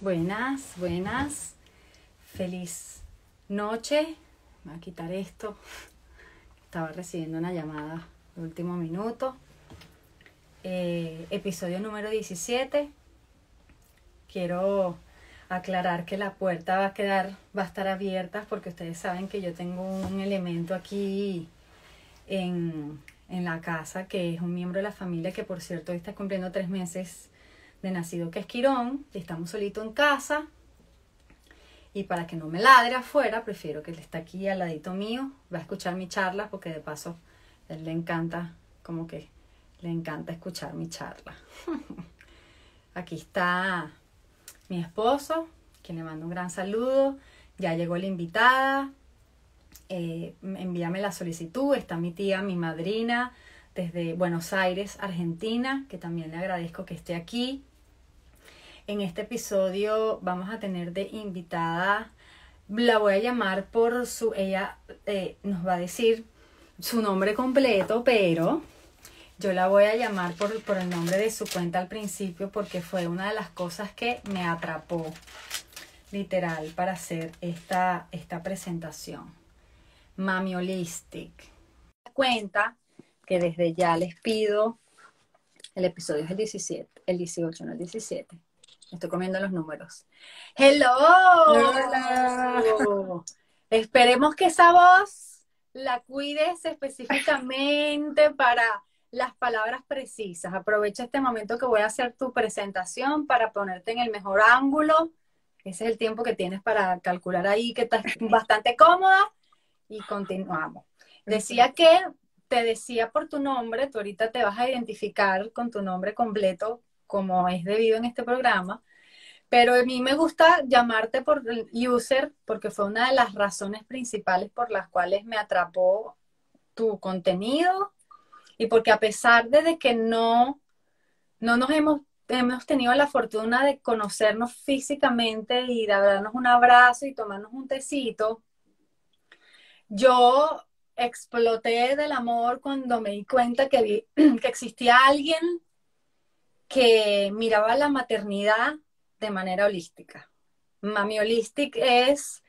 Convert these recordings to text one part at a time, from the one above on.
Buenas, buenas. Feliz noche. Voy a quitar esto. Estaba recibiendo una llamada de último minuto. Eh, episodio número 17. Quiero aclarar que la puerta va a quedar, va a estar abierta porque ustedes saben que yo tengo un elemento aquí en, en la casa que es un miembro de la familia que por cierto hoy está cumpliendo tres meses de nacido que es Quirón, estamos solitos en casa. Y para que no me ladre afuera, prefiero que él esté aquí al ladito mío. Va a escuchar mi charla porque de paso él le encanta, como que le encanta escuchar mi charla. aquí está mi esposo, quien le mando un gran saludo. Ya llegó la invitada. Eh, envíame la solicitud. Está mi tía, mi madrina, desde Buenos Aires, Argentina, que también le agradezco que esté aquí. En este episodio vamos a tener de invitada, la voy a llamar por su, ella eh, nos va a decir su nombre completo, pero yo la voy a llamar por, por el nombre de su cuenta al principio porque fue una de las cosas que me atrapó literal para hacer esta, esta presentación. Mami Holistic. Cuenta que desde ya les pido, el episodio es el 17, el 18, no el 17 Estoy comiendo los números. Hello. Esperemos que esa voz la cuides específicamente para las palabras precisas. Aprovecha este momento que voy a hacer tu presentación para ponerte en el mejor ángulo. Ese es el tiempo que tienes para calcular ahí, que estás bastante cómoda. Y continuamos. Decía que te decía por tu nombre, tú ahorita te vas a identificar con tu nombre completo como es debido en este programa, pero a mí me gusta llamarte por user porque fue una de las razones principales por las cuales me atrapó tu contenido y porque a pesar de que no, no nos hemos, hemos tenido la fortuna de conocernos físicamente y de darnos un abrazo y tomarnos un tecito, yo exploté del amor cuando me di cuenta que, que existía alguien que miraba la maternidad de manera holística. Mami Holistic es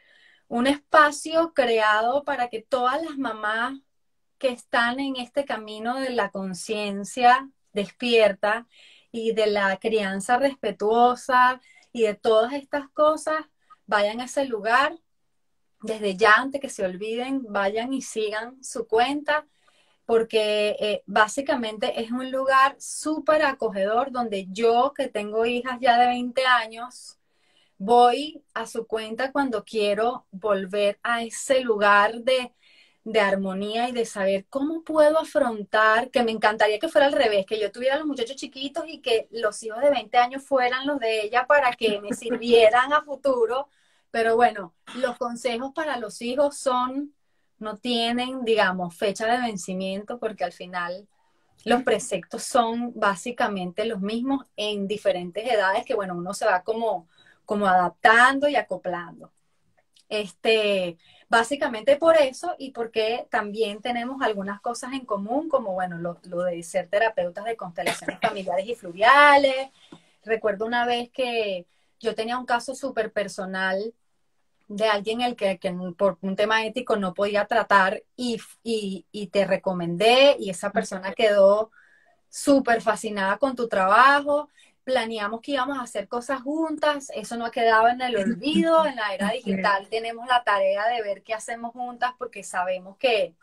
un espacio creado para que todas las mamás que están en este camino de la conciencia despierta y de la crianza respetuosa y de todas estas cosas vayan a ese lugar desde ya antes que se olviden, vayan y sigan su cuenta porque eh, básicamente es un lugar súper acogedor donde yo, que tengo hijas ya de 20 años, voy a su cuenta cuando quiero volver a ese lugar de, de armonía y de saber cómo puedo afrontar, que me encantaría que fuera al revés, que yo tuviera los muchachos chiquitos y que los hijos de 20 años fueran los de ella para que me sirvieran a futuro. Pero bueno, los consejos para los hijos son no tienen, digamos, fecha de vencimiento porque al final los preceptos son básicamente los mismos en diferentes edades que, bueno, uno se va como, como adaptando y acoplando. Este, básicamente por eso y porque también tenemos algunas cosas en común, como, bueno, lo, lo de ser terapeutas de constelaciones familiares y fluviales. Recuerdo una vez que yo tenía un caso súper personal de alguien el que, por un tema ético no podía tratar y, y, te recomendé y esa persona quedó súper fascinada con tu trabajo. Planeamos que íbamos a hacer cosas juntas, eso no ha quedado en el olvido, en la era digital tenemos la tarea de ver qué hacemos juntas porque sabemos que,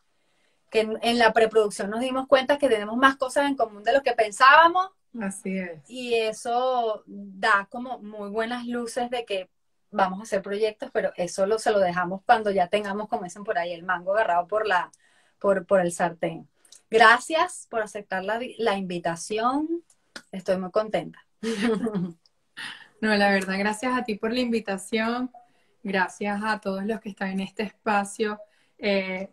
que en la preproducción nos dimos cuenta que tenemos más cosas en común de lo que pensábamos. Así es. Y eso da como muy buenas luces de que vamos a hacer proyectos, pero eso lo, se lo dejamos cuando ya tengamos, como dicen por ahí, el mango agarrado por, la, por, por el sartén. Gracias por aceptar la, la invitación. Estoy muy contenta. No, la verdad, gracias a ti por la invitación. Gracias a todos los que están en este espacio, eh,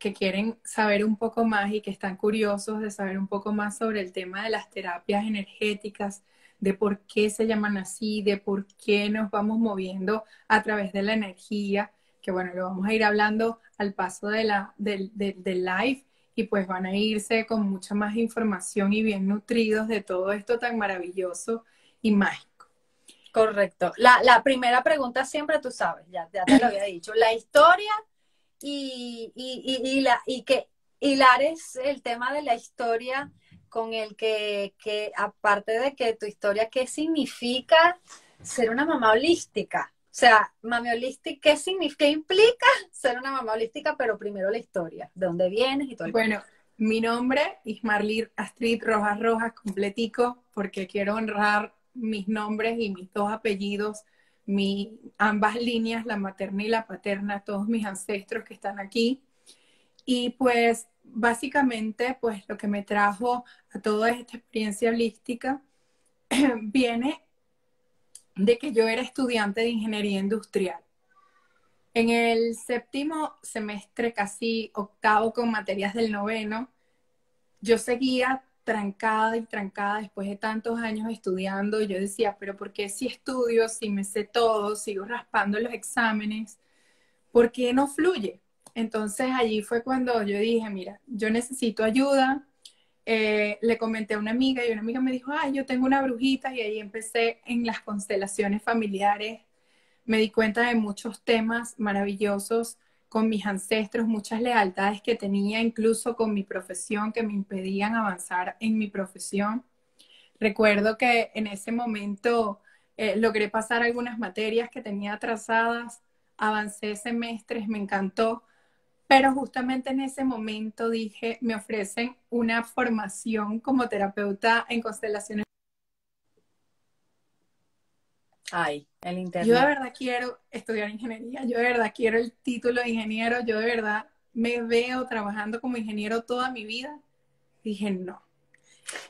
que quieren saber un poco más y que están curiosos de saber un poco más sobre el tema de las terapias energéticas, de por qué se llaman así, de por qué nos vamos moviendo a través de la energía, que bueno, lo vamos a ir hablando al paso de la, del, del live y pues van a irse con mucha más información y bien nutridos de todo esto tan maravilloso y mágico. Correcto. La, la, primera pregunta siempre tú sabes, ya, ya te lo había dicho. La historia y, y, y, la, y que hilares el tema de la historia con el que, que, aparte de que tu historia, ¿qué significa ser una mamá holística? O sea, mami holística, ¿qué, significa, implica ser una mamá holística? Pero primero la historia, de dónde vienes y todo el Bueno, mi nombre es Marlir Astrid Rojas Rojas, completico, porque quiero honrar mis nombres y mis dos apellidos, mi, ambas líneas, la materna y la paterna, todos mis ancestros que están aquí. Y pues básicamente, pues lo que me trajo a toda esta experiencia holística viene de que yo era estudiante de ingeniería industrial. En el séptimo semestre, casi octavo con materias del noveno, yo seguía trancada y trancada después de tantos años estudiando. Yo decía, pero ¿por qué si estudio, si me sé todo, sigo raspando los exámenes? ¿Por qué no fluye? Entonces allí fue cuando yo dije, mira, yo necesito ayuda. Eh, le comenté a una amiga y una amiga me dijo, ay, yo tengo una brujita y ahí empecé en las constelaciones familiares. Me di cuenta de muchos temas maravillosos con mis ancestros, muchas lealtades que tenía incluso con mi profesión que me impedían avanzar en mi profesión. Recuerdo que en ese momento eh, logré pasar algunas materias que tenía atrasadas, avancé semestres, me encantó, pero justamente en ese momento dije, me ofrecen una formación como terapeuta en constelaciones Ay, el internet. Yo de verdad quiero estudiar ingeniería, yo de verdad quiero el título de ingeniero, yo de verdad me veo trabajando como ingeniero toda mi vida. Dije, no,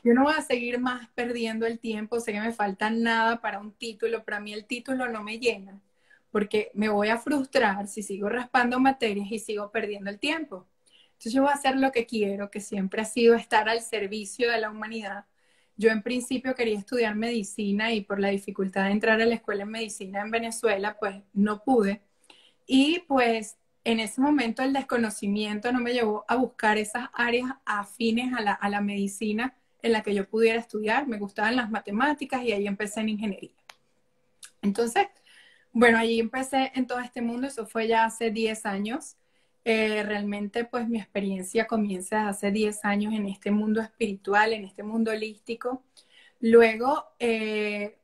yo no voy a seguir más perdiendo el tiempo, sé que me falta nada para un título, para mí el título no me llena, porque me voy a frustrar si sigo raspando materias y sigo perdiendo el tiempo. Entonces yo voy a hacer lo que quiero, que siempre ha sido estar al servicio de la humanidad yo en principio quería estudiar medicina y por la dificultad de entrar a la escuela en medicina en Venezuela, pues no pude. Y pues en ese momento el desconocimiento no me llevó a buscar esas áreas afines a la, a la medicina en la que yo pudiera estudiar. Me gustaban las matemáticas y ahí empecé en ingeniería. Entonces, bueno, allí empecé en todo este mundo, eso fue ya hace 10 años. Eh, realmente pues mi experiencia comienza hace 10 años en este mundo espiritual, en este mundo holístico. Luego, eh,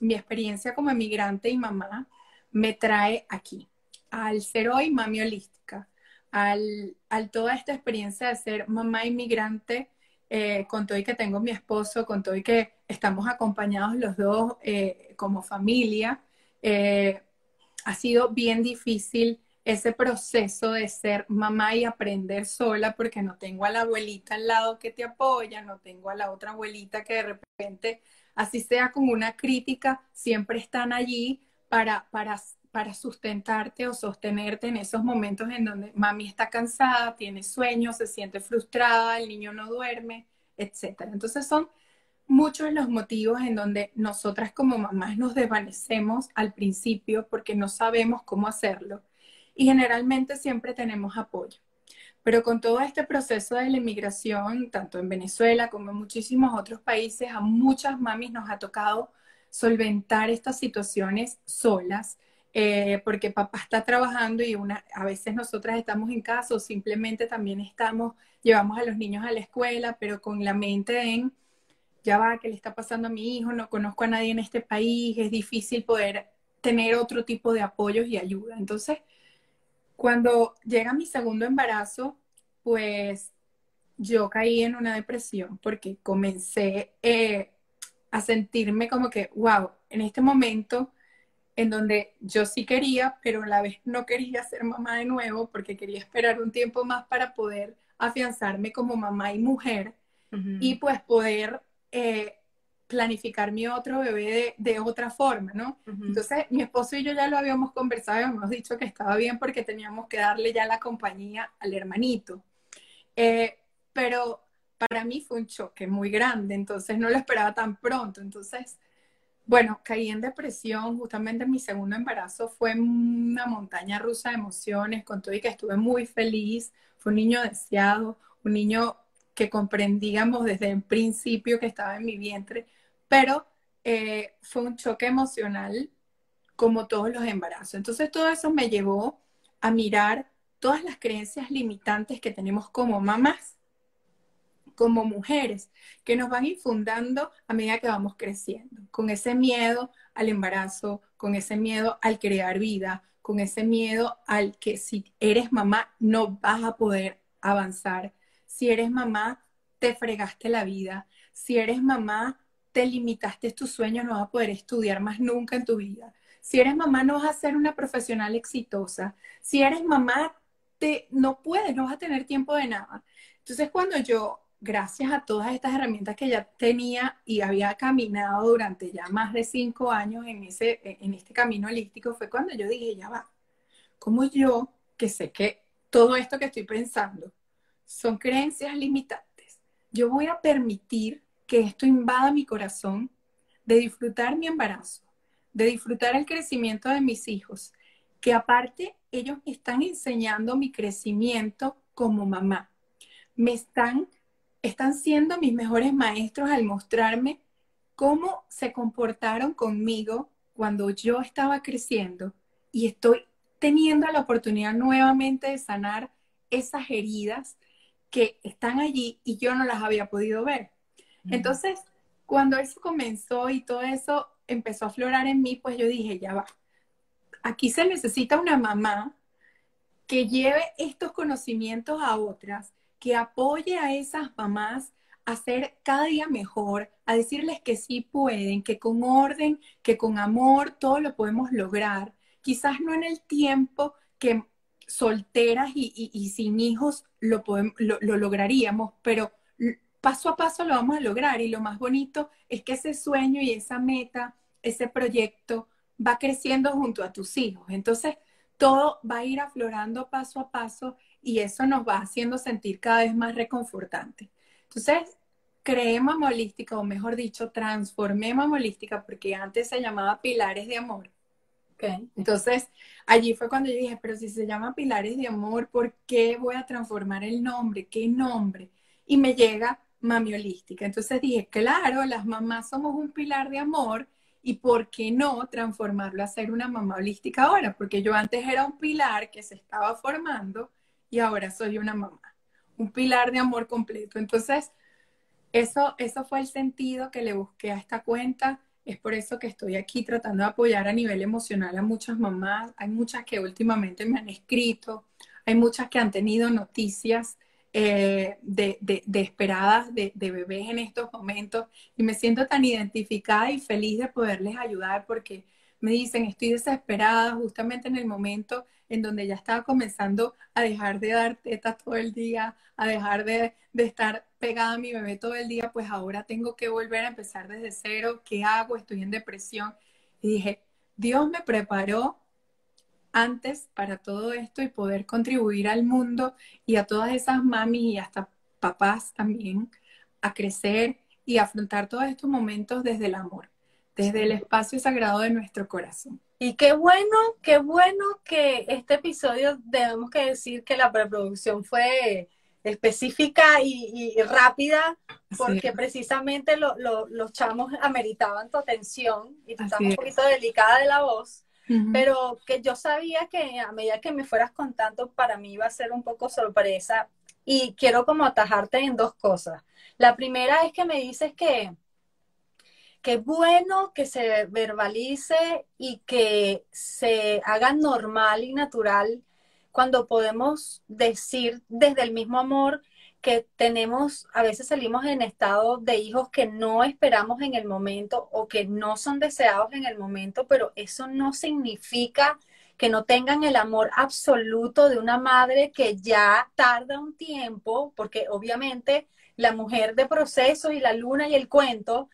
mi experiencia como emigrante y mamá me trae aquí, al ser hoy mami holística, al, al toda esta experiencia de ser mamá inmigrante, eh, con todo y que tengo mi esposo, con todo y que estamos acompañados los dos como familia, ha sido bien difícil ese proceso de ser mamá y aprender sola porque no tengo a la abuelita al lado que te apoya, no tengo a la otra abuelita que de repente, así sea como una crítica, siempre están allí para, para, para sustentarte o sostenerte en esos momentos en donde mami está cansada, tiene sueño, se siente frustrada, el niño no duerme, etc. Entonces son muchos los motivos en donde nosotras como mamás nos desvanecemos al principio porque no sabemos cómo hacerlo y generalmente siempre tenemos apoyo. Pero con todo este proceso de la inmigración, tanto en Venezuela como en muchísimos otros países, a muchas mamis nos ha tocado solventar estas situaciones solas, eh, porque papá está trabajando y a veces nosotras estamos en casa o simplemente también estamos, llevamos a los niños a la escuela, pero con la mente en, ya va, ¿qué le está pasando a mi hijo? No conozco a nadie en este país, es difícil poder tener otro tipo de apoyos y ayuda. Entonces, cuando llega mi segundo embarazo, pues yo caí en una depresión porque comencé eh, a sentirme como que, wow, en este momento en donde yo sí quería, pero a la vez no quería ser mamá de nuevo porque quería esperar un tiempo más para poder afianzarme como mamá y mujer y pues poder eh, planificar mi otro bebé de, otra forma, ¿no? Entonces, mi esposo y yo ya lo habíamos conversado, hemos dicho que estaba bien porque teníamos que darle ya la compañía al hermanito. Eh, pero para mí fue un choque muy grande, entonces no lo esperaba tan pronto. Entonces, bueno, caí en depresión, justamente mi segundo embarazo fue una montaña rusa de emociones, con todo y que estuve muy feliz, fue un niño deseado, un niño que comprendíamos desde el principio que estaba en mi vientre, pero eh, fue un choque emocional como todos los embarazos. Entonces todo eso me llevó a mirar todas las creencias limitantes que tenemos como mamás, como mujeres, que nos van infundando a medida que vamos creciendo, con ese miedo al embarazo, con ese miedo al crear vida, con ese miedo al que si eres mamá no vas a poder avanzar, si eres mamá te fregaste la vida, si eres mamá te limitaste tus sueños, no vas a poder estudiar más nunca en tu vida. Si eres mamá, no vas a ser una profesional exitosa. Si eres mamá, te, no puedes, no vas a tener tiempo de nada. Entonces, cuando yo, gracias a todas estas herramientas que ya tenía y había caminado durante ya más de cinco años en, ese, en este camino holístico, fue cuando yo dije, ya va, como yo, que sé que todo esto que estoy pensando son creencias limitantes, yo voy a permitir que esto invada mi corazón de disfrutar mi embarazo, de disfrutar el crecimiento de mis hijos, que aparte ellos me están enseñando mi crecimiento como mamá. Me están, están siendo mis mejores maestros al mostrarme cómo se comportaron conmigo cuando yo estaba creciendo y estoy teniendo la oportunidad nuevamente de sanar esas heridas que están allí y yo no las había podido ver. Entonces, cuando eso comenzó y todo eso empezó a aflorar en mí, pues yo dije, ya va. Aquí se necesita una mamá que lleve estos conocimientos a otras, que apoye a esas mamás a ser cada día mejor, a decirles que sí pueden, que con orden, que con amor, todo lo podemos lograr. Quizás no en el tiempo que solteras y, sin hijos lo, lo lograríamos, pero paso a paso lo vamos a lograr y lo más bonito es que ese sueño y esa meta, ese proyecto va creciendo junto a tus hijos. Entonces, todo va a ir aflorando paso a paso y eso nos va haciendo sentir cada vez más reconfortante. Entonces, creé Mamá Holística, o mejor dicho, transformé Mamá Holística porque antes se llamaba Pilares de Amor. Okay. Entonces, allí fue cuando yo dije, pero si se llama Pilares de Amor, ¿por qué voy a transformar el nombre? ¿Qué nombre? Y me llega mami holística. Entonces dije, claro, las mamás somos un pilar de amor y por qué no transformarlo a ser una mamá holística ahora, porque yo antes era un pilar que se estaba formando y ahora soy una mamá, un pilar de amor completo. Entonces, eso, eso fue el sentido que le busqué a esta cuenta. Es por eso que estoy aquí tratando de apoyar a nivel emocional a muchas mamás. Hay muchas que últimamente me han escrito, hay muchas que han tenido noticias eh, de, esperadas de, bebés en estos momentos y me siento tan identificada y feliz de poderles ayudar porque me dicen, estoy desesperada justamente en el momento en donde ya estaba comenzando a dejar de dar tetas todo el día, a dejar de, de estar pegada a mi bebé todo el día, pues ahora tengo que volver a empezar desde cero, ¿qué hago? Estoy en depresión. Y dije, Dios me preparó antes para todo esto y poder contribuir al mundo y a todas esas mamis y hasta papás también a crecer y afrontar todos estos momentos desde el amor, desde el espacio sagrado de nuestro corazón. Y qué bueno, qué bueno que este episodio debemos que decir que la preproducción fue específica y, rápida, porque precisamente los chamos ameritaban tu atención y tú estás un poquito delicada de la voz pero que yo sabía que a medida que me fueras contando, para mí iba a ser un poco sorpresa y quiero como atajarte en dos cosas. La primera es que me dices que que bueno que se verbalice y que se haga normal y natural cuando podemos decir desde el mismo amor que tenemos, a veces salimos en estado de hijos que no esperamos en el momento o que no son deseados en el momento, pero eso no significa que no tengan el amor absoluto de una madre que ya tarda un tiempo, porque obviamente la mujer de proceso y la luna y el cuento,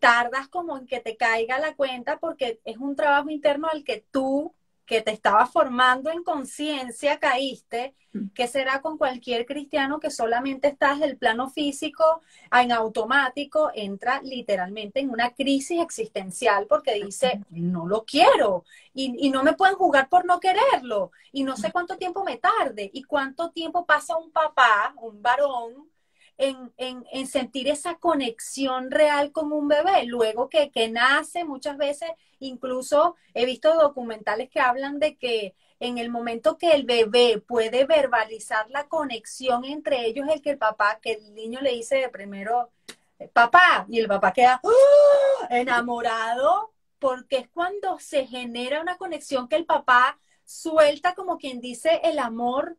tardas como en que te caiga la cuenta porque es un trabajo interno al que tú que te estaba formando en conciencia caíste, mm. ¿qué será con cualquier cristiano que solamente estás del plano físico en automático, entra literalmente en una crisis existencial porque dice, no lo quiero y, y no me pueden jugar por no quererlo y no sé mm. cuánto tiempo me tarde y cuánto tiempo pasa un papá, un varón, en, en, sentir esa conexión real con un bebé. Luego que, que nace, muchas veces, incluso he visto documentales que hablan de que en el momento que el bebé puede verbalizar la conexión entre ellos, el que el papá, que el niño le dice de primero, papá, y el papá queda ¡ah! enamorado, porque es cuando se genera una conexión que el papá suelta como quien dice el amor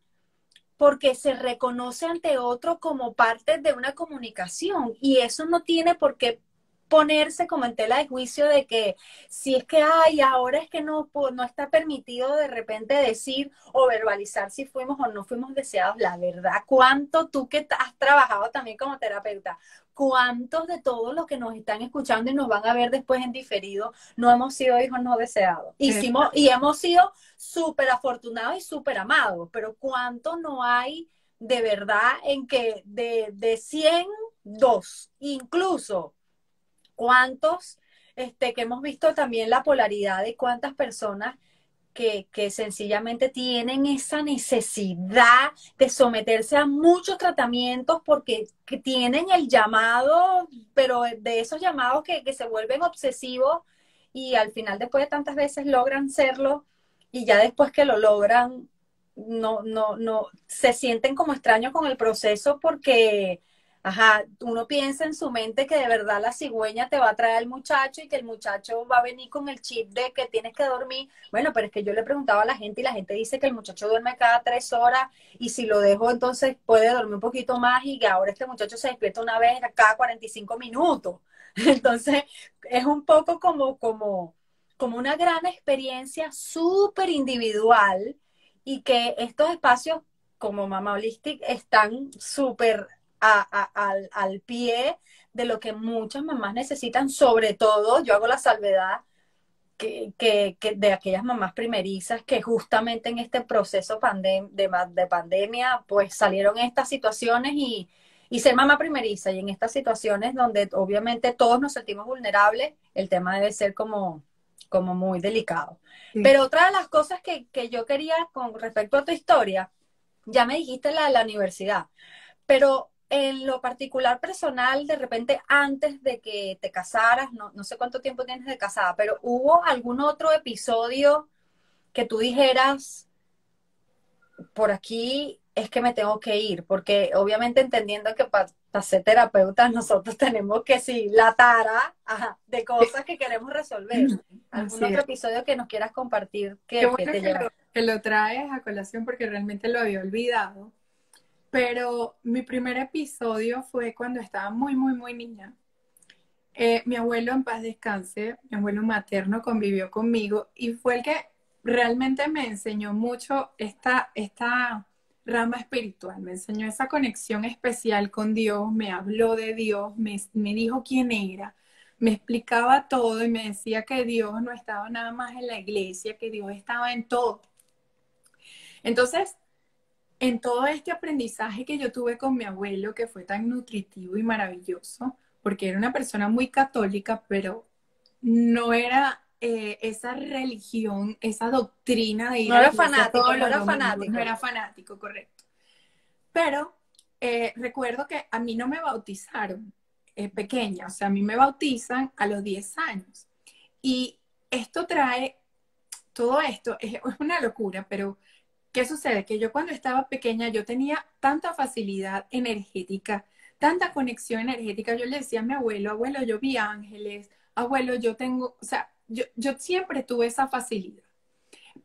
porque se reconoce ante otro como parte de una comunicación y eso no tiene por qué ponerse como en tela de juicio de que si es que, ay, ahora es que no, no está permitido de repente decir o verbalizar si fuimos o no fuimos deseados. La verdad, ¿cuánto tú que has trabajado también como terapeuta, cuántos de todos los que nos están escuchando y nos van a ver después en diferido no hemos sido hijos no deseados? Hicimos, y hemos sido súper afortunados y súper amados, pero ¿cuánto no hay de verdad en que de, de 100, dos, incluso cuántos, este, que hemos visto también la polaridad de cuántas personas que, que, sencillamente tienen esa necesidad de someterse a muchos tratamientos porque tienen el llamado, pero de esos llamados que, que, se vuelven obsesivos y al final después de tantas veces logran serlo y ya después que lo logran no, no, no, se sienten como extraños con el proceso porque Ajá, uno piensa en su mente que de verdad la cigüeña te va a traer al muchacho y que el muchacho va a venir con el chip de que tienes que dormir. Bueno, pero es que yo le preguntaba a la gente y la gente dice que el muchacho duerme cada tres horas y si lo dejo entonces puede dormir un poquito más y que ahora este muchacho se despierta una vez cada 45 minutos. Entonces es un poco como, como, como una gran experiencia súper individual y que estos espacios como Mama Holistic están súper al, pie de lo que muchas mamás necesitan, sobre todo, yo hago la salvedad que, de aquellas mamás primerizas que justamente en este proceso de, de, pandemia, pues salieron estas situaciones y, y ser mamá primeriza y en estas situaciones donde obviamente todos nos sentimos vulnerables, el tema debe ser como, como muy delicado. Pero otra de las cosas que, que, yo quería con respecto a tu historia, ya me dijiste la de la universidad, pero en lo particular personal, de repente antes de que te casaras, no, no sé cuánto tiempo tienes de casada, pero ¿hubo algún otro episodio que tú dijeras, por aquí es que me tengo que ir? Porque obviamente entendiendo que para ser terapeutas nosotros tenemos que sí, la tara de cosas que queremos resolver. ¿Algún otro episodio que nos quieras compartir que, te que lo traes a colación porque realmente lo había olvidado pero mi primer episodio fue cuando estaba muy, muy, muy niña. Eh, mi abuelo en paz descanse, mi abuelo materno convivió conmigo y fue el que realmente me enseñó mucho esta, esta rama espiritual, me enseñó esa conexión especial con Dios, me habló de Dios, me, me dijo quién era, me explicaba todo y me decía que Dios no estaba nada más en la iglesia, que Dios estaba en todo. Entonces, en todo este aprendizaje que yo tuve con mi abuelo, que fue tan nutritivo y maravilloso, porque era una persona muy católica, pero no era eh, esa religión, esa doctrina de ir no era fanático, no era fanático. No era fanático, correcto. Pero eh, recuerdo que a mí no me bautizaron eh, pequeña, o sea, a mí me bautizan a los 10 años. Y esto trae, todo esto es una locura, pero ¿Qué sucede? Que yo cuando estaba pequeña yo tenía tanta facilidad energética, tanta conexión energética. Yo le decía a mi abuelo, abuelo, yo vi ángeles, abuelo, yo tengo, o sea, yo, yo siempre tuve esa facilidad.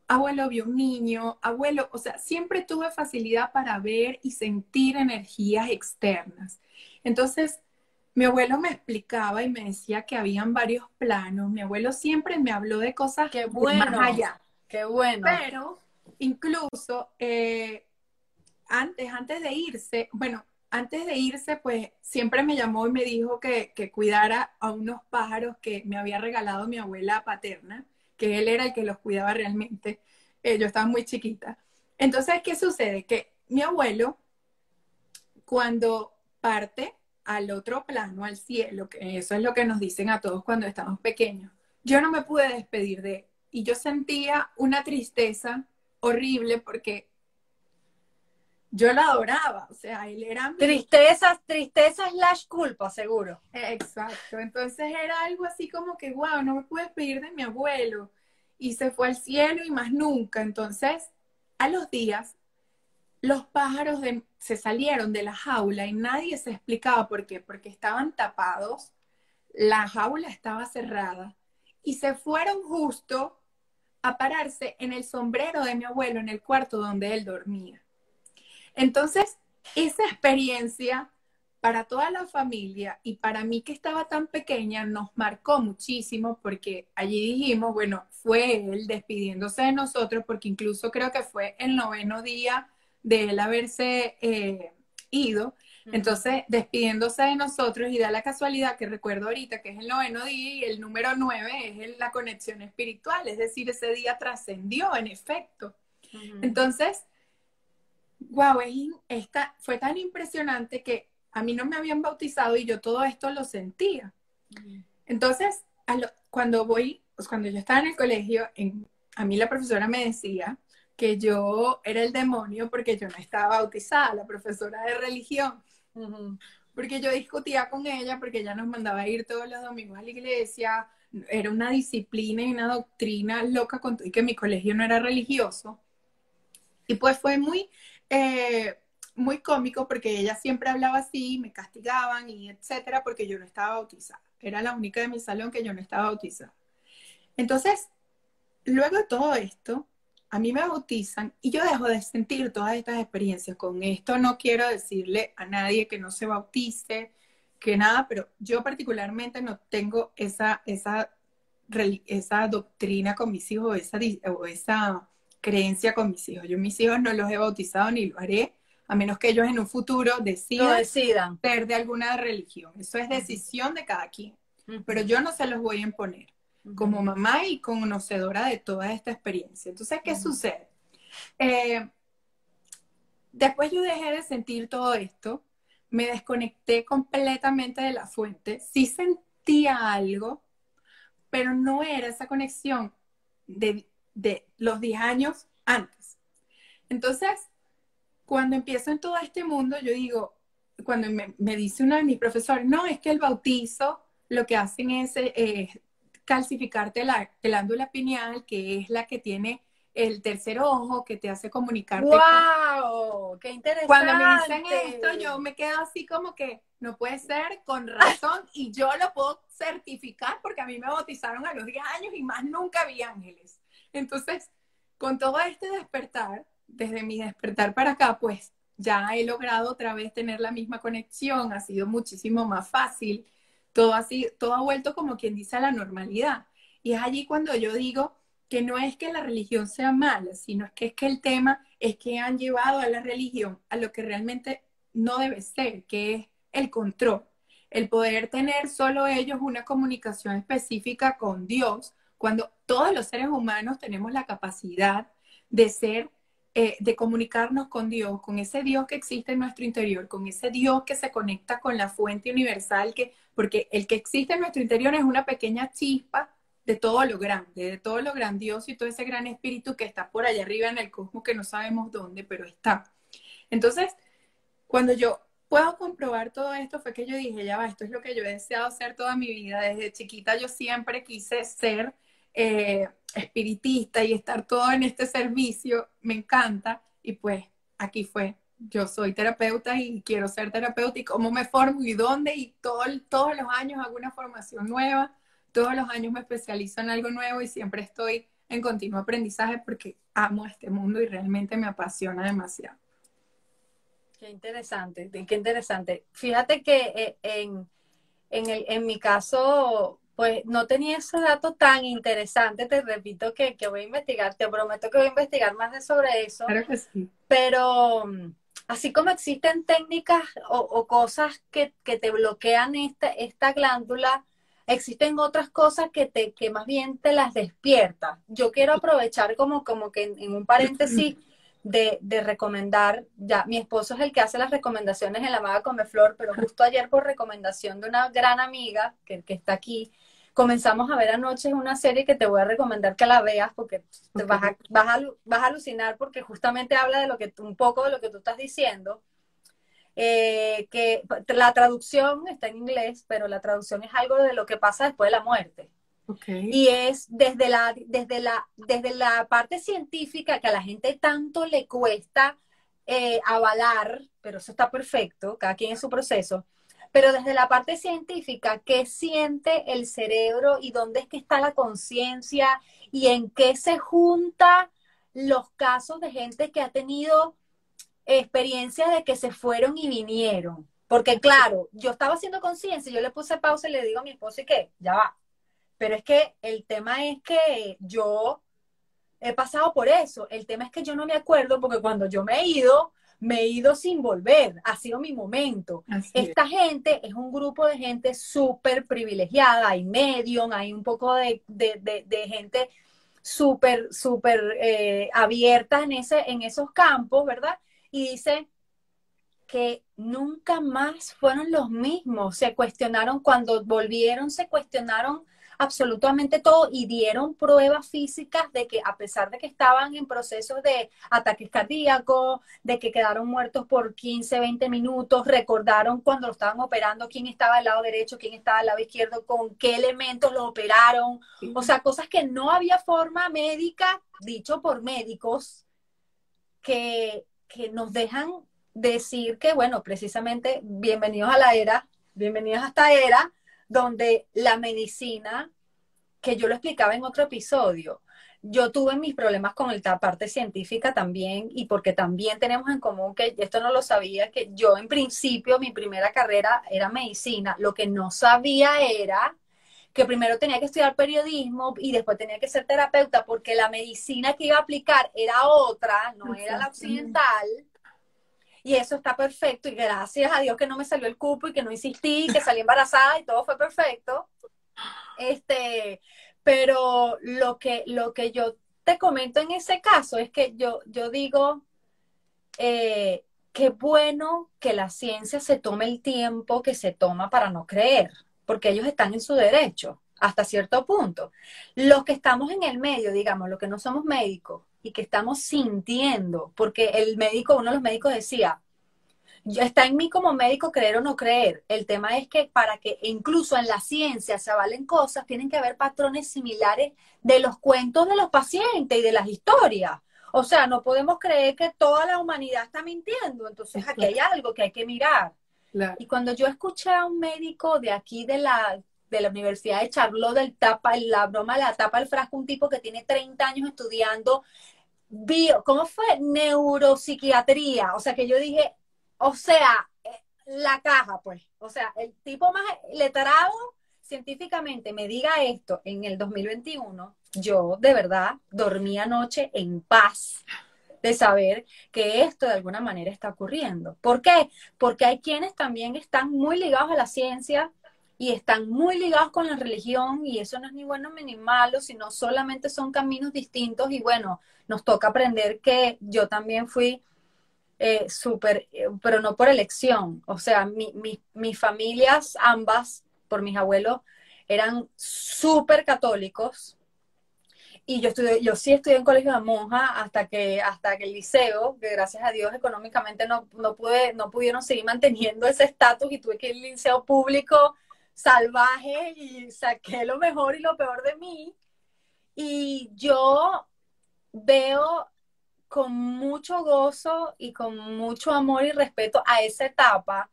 Abuelo vio un niño, abuelo, o sea, siempre tuve facilidad para ver y sentir energías externas. Entonces, mi abuelo me explicaba y me decía que habían varios planos. Mi abuelo siempre me habló de cosas que bueno, más allá. Qué bueno. Pero incluso eh, antes, antes de irse, bueno, antes de irse, pues siempre me llamó y me dijo que, cuidara a unos pájaros que me había regalado mi abuela paterna, que él era el que los cuidaba realmente. Eh, yo estaba muy chiquita. Entonces, ¿qué sucede? Que mi abuelo, cuando parte al otro plano, al cielo, que eso es lo que nos dicen a todos cuando estamos pequeños, yo no me pude despedir de él. Y yo sentía una tristeza horrible porque yo lo adoraba, o sea, él era mi... Tristeza, tristeza slash culpa, seguro. Exacto, entonces era algo así como que, wow, no me puedes pedir de mi abuelo, y se fue al cielo y más nunca, entonces, a los días, los pájaros se salieron de la jaula y nadie se explicaba por qué, porque estaban tapados, la jaula estaba cerrada, y se fueron justo a pararse en el sombrero de mi abuelo, en el cuarto donde él dormía. Entonces, esa experiencia para toda la familia y para mí que estaba tan pequeña nos marcó muchísimo porque allí dijimos, bueno, fue él despidiéndose de nosotros porque incluso creo que fue el noveno día de él haberse eh, ido. Entonces, despidiéndose de nosotros y da la casualidad que recuerdo ahorita que es el noveno día y el número nueve es la conexión espiritual, es decir, ese día trascendió en efecto. Entonces, wow, esta, fue tan impresionante que a mí no me habían bautizado y yo todo esto lo sentía. Entonces, cuando voy, pues cuando yo estaba en el colegio, a mí la profesora me decía que yo era el demonio porque yo no estaba bautizada, la profesora de religión. Porque yo discutía con ella, porque ella nos mandaba a ir todos los domingos a la iglesia, era una disciplina y una doctrina loca con y que mi colegio no era religioso. Y pues fue muy, eh, muy cómico porque ella siempre hablaba así, me castigaban y etcétera, porque yo no estaba bautizada. Era la única de mi salón que yo no estaba bautizada. Entonces, luego de todo esto, a mí me bautizan y yo dejo de sentir todas estas experiencias. Con esto no quiero decirle a nadie que no se bautice, que nada, pero yo particularmente no tengo esa, esa, esa doctrina con mis hijos, esa, o esa creencia con mis hijos. Yo mis hijos no los he bautizado ni lo haré, a menos que ellos en un futuro decidan, decidan. ser de alguna religión. Eso es decisión de cada quien. Pero yo no se los voy a imponer como mamá y conocedora de toda esta experiencia. Entonces, ¿qué sucede? Eh, después yo dejé de sentir todo esto, me desconecté completamente de la fuente, sí sentía algo, pero no era esa conexión de de los 10 años antes. Entonces, cuando empiezo en todo este mundo, yo digo, cuando me, dice uno de mis profesores, no, es que el bautizo lo que hacen es eh, calcificarte la glándula pineal, que es la que tiene el tercer ojo, que te hace comunicarte. ¡Wow! ¡Qué interesante! Cuando me dicen esto, yo me quedo así como que no puede ser, con razón, y yo lo puedo certificar porque a mí me bautizaron a los 10 años y más nunca vi ángeles. Entonces, con todo este despertar, desde mi despertar para acá, pues ya he logrado otra vez tener la misma conexión, ha sido muchísimo más fácil, todo así, todo ha vuelto como quien dice a la normalidad. Y es allí cuando yo digo que no es que la religión sea mala, sino es que es que el tema es que han llevado a la religión a lo que realmente no debe ser, que es el control, el poder tener solo ellos una comunicación específica con Dios cuando todos los seres humanos tenemos la capacidad de ser, eh, de comunicarnos con Dios, con ese Dios que existe en nuestro interior, con ese Dios que se conecta con la fuente universal, que, porque el que existe en nuestro interior es una pequeña chispa de todo lo grande, de todo lo grandioso y todo ese gran espíritu que está por allá arriba en el cosmos que no sabemos dónde, pero está. Entonces, cuando yo puedo comprobar todo esto, fue que yo dije, ya va, esto es lo que yo he deseado hacer toda mi vida. Desde chiquita yo siempre quise ser eh, espiritista y estar todo en este servicio, me encanta. Y pues aquí fue, yo soy terapeuta y quiero ser terapeuta y cómo me formo y dónde y todo, todos los años hago una formación nueva, todos los años me especializo en algo nuevo y siempre estoy en continuo aprendizaje porque amo este mundo y realmente me apasiona demasiado. Qué interesante, qué interesante. Fíjate que eh, en, en, el, en mi caso, pues no tenía ese dato tan interesante, te repito que, voy a investigar, te prometo que voy a investigar más de sobre eso. Claro que sí. Pero así como existen técnicas o, cosas que, te bloquean esta, esta glándula, existen otras cosas que te, que más bien te las despierta. Yo quiero aprovechar como, como que en, un paréntesis de, de, recomendar, ya mi esposo es el que hace las recomendaciones en la Maga Come Flor, pero justo ayer por recomendación de una gran amiga que, que está aquí, comenzamos a ver anoche una serie que te voy a recomendar que la veas porque te vas, a, vas, a, alucinar porque justamente habla de lo que un poco de lo que tú estás diciendo. Eh, que la traducción está en inglés, pero la traducción es algo de lo que pasa después de la muerte. Y es desde la, desde, la, desde la parte científica que a la gente tanto le cuesta eh, avalar, pero eso está perfecto, cada quien en su proceso, pero desde la parte científica, ¿qué siente el cerebro y dónde es que está la conciencia y en qué se junta los casos de gente que ha tenido experiencias de que se fueron y vinieron? Porque claro, yo estaba haciendo conciencia, yo le puse pausa y le digo a mi esposo y que ya va. Pero es que el tema es que yo he pasado por eso. El tema es que yo no me acuerdo porque cuando yo me he ido, me he ido sin volver, ha sido mi momento. Esta gente es un grupo de gente súper privilegiada, hay medium, hay un poco de, gente súper, súper eh, abierta en, ese, en esos campos, ¿verdad? Y dice que nunca más fueron los mismos, se cuestionaron cuando volvieron, se cuestionaron absolutamente todo y dieron pruebas físicas de que a pesar de que estaban en procesos de ataques cardíacos, de que quedaron muertos por 15, 20 minutos, recordaron cuando lo estaban operando quién estaba al lado derecho, quién estaba al lado izquierdo, con qué elementos lo operaron, o sea, cosas que no había forma médica, dicho por médicos, que, que nos dejan decir que, bueno, precisamente, bienvenidos a la era, bienvenidos a esta era, donde la medicina, que yo lo explicaba en otro episodio, yo tuve mis problemas con la parte científica también y porque también tenemos en común que esto no lo sabía, que yo en principio mi primera carrera era medicina, lo que no sabía era que primero tenía que estudiar periodismo y después tenía que ser terapeuta porque la medicina que iba a aplicar era otra, no era la occidental y eso está perfecto y gracias a Dios que no me salió el cupo y que no insistí, que salí embarazada y todo fue perfecto. Este, pero lo que, lo que yo te comento en ese caso es que yo, yo digo, eh, qué bueno que la ciencia se tome el tiempo que se toma para no creer, porque ellos están en su derecho hasta cierto punto. Los que estamos en el medio, digamos, los que no somos médicos, y que estamos sintiendo, porque el médico, uno de los médicos decía, está en mí como médico creer o no creer. El tema es que para que incluso en la ciencia se avalen cosas, tienen que haber patrones similares de los cuentos de los pacientes y de las historias. O sea, no podemos creer que toda la humanidad está mintiendo. Entonces aquí hay algo que hay que mirar. Y cuando yo escuché a un médico de aquí de la, de la Universidad de Charlotte, del tapa, la broma la tapa el frasco, un tipo que tiene 30 años estudiando bio, ¿cómo fue? Neuropsiquiatría. O sea, que yo dije, o sea, eh, la caja, pues. O sea, el tipo más letrado científicamente me diga esto en el 2021, yo de verdad dormí anoche en paz de saber que esto de alguna manera está ocurriendo. ¿Por qué? Porque hay quienes también están muy ligados a la ciencia, y están muy ligados con la religión y eso no es ni bueno ni malo, sino solamente son caminos distintos. Y bueno, nos toca aprender que yo también fui eh, súper, eh, pero no por elección, o sea, mi, mis familias ambas, por mis abuelos, eran súper católicos. Y yo estudié, yo sí estudié en colegio de monja hasta que, hasta que el liceo, que gracias a Dios económicamente no, no pude, no pudieron seguir manteniendo ese estatus y tuve que ir al liceo público salvaje y saqué lo mejor y lo peor de mí. Y yo veo con mucho gozo y con mucho amor y respeto a esa etapa.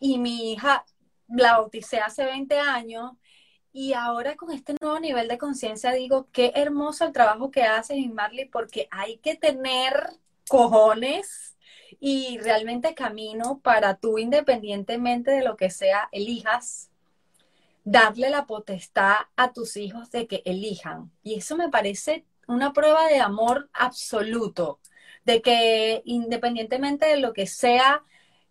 Y mi hija la bauticé hace 20 años y ahora con este nuevo nivel de conciencia digo, qué hermoso el trabajo que haces, Marley, porque hay que tener cojones y realmente camino para tú, independientemente de lo que sea, elijas darle la potestad a tus hijos de que elijan. Y eso me parece una prueba de amor absoluto, de que independientemente de lo que sea,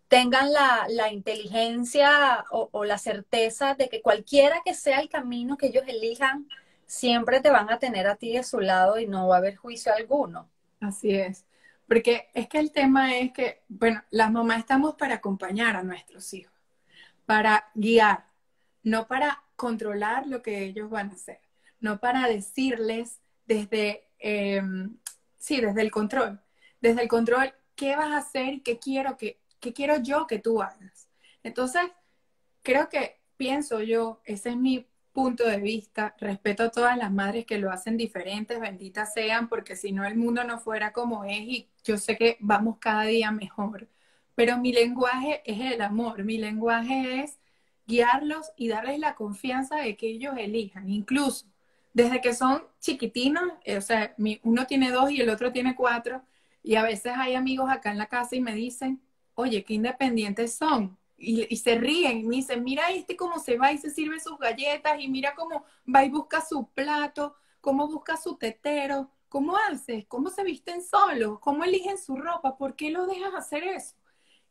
tengan la, inteligencia o, o, la certeza de que cualquiera que sea el camino que ellos elijan, siempre te van a tener a ti de su lado y no va a haber juicio alguno. Así es. Porque es que el tema es que, bueno, las mamás estamos para acompañar a nuestros hijos, para guiar, no para controlar lo que ellos van a hacer, no para decirles desde, em, sí, desde el control, desde el control, qué vas a hacer y qué quiero, que, qué quiero yo que tú hagas. Entonces, creo que pienso yo, ese es mi punto de vista, respeto a todas las madres que lo hacen diferentes, benditas sean, porque si no el mundo no fuera como es y yo sé que vamos cada día mejor. Pero mi lenguaje es el amor, mi lenguaje es guiarlos y darles la confianza de que ellos elijan, incluso desde que son chiquitinos, eh, o sea, uno tiene dos y el otro tiene cuatro, y a veces hay amigos acá en la casa y me dicen, oye, qué independientes son. Y, se ríen y me dicen, mira este cómo se va y se sirve sus galletas y mira cómo va y busca su plato, cómo busca su tetero, cómo haces, cómo se visten solos, cómo eligen su ropa, ¿por qué lo dejas hacer eso?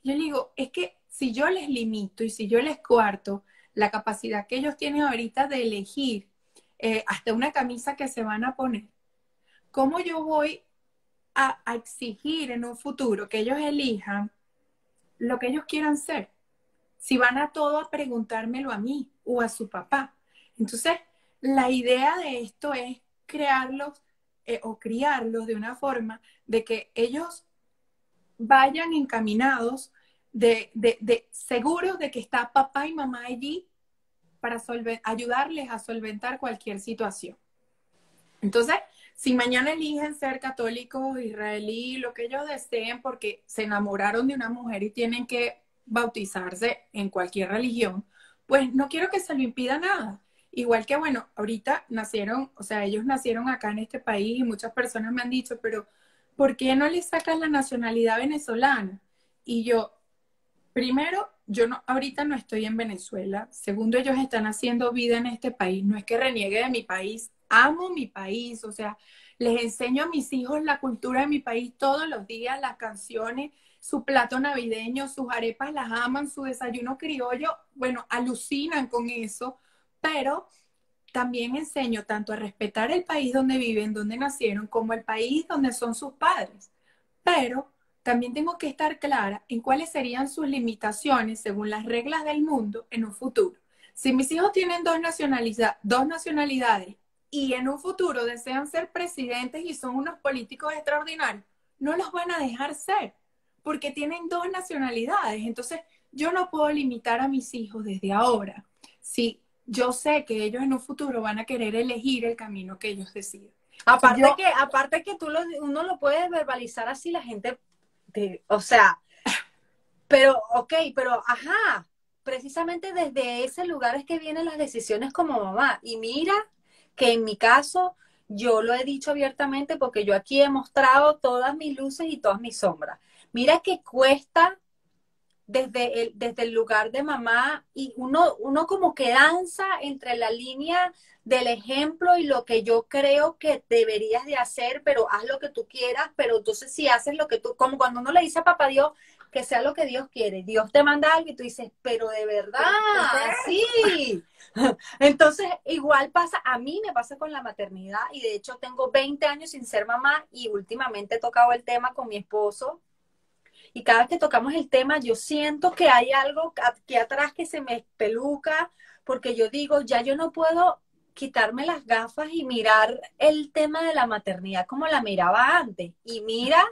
Yo le digo, es que si yo les limito y si yo les cuarto la capacidad que ellos tienen ahorita de elegir eh, hasta una camisa que se van a poner, ¿cómo yo voy a, exigir en un futuro que ellos elijan lo que ellos quieran ser? Si van a todo a preguntármelo a mí o a su papá. Entonces, la idea de esto es crearlos eh, o criarlos de una forma de que ellos vayan encaminados de, de, seguros de que está papá y mamá allí para ayudarles a solventar cualquier situación. Entonces, si mañana eligen ser católicos, israelí, lo que ellos deseen porque se enamoraron de una mujer y tienen que bautizarse en cualquier religión, pues no quiero que se lo impida nada. Igual que, bueno, ahorita nacieron, o sea, ellos nacieron acá en este país y muchas personas me han dicho, pero ¿por qué no les sacas la nacionalidad venezolana? Y yo, primero, yo no, ahorita no estoy en Venezuela. Segundo, ellos están haciendo vida en este país. No es que reniegue de mi país. Amo mi país. O sea, les enseño a mis hijos la cultura de mi país todos los días, las canciones, su plato navideño, sus arepas las aman, su desayuno criollo. Bueno, alucinan con eso. Pero también enseño tanto a respetar el país donde viven, donde nacieron, como el país donde son sus padres. Pero también tengo que estar clara en cuáles serían sus limitaciones según las reglas del mundo en un futuro. Si mis hijos tienen dos, dos nacionalidades y en un futuro desean ser presidentes y son unos políticos extraordinarios, no los van a dejar ser porque tienen dos nacionalidades. Entonces, yo no puedo limitar a mis hijos desde ahora. Si yo sé que ellos en un futuro van a querer elegir el camino que ellos deciden. Aparte que, aparte que tú lo, uno lo puede verbalizar así, la gente o sea, pero, ok, pero, ajá, precisamente desde ese lugar es que vienen las decisiones como mamá. Y mira que en mi caso, yo lo he dicho abiertamente porque yo aquí he mostrado todas mis luces y todas mis sombras. Mira que cuesta desde el, desde el lugar de mamá y uno, uno como que danza entre la línea del ejemplo y lo que yo creo que deberías de hacer, pero haz lo que tú quieras, pero entonces si haces lo que tú, como cuando uno le dice a papá Dios que sea lo que Dios quiere, Dios te manda algo y tú dices, pero de verdad, sí. Entonces, igual pasa, a mí me pasa con la maternidad y de hecho tengo 20 años sin ser mamá y últimamente he tocado el tema con mi esposo y cada vez que tocamos el tema yo siento que hay algo aquí atrás que se me peluca porque yo digo, ya yo no puedo quitarme las gafas y mirar el tema de la maternidad como la miraba antes. Y mira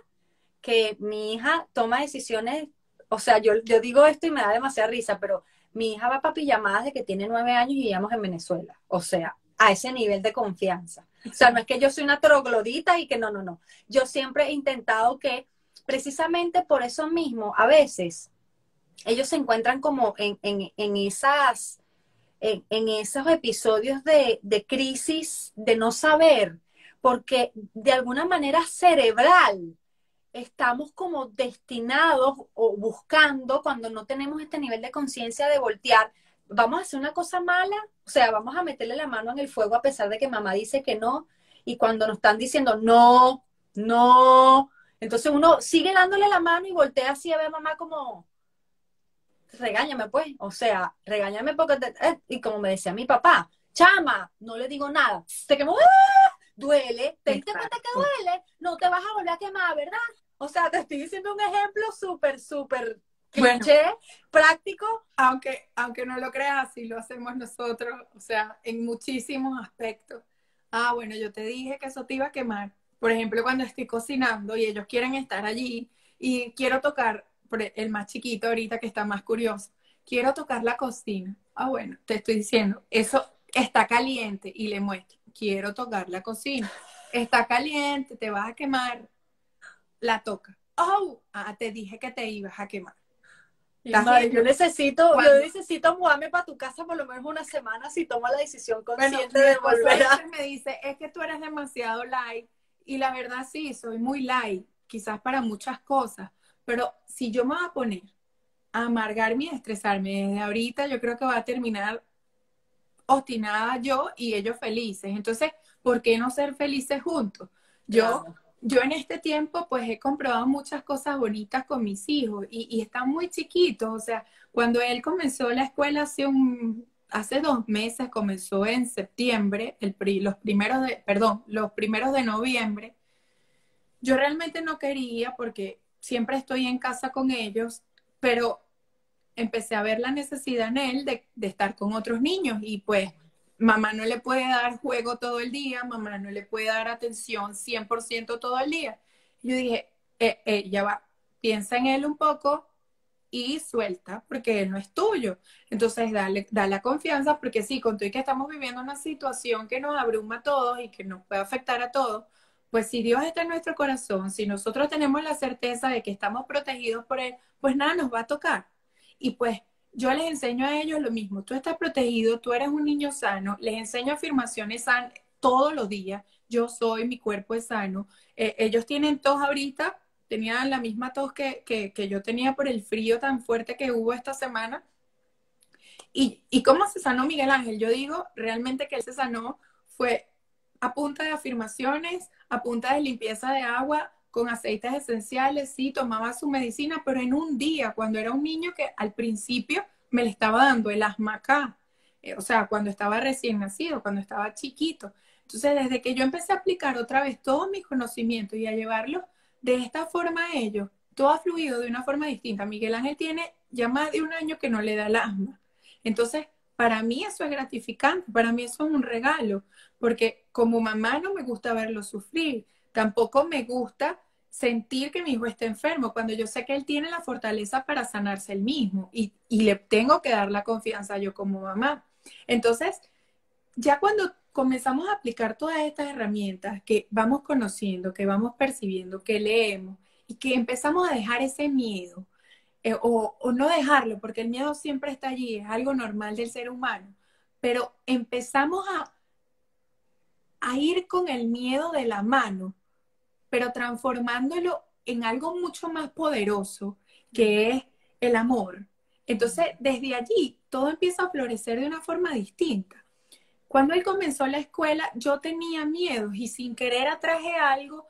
que mi hija toma decisiones, o sea, yo, yo digo esto y me da demasiada risa, pero mi hija va para pijamadas de que tiene nueve años y vivíamos en Venezuela. O sea, a ese nivel de confianza. O sea, no es que yo soy una troglodita y que no, no, no. Yo siempre he intentado que, precisamente por eso mismo, a veces ellos se encuentran como en, en, en esas en, esos episodios de, crisis, de no saber, porque de alguna manera cerebral estamos como destinados o buscando cuando no tenemos este nivel de conciencia de voltear. Vamos a hacer una cosa mala, o sea, vamos a meterle la mano en el fuego a pesar de que mamá dice que no, y cuando nos están diciendo no, no, entonces uno sigue dándole la mano y voltea así a ver a mamá como, regáñame pues, o sea, regáñame porque, eh", y como me decía mi papá, chama, no le digo nada, te quemo, ¡ah! duele, te diste cuenta que duele, no te vas a volver a quemar, ¿verdad? O sea, te estoy diciendo un ejemplo súper, súper cliché práctico. Aunque, aunque no lo creas, así lo hacemos nosotros, o sea, en muchísimos aspectos. Ah, bueno, yo te dije que eso te iba a quemar. Por ejemplo, cuando estoy cocinando y ellos quieren estar allí y quiero tocar, el más chiquito ahorita que está más curioso, quiero tocar la cocina. Ah, bueno, te estoy diciendo, eso está caliente y le muestro, quiero tocar la cocina. Está caliente, te vas a quemar. La toca. Oh, ah, te dije que te ibas a quemar. yo necesito, yo necesito mudarme para tu casa por lo menos una semana si tomo la decisión consciente de volver a... me dice, es que tú eres demasiado light. Y la verdad sí, soy muy light, quizás para muchas cosas. Pero si yo me voy a poner a amargarme y a estresarme desde ahorita, yo creo que va a terminar obstinada yo y ellos felices. Entonces, ¿por qué no ser felices juntos? Yo, yo en este tiempo, pues he comprobado muchas cosas bonitas con mis hijos y, están muy chiquitos. O sea, cuando él comenzó la escuela hace un, hace dos meses, comenzó en septiembre, el, los primeros de, perdón, los primeros de noviembre. Yo realmente no quería porque siempre estoy en casa con ellos, pero empecé a ver la necesidad en él de, estar con otros niños y pues mamá no le puede dar juego todo el día, mamá no le puede dar atención 100% todo el día. Yo dije, eh, eh, va, piensa en él un poco y suelta, porque él no es tuyo. Entonces, dale, dale la confianza, porque sí, con y que estamos viviendo una situación que nos abruma a todos y que nos puede afectar a todos, pues si Dios está en nuestro corazón, si nosotros tenemos la certeza de que estamos protegidos por Él, pues nada nos va a tocar. Y pues yo les enseño a ellos lo mismo, tú estás protegido, tú eres un niño sano, les enseño afirmaciones sanas todos los días, yo soy, mi cuerpo es sano. Eh, ellos tienen tos ahorita, tenían la misma tos que, que, yo tenía por el frío tan fuerte que hubo esta semana. ¿Y, ¿Y cómo se sanó Miguel Ángel? Yo digo realmente que él se sanó fue a punta de afirmaciones, a punta de limpieza de agua, con aceites esenciales, sí, tomaba su medicina, pero en un día, cuando era un niño que al principio me le estaba dando el asma acá, eh, o sea, cuando estaba recién nacido, cuando estaba chiquito. Entonces, desde que yo empecé a aplicar otra vez todos mis conocimientos y a llevarlos de esta forma ellos, todo ha fluido de una forma distinta. Miguel Ángel tiene ya más de un año que no le da el asma. Entonces, para mí eso es gratificante, para mí eso es un regalo, porque como mamá no me gusta verlo sufrir, tampoco me gusta sentir que mi hijo está enfermo, cuando yo sé que él tiene la fortaleza para sanarse él mismo y, le tengo que dar la confianza yo como mamá. Entonces, ya cuando comenzamos a aplicar todas estas herramientas que vamos conociendo, que vamos percibiendo, que leemos y que empezamos a dejar ese miedo eh, o, o, no dejarlo, porque el miedo siempre está allí, es algo normal del ser humano, pero empezamos a, a ir con el miedo de la mano pero transformándolo en algo mucho más poderoso, que es el amor. Entonces, desde allí, todo empieza a florecer de una forma distinta. Cuando él comenzó la escuela, yo tenía miedos y sin querer atraje algo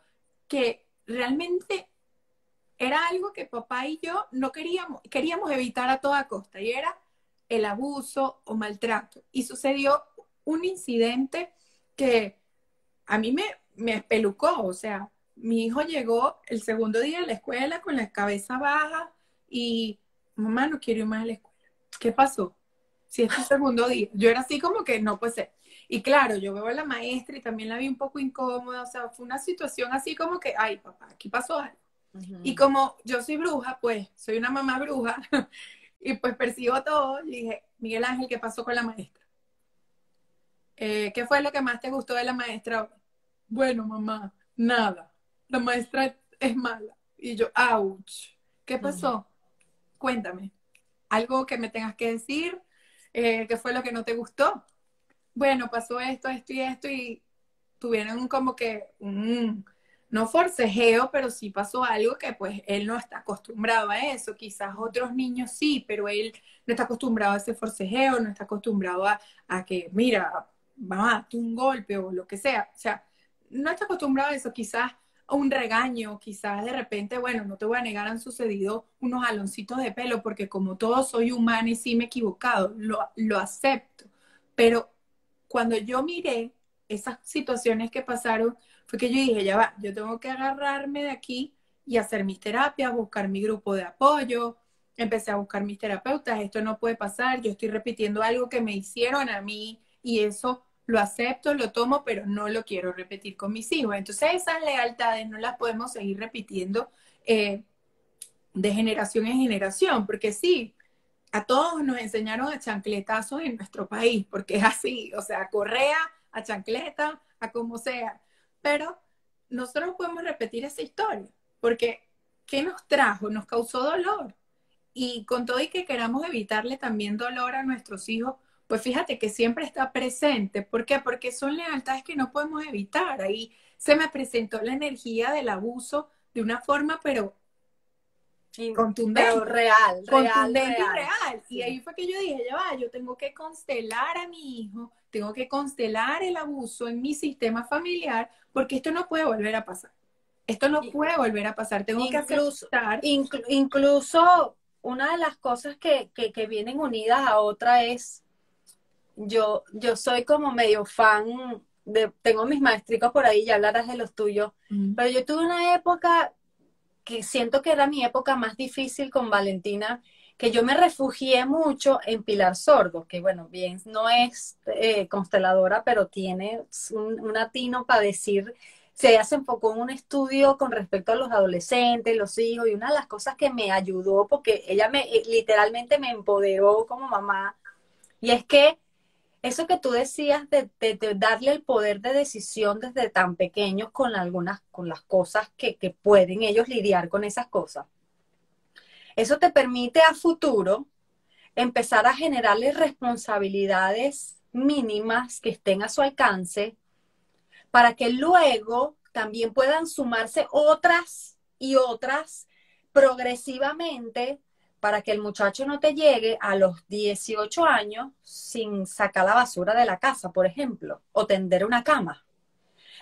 que realmente era algo que papá y yo no queríamos, queríamos evitar a toda costa, y era el abuso o maltrato. Y sucedió un incidente que a mí me, me espelucó, o sea, mi hijo llegó el segundo día a la escuela con la cabeza baja y mamá no quiero ir más a la escuela. ¿Qué pasó? Si es el segundo día. Yo era así como que no puede ser. Y claro, yo veo a la maestra y también la vi un poco incómoda, o sea, fue una situación así como que, ay, papá, aquí pasó algo. Y como yo soy bruja, pues soy una mamá bruja y pues percibo todo, y dije, Miguel Ángel, ¿qué pasó con la maestra? Eh, ¿Qué fue lo que más te gustó de la maestra? Bueno, mamá, nada la maestra es mala. Y yo, ouch, ¿qué pasó? Cuéntame. Algo que me tengas que decir, eh, ¿qué fue lo que no te gustó? Bueno, pasó esto, esto y esto y tuvieron como que un, no forcejeo, pero sí pasó algo que pues él no está acostumbrado a eso. Quizás otros niños sí, pero él no está acostumbrado a ese forcejeo, no está acostumbrado a, a que, mira, vamos a darte un golpe o lo que sea. O sea, no está acostumbrado a eso. Quizás un regaño, quizás de repente, bueno, no te voy a negar, han sucedido unos aloncitos de pelo, porque como todo soy humana y sí me he equivocado, lo, lo acepto. Pero cuando yo miré esas situaciones que pasaron, fue que yo dije, ya va, yo tengo que agarrarme de aquí y hacer mis terapias, buscar mi grupo de apoyo, empecé a buscar mis terapeutas, esto no puede pasar, yo estoy repitiendo algo que me hicieron a mí y eso lo acepto, lo tomo, pero no lo quiero repetir con mis hijos. Entonces esas lealtades no las podemos seguir repitiendo eh, de generación en generación, porque sí, a todos nos enseñaron a chancletazos en nuestro país, porque es así, o sea, correa, a chancleta, a como sea, pero nosotros podemos repetir esa historia, porque ¿qué nos trajo? Nos causó dolor. Y con todo y que queramos evitarle también dolor a nuestros hijos, pues fíjate que siempre está presente. ¿Por qué? Porque son lealtades que no podemos evitar. Ahí se me presentó la energía del abuso de una forma, pero contundente. Pero real, contundente real, y real. Y ahí fue que yo dije, ya va, yo tengo que constelar a mi hijo, tengo que constelar el abuso en mi sistema familiar, porque esto no puede volver a pasar. Esto no puede volver a pasar. Tengo que aceptar. incluso una de las cosas que, que, vienen unidas a otra es, yo, yo soy como medio fan de, tengo mis maestricos por ahí, ya hablarás de los tuyos, pero yo tuve una época que siento que era mi época más difícil con Valentina, que yo me refugié mucho en Pilar Sordo, que bueno, bien, no es eh, consteladora, pero tiene un, un atino para decir se se enfocó en un estudio con respecto a los adolescentes, los hijos, y una de las cosas que me ayudó, porque ella me eh, literalmente me empoderó como mamá, y es que eso que tú decías de, darle el poder de decisión desde tan pequeños con algunas, con las cosas que, que pueden ellos lidiar con esas cosas. Eso te permite a futuro empezar a generarles responsabilidades mínimas que estén a su alcance para que luego también puedan sumarse otras y otras progresivamente para que el muchacho no te llegue a los 18 años sin sacar la basura de la casa, por ejemplo, o tender una cama.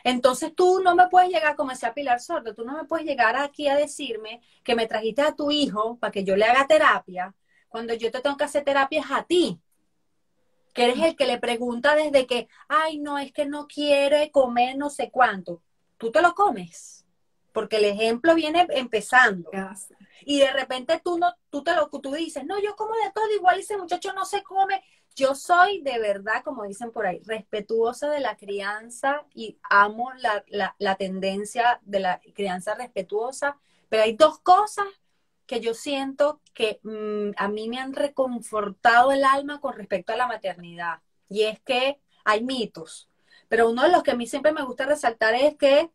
Entonces tú no me puedes llegar, como decía Pilar Sordo, tú no me puedes llegar aquí a decirme que me trajiste a tu hijo para que yo le haga terapia, cuando yo te tengo que hacer terapias a ti que eres el que le pregunta desde que, ay, no, es que no quiere comer no sé cuánto. Tú te lo comes, porque el ejemplo viene empezando. Y de repente tú no, tú te lo, tú dices, no, yo como de todo, igual ese muchacho no se come. Yo soy de verdad, como dicen por ahí, respetuosa de la crianza y amo la, la, la tendencia de la crianza respetuosa, pero hay dos cosas que yo siento que mm, a mí me han reconfortado el alma con respecto a la maternidad. Y es que hay mitos, pero uno de los que a mí siempre me gusta resaltar es que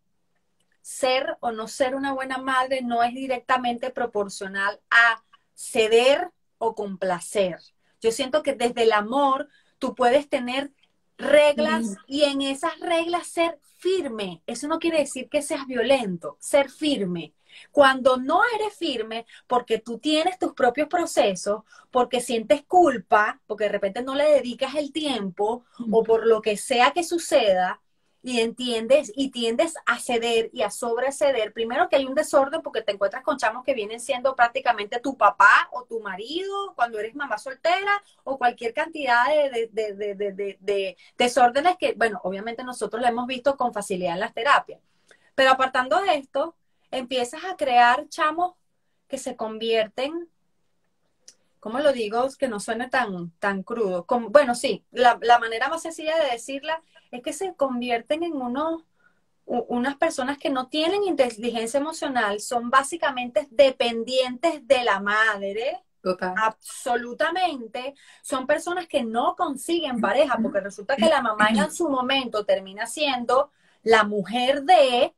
ser o no ser una buena madre no es directamente proporcional a ceder o complacer. Yo siento que desde el amor tú puedes tener reglas y en esas reglas ser firme. Eso no quiere decir que seas violento, ser firme. Cuando no eres firme porque tú tienes tus propios procesos, porque sientes culpa, porque de repente no le dedicas el tiempo o por lo que sea que suceda, y entiendes y tiendes a ceder y a sobreceder, primero que hay un desorden porque te encuentras con chamos que vienen siendo prácticamente tu papá o tu marido cuando eres mamá soltera o cualquier cantidad de, de desórdenes que, bueno, obviamente nosotros lo hemos visto con facilidad en las terapias. Pero apartando de esto, empiezas a crear chamos que se convierten, ¿cómo lo digo? Que no suene tan, tan crudo. Como, bueno, sí, la, manera más sencilla de decirla es que se convierten en unos unas personas que no tienen inteligencia emocional, son básicamente dependientes de la madre. Total. Absolutamente. Son personas que no consiguen pareja, porque resulta que la mamá en su momento termina siendo la mujer de,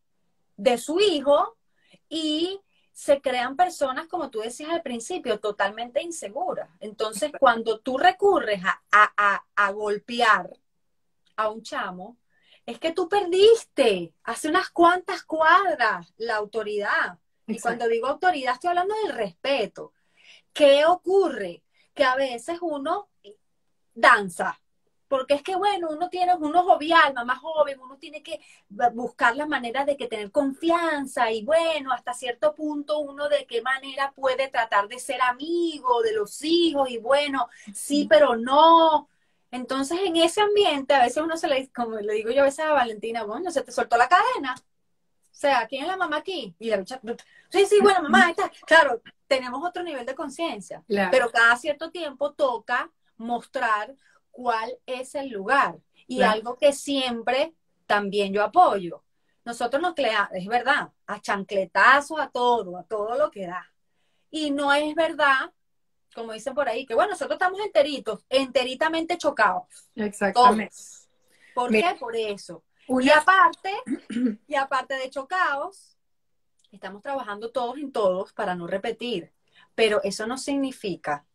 de su hijo y se crean personas, como tú decías al principio, totalmente inseguras. Entonces, cuando tú recurres a, golpear a un chamo, es que tú perdiste hace unas cuantas cuadras la autoridad. Y cuando digo autoridad, estoy hablando del respeto. ¿Qué ocurre? Que a veces uno danza, porque es que, bueno, uno tiene, uno jovial, más joven, uno tiene que buscar las maneras de que tener confianza y bueno, hasta cierto punto uno de qué manera puede tratar de ser amigo de los hijos y bueno, sí, pero no. Entonces, en ese ambiente, a veces uno se le, como le digo yo a veces a Valentina, bueno, se te soltó la cadena, sea, ¿quién es la mamá aquí? Y la bicha, sí, sí, bueno, mamá, está. Claro, tenemos otro nivel de conciencia, pero cada cierto tiempo toca mostrar cuál es el lugar. Y algo que siempre también yo apoyo. Nosotros nos creamos, es verdad, a chancletazos, a todo, a todo lo que da. Y no es verdad, como dicen por ahí, que bueno, nosotros estamos enteritos, enteritamente chocados. Exactamente. ¿Por qué? Por eso. Y aparte, y aparte de chocados, estamos trabajando todos en todos para no repetir. Pero eso no significa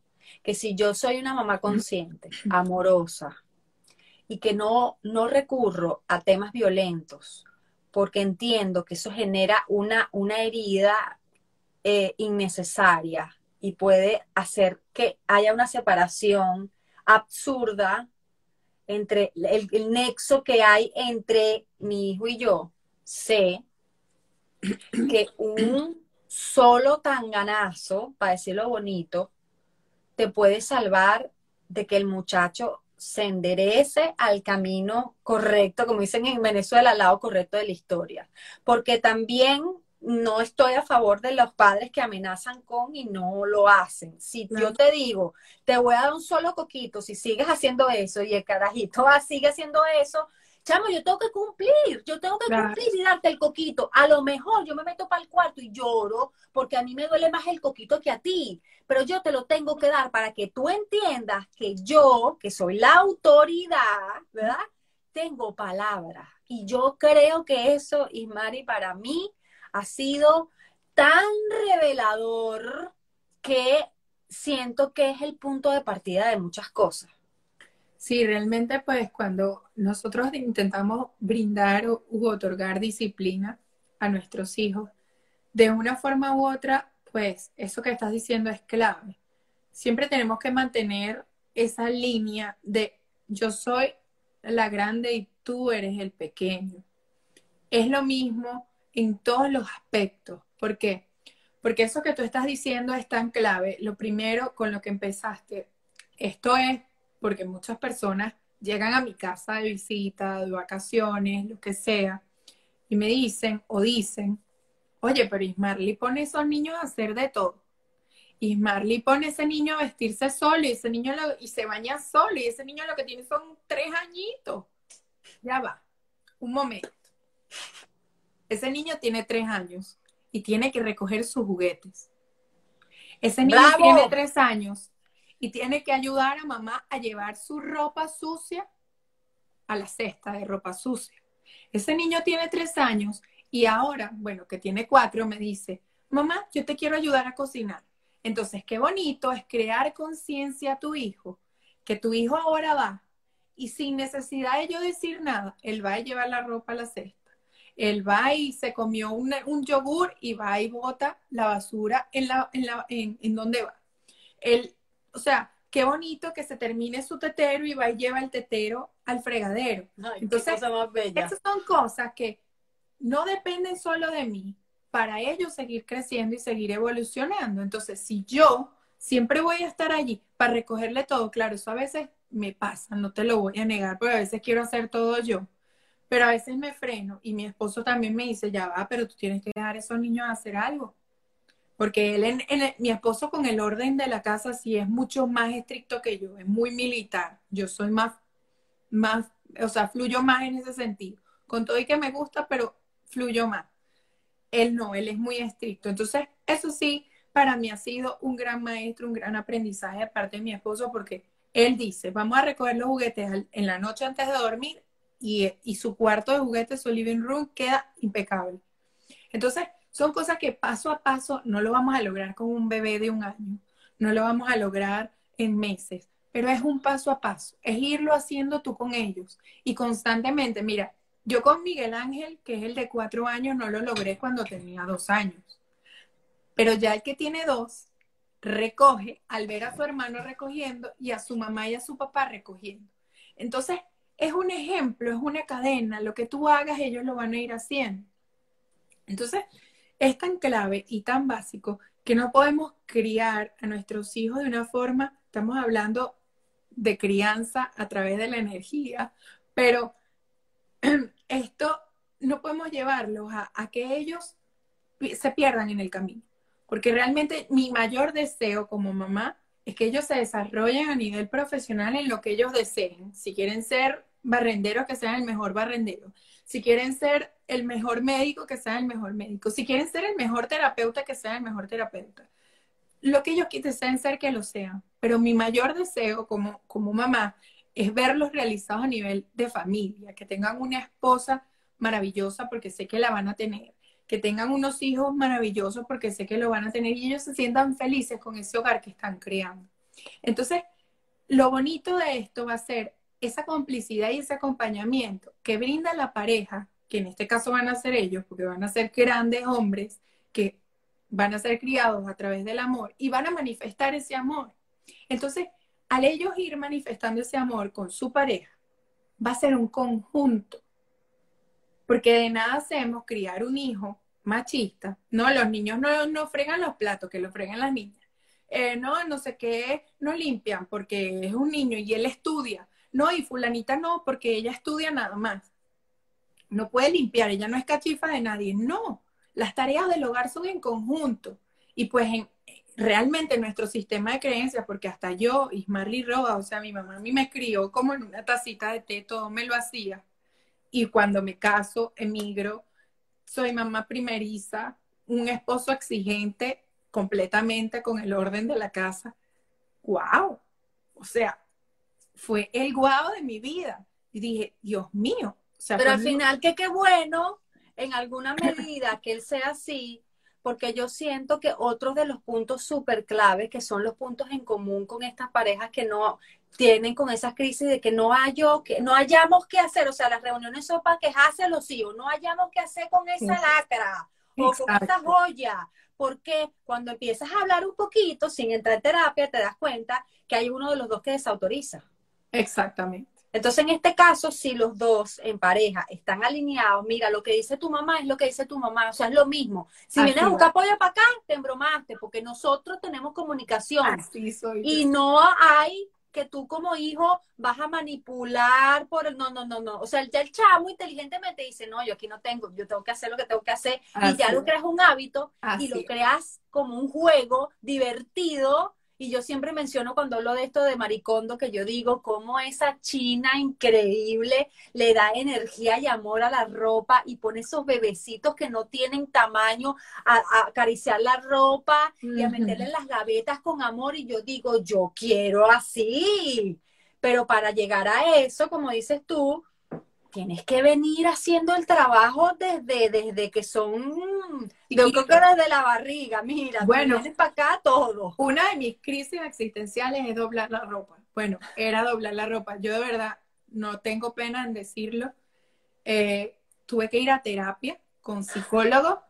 que si yo soy una mamá consciente, amorosa, y que no, no recurro a temas violentos, porque entiendo que eso genera una, una herida eh, innecesaria y puede hacer que haya una separación absurda entre el, el, nexo que hay entre mi hijo y yo. Sé que un solo tanganazo, para decirlo bonito, te puede salvar de que el muchacho se enderece al camino correcto, como dicen en Venezuela, al lado correcto de la historia. Porque también no estoy a favor de los padres que amenazan con y no lo hacen. Si yo te digo, te voy a dar un solo coquito, si sigues haciendo eso y el carajito sigue haciendo eso, chamo, yo tengo que cumplir, yo tengo que cumplir y darte el coquito. A lo mejor yo me meto para el cuarto y lloro porque a mí me duele más el coquito que a ti, pero yo te lo tengo que dar para que tú entiendas que yo, que soy la autoridad, ¿verdad? Tengo palabras. Y yo creo que eso, Ismari, para mí ha sido tan revelador que siento que es el punto de partida de muchas cosas. Sí, realmente pues cuando nosotros intentamos brindar u otorgar disciplina a nuestros hijos, de una forma u otra, pues eso que estás diciendo es clave. Siempre tenemos que mantener esa línea de yo soy la grande y tú eres el pequeño. Es lo mismo en todos los aspectos. ¿Por qué? Porque eso que tú estás diciendo es tan clave. Lo primero con lo que empezaste, esto es porque muchas personas llegan a mi casa de visita, de vacaciones, lo que sea, y me dicen o dicen, oye, pero Ismarly pone a esos niños a hacer de todo. Ismarly pone a ese niño a vestirse solo y ese niño y se baña solo y ese niño lo que tiene son tres añitos. Ya va, un momento. Ese niño tiene tres años y tiene que recoger sus juguetes. Ese niño tiene tres años y tiene que ayudar a mamá a llevar su ropa sucia a la cesta de ropa sucia. Ese niño tiene tres años y ahora, bueno, que tiene cuatro, me dice, mamá, yo te quiero ayudar a cocinar. Entonces, qué bonito es crear conciencia a tu hijo, que tu hijo ahora va y sin necesidad de yo decir nada, él va a llevar la ropa a la cesta. Él va y se comió un, yogur y va y bota la basura en, la, en, la, en, en donde va. Él o sea, qué bonito que se termine su tetero y va y lleva el tetero al fregadero. Entonces, esas son cosas que no dependen solo de mí para ellos seguir creciendo y seguir evolucionando. Entonces, si yo siempre voy a estar allí para recogerle todo, claro, eso a veces me pasa, no te lo voy a negar, porque a veces quiero hacer todo yo, pero a veces me freno y mi esposo también me dice, ya va, pero tú tienes que dejar a esos niños hacer algo. Porque él, en, mi esposo con el orden de la casa sí es mucho más estricto que yo, es muy militar. Yo soy más, más, o sea, fluyo más en ese sentido. Con todo y que me gusta, pero fluyo más. Él no, él es muy estricto. Entonces, eso sí, para mí ha sido un gran maestro, un gran aprendizaje de parte de mi esposo, porque él dice, vamos a recoger los juguetes en la noche antes de dormir y, y su cuarto de juguetes, su living room, queda impecable. Entonces, son cosas que paso a paso no lo vamos a lograr con un bebé de un año, no lo vamos a lograr en meses, pero es un paso a paso, es irlo haciendo tú con ellos y constantemente, mira, yo con Miguel Ángel, que es el de cuatro años, no lo logré cuando tenía dos años, pero ya el que tiene dos, recoge al ver a su hermano recogiendo y a su mamá y a su papá recogiendo. Entonces, es un ejemplo, es una cadena, lo que tú hagas, ellos lo van a ir haciendo. Entonces, es tan clave y tan básico que no podemos criar a nuestros hijos de una forma, estamos hablando de crianza a través de la energía, pero esto no podemos llevarlos a, a que ellos se pierdan en el camino. Porque realmente mi mayor deseo como mamá es que ellos se desarrollen a nivel profesional en lo que ellos deseen. Si quieren ser barrenderos, que sean el mejor barrendero. Si quieren ser el mejor médico, que sean el mejor médico. Si quieren ser el mejor terapeuta, que sean el mejor terapeuta. Lo que ellos quieran ser, que lo sean. Pero mi mayor deseo como, como mamá es verlos realizados a nivel de familia, que tengan una esposa maravillosa porque sé que la van a tener, que tengan unos hijos maravillosos porque sé que lo van a tener y ellos se sientan felices con ese hogar que están creando. Entonces, lo bonito de esto va a ser esa complicidad y ese acompañamiento que brinda la pareja, que en este caso van a ser ellos, porque van a ser grandes hombres que van a ser criados a través del amor y van a manifestar ese amor. Entonces, al ellos ir manifestando ese amor con su pareja, va a ser un conjunto porque de nada hacemos criar un hijo machista. No, los niños no, no fregan los platos, que lo fregan las niñas. Eh, no, no sé qué, no limpian porque es un niño y él estudia. No, y fulanita no, porque ella estudia nada más. No puede limpiar, ella no es cachifa de nadie. No, las tareas del hogar son en conjunto. Y pues en, realmente nuestro sistema de creencias, porque hasta yo, Ismarly Roa, o sea, mi mamá a mí me crió como en una tacita de té, todo me lo hacía y cuando me caso, emigro, soy mamá primeriza, un esposo exigente completamente con el orden de la casa. ¡Wow! O sea, fue el guau de mi vida. Y dije, Dios mío. Pero al final, que qué bueno, en alguna medida, que él sea así, porque yo siento que otros de los puntos súper claves, que son los puntos en común con estas parejas que no, tienen con esas crisis de que no yo que no hayamos qué hacer, o sea, las reuniones son para quejarse a los hijos, no hayamos qué hacer con esa lacra o con esta joya, porque cuando empiezas a hablar un poquito sin entrar en terapia te das cuenta que hay uno de los dos que desautoriza. Exactamente. Entonces, en este caso, si los dos en pareja están alineados, mira, lo que dice tu mamá es lo que dice tu mamá, o sea, es lo mismo. Si vienes a buscar apoyo para acá, te embromaste, porque nosotros tenemos comunicación. Así soy y no hay que tú como hijo vas a manipular por el, no, no, no, no. O sea, ya el chamo inteligentemente dice, no, yo aquí no tengo, yo tengo que hacer lo que tengo que hacer. y ya lo creas un hábito y lo creas como un juego divertido y yo siempre menciono cuando hablo de esto de Maricondo, que yo digo cómo esa china increíble le da energía y amor a la ropa y pone esos bebecitos que no tienen tamaño a, acariciar la ropa y a meterle en las gavetas con amor. Y yo digo, yo quiero así. Pero para llegar a eso, como dices tú, tienes que venir haciendo el trabajo desde, desde que son, yo creo que desde la barriga, mira, bueno, para acá todo. Una de mis crisis existenciales es doblar la ropa. Bueno, era doblar la ropa. Yo de verdad no tengo pena en decirlo. Eh, tuve que ir a terapia con psicólogo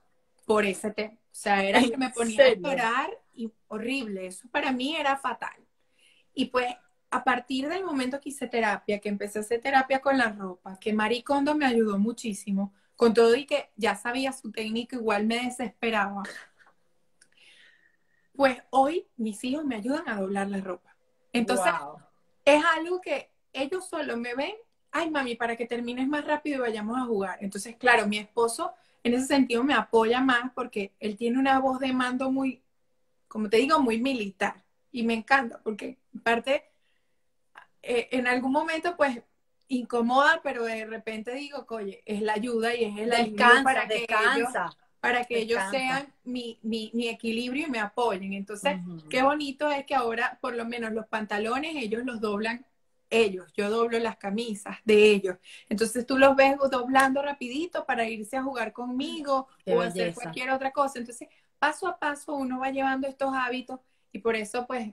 por ese tema. O sea, era que me ponía a llorar y horrible. Eso para mí era fatal. Y pues a partir del momento que hice terapia, que empecé a hacer terapia con la ropa, que Maricondo me ayudó muchísimo, con todo y que ya sabía su técnica, igual me desesperaba. Pues hoy mis hijos me ayudan a doblar la ropa. Entonces, es algo que ellos solo me ven, ay mami, para que termines más rápido y vayamos a jugar. Entonces, claro, mi esposo en ese sentido me apoya más porque él tiene una voz de mando muy, como te digo, muy militar. Y me encanta porque parte eh, en algún momento, pues, incomoda, pero de repente digo, oye, es la ayuda y es el descansa, para que ellos, para que ellos sean mi, mi, mi, equilibrio y me apoyen. Entonces, qué bonito es que ahora, por lo menos los pantalones, ellos los doblan ellos, yo doblo las camisas de ellos. Entonces tú los ves doblando rapidito para irse a jugar conmigo o hacer cualquier otra cosa. Entonces, paso a paso uno va llevando estos hábitos y por eso pues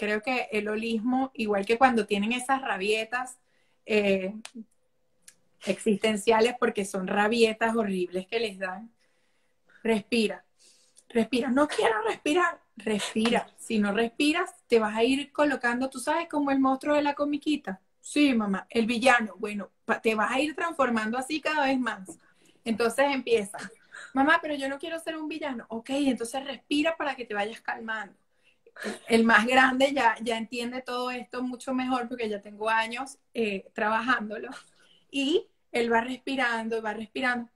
creo que el holismo, igual que cuando tienen esas rabietas eh, existenciales, porque son rabietas horribles que les dan, respira, respira, no quiero respirar, respira. Si no respiras, te vas a ir colocando, tú sabes, como el monstruo de la comiquita. Sí, mamá, el villano. Bueno, te vas a ir transformando así cada vez más. Entonces empieza, mamá, pero yo no quiero ser un villano. Ok, entonces respira para que te vayas calmando el más grande ya, ya entiende todo esto mucho mejor porque ya tengo años eh, trabajándolo. Y él va respirando, va respirando.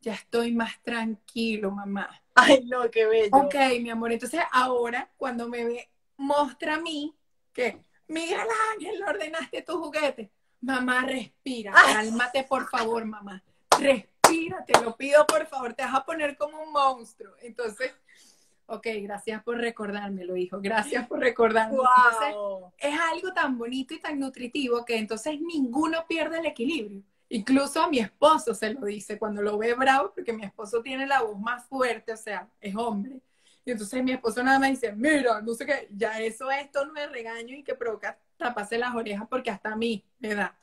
Ya estoy más tranquilo, mamá. Ay, no, qué bello. Ok, mi amor. Entonces ahora, cuando me ve, muestra a mí que, Miguel Ángel, ordenaste tu juguete. Mamá, respira. Cálmate, por favor, mamá. Respira, te lo pido, por favor. Te vas a poner como un monstruo. Entonces, ok, gracias por recordármelo, hijo. Gracias por recordarme. es algo tan bonito y tan nutritivo que entonces ninguno pierde el equilibrio. Incluso a mi esposo se lo dice cuando lo ve bravo, porque mi esposo tiene la voz más fuerte, o sea, es hombre. Y entonces mi esposo nada más dice, mira, no sé qué, ya eso es tono de regaño y que provoca taparse las orejas porque hasta a mí me da.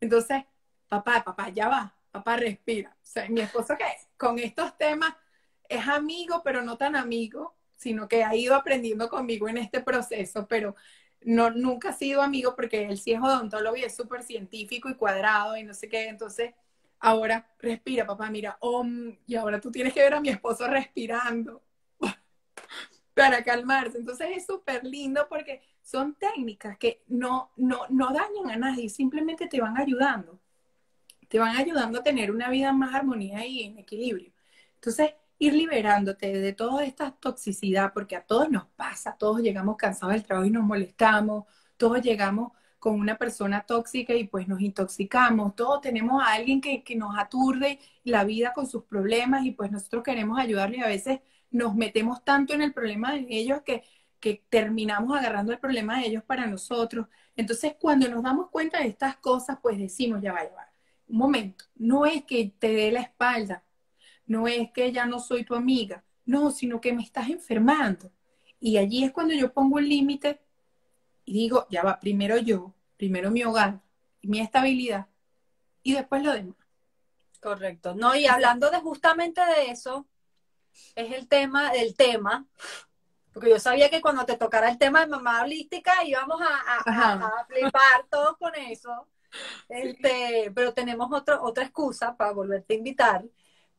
Entonces, papá, papá, ya va, papá respira. O sea, mi esposo que con estos temas es amigo, pero no tan amigo, sino que ha ido aprendiendo conmigo en este proceso, pero no, nunca ha sido amigo porque él sí es odontólogo y es súper científico y cuadrado y no sé qué. Entonces, ahora respira, papá, mira, y ahora tú tienes que ver a mi esposo respirando para calmarse. Entonces es súper lindo porque son técnicas que no, no, no dañan a nadie, simplemente te van ayudando. Te van ayudando a tener una vida más armonía y en equilibrio. Entonces, ir liberándote de toda esta toxicidad, porque a todos nos pasa, todos llegamos cansados del trabajo y nos molestamos, todos llegamos con una persona tóxica y pues nos intoxicamos, todos tenemos a alguien que, que nos aturde la vida con sus problemas y pues nosotros queremos ayudarle y a veces nos metemos tanto en el problema de ellos que, que terminamos agarrando el problema de ellos para nosotros. Entonces, cuando nos damos cuenta de estas cosas, pues decimos, ya va, ya va, un momento, no es que te dé la espalda, no es que ya no soy tu amiga, no, sino que me estás enfermando. Y allí es cuando yo pongo el límite y digo, ya va, primero yo, primero mi hogar, mi estabilidad y después lo demás. Correcto. No, y hablando de justamente de eso, es el tema del tema, porque yo sabía que cuando te tocara el tema de mamá holística íbamos a, a, flipar todos con eso. Este, pero tenemos otro, otra excusa para volverte a invitar,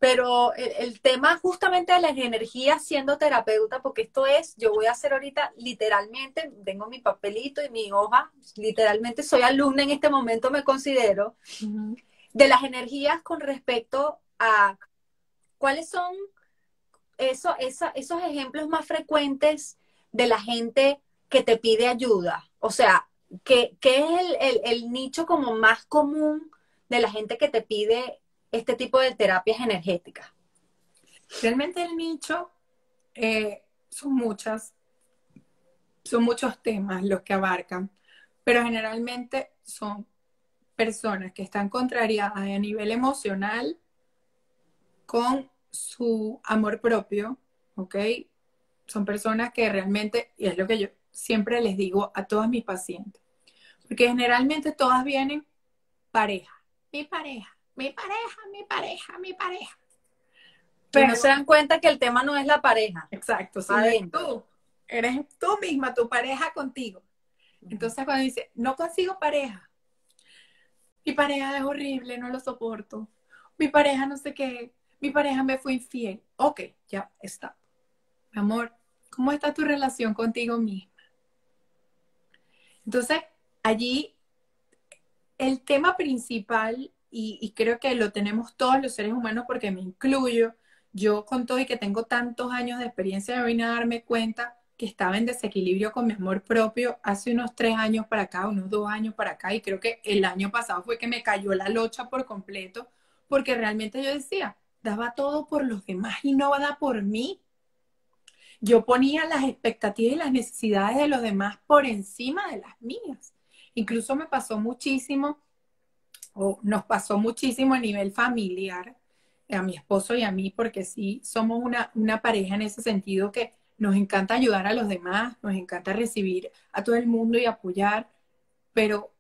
pero el, tema justamente de las energías siendo terapeuta, porque esto es, yo voy a hacer ahorita literalmente, tengo mi papelito y mi hoja, literalmente soy alumna en este momento, me considero, de las energías con respecto a cuáles son eso, esos ejemplos más frecuentes de la gente que te pide ayuda. O sea, ¿qué, es el nicho como más común de la gente que te pide este tipo de terapias energéticas? Realmente el nicho eh, son muchas, son muchos temas los que abarcan, pero generalmente son personas que están contrariadas a nivel emocional con su amor propio, ¿ok? Son personas que realmente, y es lo que yo siempre les digo a todas mis pacientes, porque generalmente todas vienen pareja, mi pareja, mi pareja, mi pareja, mi pareja. Pero no se dan cuenta que el tema no es la pareja. Exacto, eres tú, eres tú misma, tu pareja contigo. Entonces cuando dice, no consigo pareja, mi pareja es horrible, no lo soporto, mi pareja no sé qué, mi pareja me fue infiel. Ok, ya está. Mi amor, ¿cómo está tu relación contigo misma? Entonces, allí el tema principal y, creo que lo tenemos todos los seres humanos porque me incluyo. Yo con todo y que tengo tantos años de experiencia de vine a darme cuenta que estaba en desequilibrio con mi amor propio hace unos tres años para acá, unos dos años para acá, y creo que el año pasado fue que me cayó la locha por completo, porque realmente yo decía, daba todo por los demás y no va por mí. Yo ponía las expectativas y las necesidades de los demás por encima de las mías. Incluso me pasó muchísimo o nos pasó muchísimo a nivel familiar, a mi esposo y a mí, porque sí somos una, una pareja en ese sentido que nos encanta ayudar a los demás, nos encanta recibir a todo el mundo y apoyar, pero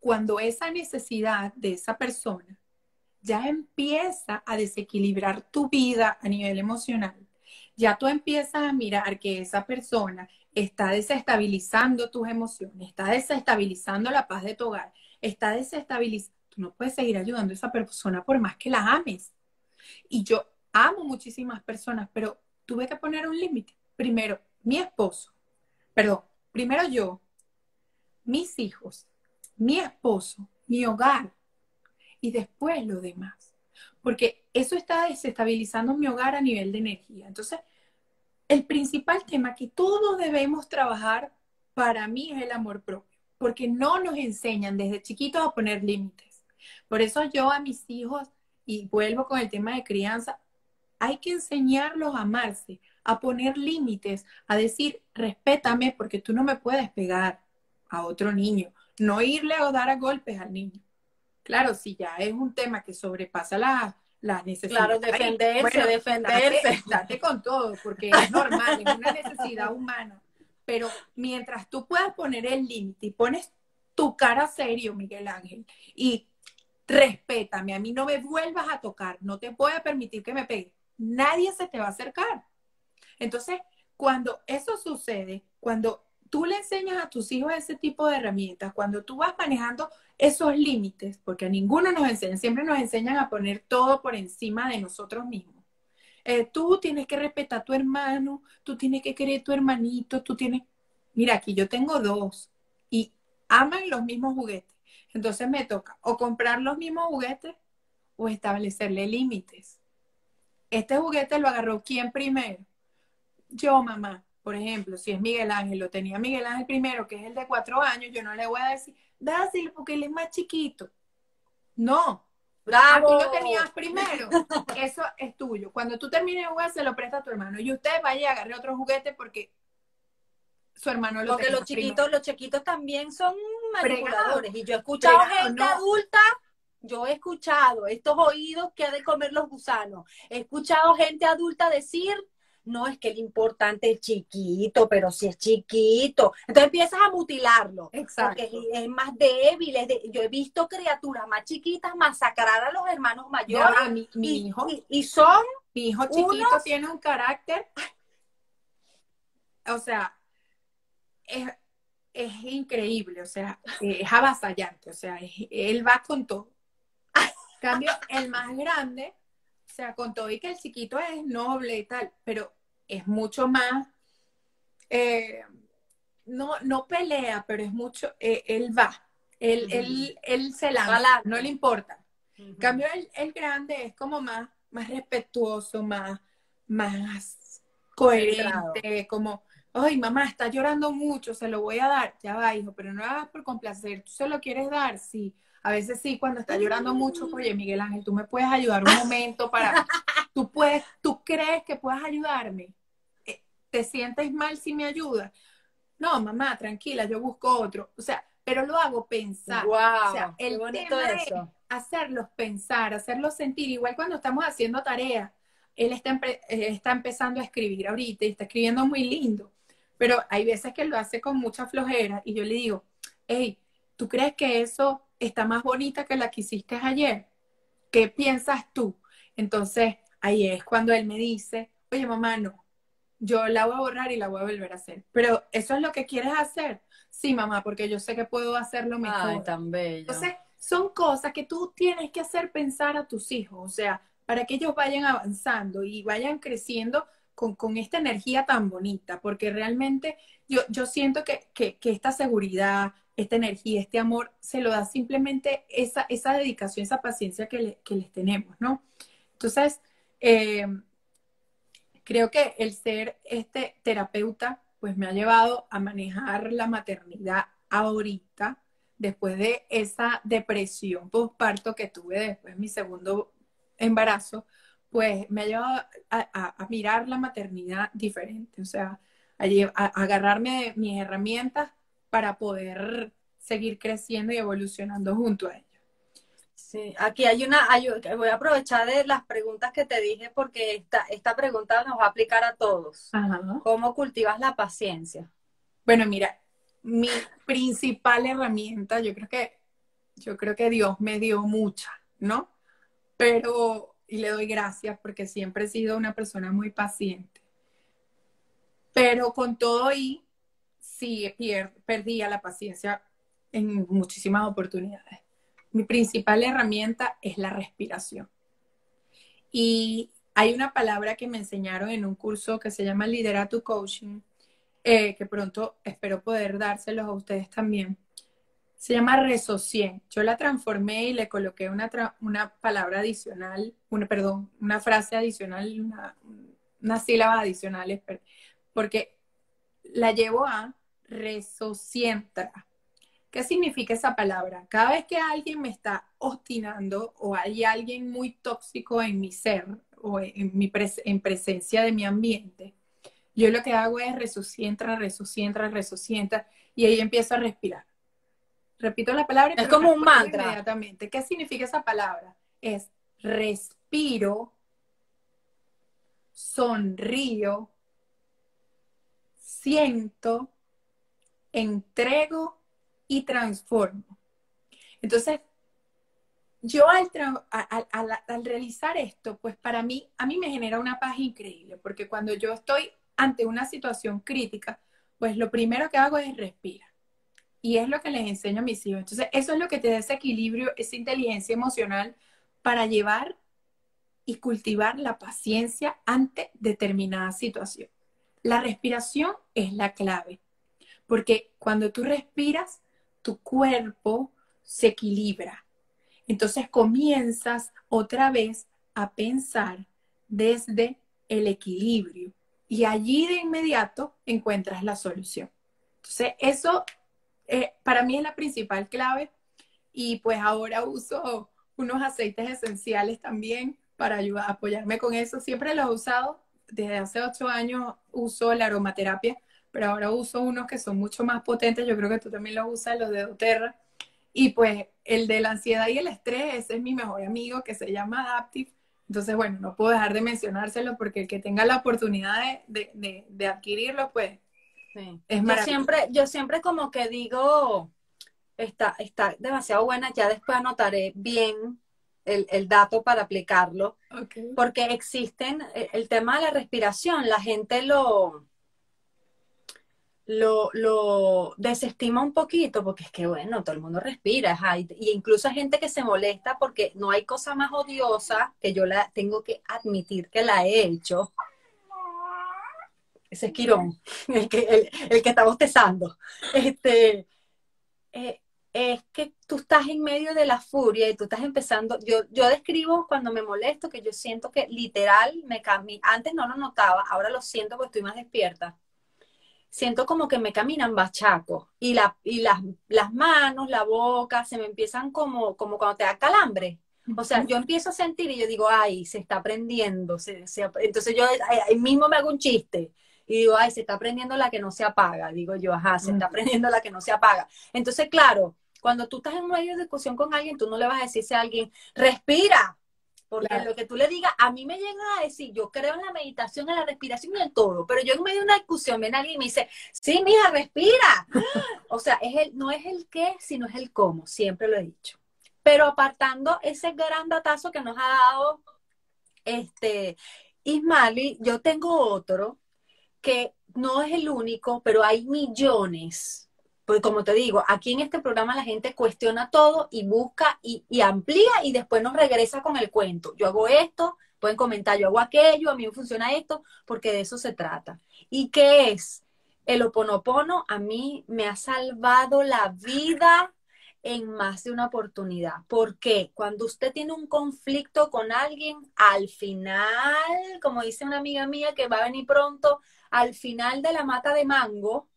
cuando esa necesidad de esa persona ya empieza a desequilibrar tu vida a nivel emocional, ya tú empiezas a mirar que esa persona está desestabilizando tus emociones, está desestabilizando la paz de tu hogar, está desestabilizado. Tú no puedes seguir ayudando a esa persona por más que la ames. Y yo amo muchísimas personas, pero tuve que poner un límite. Primero, mi esposo, perdón, primero yo, mis hijos, mi esposo, mi hogar. y después lo demás. Porque eso está desestabilizando mi hogar a nivel de energía. Entonces, el principal tema que todos debemos trabajar para mí es el amor propio, porque no nos enseñan desde chiquitos a poner límites. Por eso yo a mis hijos, y vuelvo con el tema de crianza, hay que enseñarlos a amarse, a poner límites, a decir, respétame porque tú no me puedes pegar a otro niño, no irle o dar a golpes al niño. Claro, si ya es un tema que sobrepasa las la necesidades. Claro, defenderse, defenderse. Date, con todo, porque es normal, es una necesidad humana. Pero mientras tú puedas poner el límite y pones tu cara serio, Miguel Ángel, y respétame, a mí no me vuelvas a tocar, no te voy a permitir que me pegue, nadie se te va a acercar. Entonces, cuando eso sucede, cuando tú le enseñas a tus hijos ese tipo de herramientas, cuando tú vas manejando esos límites, porque a ninguno nos enseñan, siempre nos enseñan a poner todo por encima de nosotros mismos. Eh, tú tienes que respetar a tu hermano, tú tienes que querer a tu hermanito, tú tienes... Mira, aquí yo tengo dos y aman los mismos juguetes. Entonces me toca o comprar los mismos juguetes o establecerle límites. Este juguete lo agarró quién primero? Yo, mamá por ejemplo, si es Miguel Ángel, lo tenía Miguel Ángel primero, que es el de cuatro años, yo no le voy a decir, dáselo porque él es más chiquito. No. ¡Bravo! Tú lo tenías primero. Eso es tuyo. Cuando tú termines de jugar, se lo presta a tu hermano. Y usted vaya a agarrar otro juguete porque su hermano lo Porque los chiquitos, los chiquitos también son manipuladores. Y yo he escuchado gente adulta yo he escuchado estos oídos que ha de comer los gusanos. He escuchado gente adulta decir no es que el importante es chiquito, pero si es chiquito. Entonces empiezas a mutilarlo. Exacto. Porque es, más débil. yo he visto criaturas más chiquitas masacrar a los hermanos mayores. mi, hijo. Y, son. Mi hijo chiquito tiene un carácter. O sea, es, increíble. O sea, es avasallante. O sea, él va con todo. cambio, el más grande o sea, con todo y que el chiquito es noble y tal, pero es mucho más, eh, no, no pelea, pero es mucho, eh, él va, él, él, se lanza, no le importa. En cambio, el, grande es como más, más respetuoso, más, más coherente, como, ay, mamá, está llorando mucho, se lo voy a dar, ya va, hijo, pero no hagas por complacer, tú se lo quieres dar, sí. A veces sí, cuando está llorando mucho, oye, Miguel Ángel, tú me puedes ayudar un momento para, tú puedes, tú crees que puedes ayudarme. Eh, ¿Te sientes mal si me ayudas? No, mamá, tranquila, yo busco otro. O sea, pero lo hago pensar. Wow, o sea, el tema eso. es hacerlos pensar, hacerlos sentir. Igual cuando estamos haciendo tareas, él está, está empezando a escribir ahorita y está escribiendo muy lindo. Pero hay veces que lo hace con mucha flojera y yo le digo, hey, ¿tú crees que eso está más bonita que la que hiciste ayer. ¿Qué piensas tú? Entonces, ahí es cuando él me dice, oye, mamá, no, yo la voy a borrar y la voy a volver a hacer. Pero eso es lo que quieres hacer. Sí, mamá, porque yo sé que puedo hacerlo mejor. Ay, tan bello. Entonces, son cosas que tú tienes que hacer pensar a tus hijos, o sea, para que ellos vayan avanzando y vayan creciendo con, esta energía tan bonita, porque realmente yo, yo siento que, que, que esta seguridad, esta energía, este amor, se lo da simplemente esa, esa dedicación, esa paciencia que, les tenemos, ¿no? Entonces, eh, creo que el ser este terapeuta, pues me ha llevado a manejar la maternidad ahorita, después de esa depresión postparto que tuve después de mi segundo embarazo, pues me ha llevado a, mirar la maternidad diferente, o sea, a, a agarrarme de mis herramientas para poder seguir creciendo y evolucionando junto a ellos. Sí, aquí hay una, voy a aprovechar de las preguntas que te dije porque esta, esta pregunta nos va a aplicar a todos. ¿Cómo cultivas la paciencia? Bueno, mira, mi principal herramienta, yo creo que, yo creo que Dios me dio mucha, ¿no? Pero, y le doy gracias porque siempre he sido una persona muy paciente. Pero con todo y sí perdía la paciencia en muchísimas oportunidades. Mi principal herramienta es la respiración. Y hay una palabra que me enseñaron en un curso que se llama Liderato Coaching, eh, que pronto espero poder dárselos a ustedes también. Se llama resocien. Yo la transformé y le coloqué una, una palabra adicional, una, perdón, una frase adicional, una, una sílaba adicional, porque la llevo a resocientra. ¿Qué significa esa palabra? Cada vez que alguien me está obstinando o hay alguien muy tóxico en mi ser o en, mi en presencia de mi ambiente, yo lo que hago es resocientra, resocientra, resocientra y ahí empiezo a respirar repito la palabra. Es como un mantra. Inmediatamente. ¿Qué significa esa palabra? Es respiro, sonrío, siento, entrego y transformo. Entonces, yo al, al, realizar esto, pues para mí, a mí me genera una paz increíble, porque cuando yo estoy ante una situación crítica, pues lo primero que hago es respirar. Y es lo que les enseño a mis hijos. Entonces, eso es lo que te da ese equilibrio, esa inteligencia emocional para llevar y cultivar la paciencia ante determinada situación. La respiración es la clave, porque cuando tú respiras, tu cuerpo se equilibra. Entonces comienzas otra vez a pensar desde el equilibrio y allí de inmediato encuentras la solución. Entonces, eso eh, para mí es la principal clave y pues ahora uso unos aceites esenciales también para ayudar, apoyarme con eso. Siempre los he usado, desde hace ocho años uso la aromaterapia, pero ahora uso unos que son mucho más potentes. Yo creo que tú también los usas, los de doTERRA. Y pues el de la ansiedad y el estrés, ese es mi mejor amigo que se llama Adaptive. Entonces, bueno, no puedo dejar de mencionárselo porque el que tenga la oportunidad de, de, de adquirirlo, pues yo siempre, yo siempre como que digo, está, está demasiado buena, ya después anotaré bien el, dato para aplicarlo, porque existen, eh, el tema de la respiración, la gente lo, lo, lo, desestima un poquito, porque es que, bueno, todo el mundo respira, y incluso hay gente que se molesta porque no hay cosa más odiosa que yo la tengo que admitir que la he hecho, ese es Quirón, el que, el, que está bostezando. Este, eh, es que tú estás en medio de la furia y tú estás empezando, yo, yo describo cuando me molesto que yo siento que literal me camina, antes no lo notaba, ahora lo siento porque estoy más despierta. Siento como que me caminan bachacos y, la, y las, las manos, la boca, se me empiezan como, como cuando te da calambre. O sea, yo empiezo a sentir y yo digo, ay, se está prendiendo. entonces yo ahí mismo me hago un chiste y digo, ay, se está prendiendo la que no se apaga, digo yo, ajá, se está prendiendo la que no se apaga. Entonces, claro, cuando tú estás en medio de discusión con alguien, tú no le vas a decirse a alguien, respira, porque lo que tú le digas, a mí me llega a decir, yo creo en la meditación, en la respiración y en todo, pero yo en medio de una discusión viene alguien y me dice, sí, mija, respira. o sea, es el, no es el qué, sino es el cómo, siempre lo he dicho. Pero apartando ese gran datazo que nos ha dado este Ismali, yo tengo otro que no es el único, pero hay millones. Pues como te digo, aquí en este programa la gente cuestiona todo y busca y, amplía y después nos regresa con el cuento. Yo hago esto, pueden comentar, yo hago aquello, a mí me funciona esto, porque de eso se trata. ¿Y qué es? El oponopono a mí me ha salvado la vida en más de una oportunidad. Porque cuando usted tiene un conflicto con alguien, al final, como dice una amiga mía que va a venir pronto, al final de la mata de mango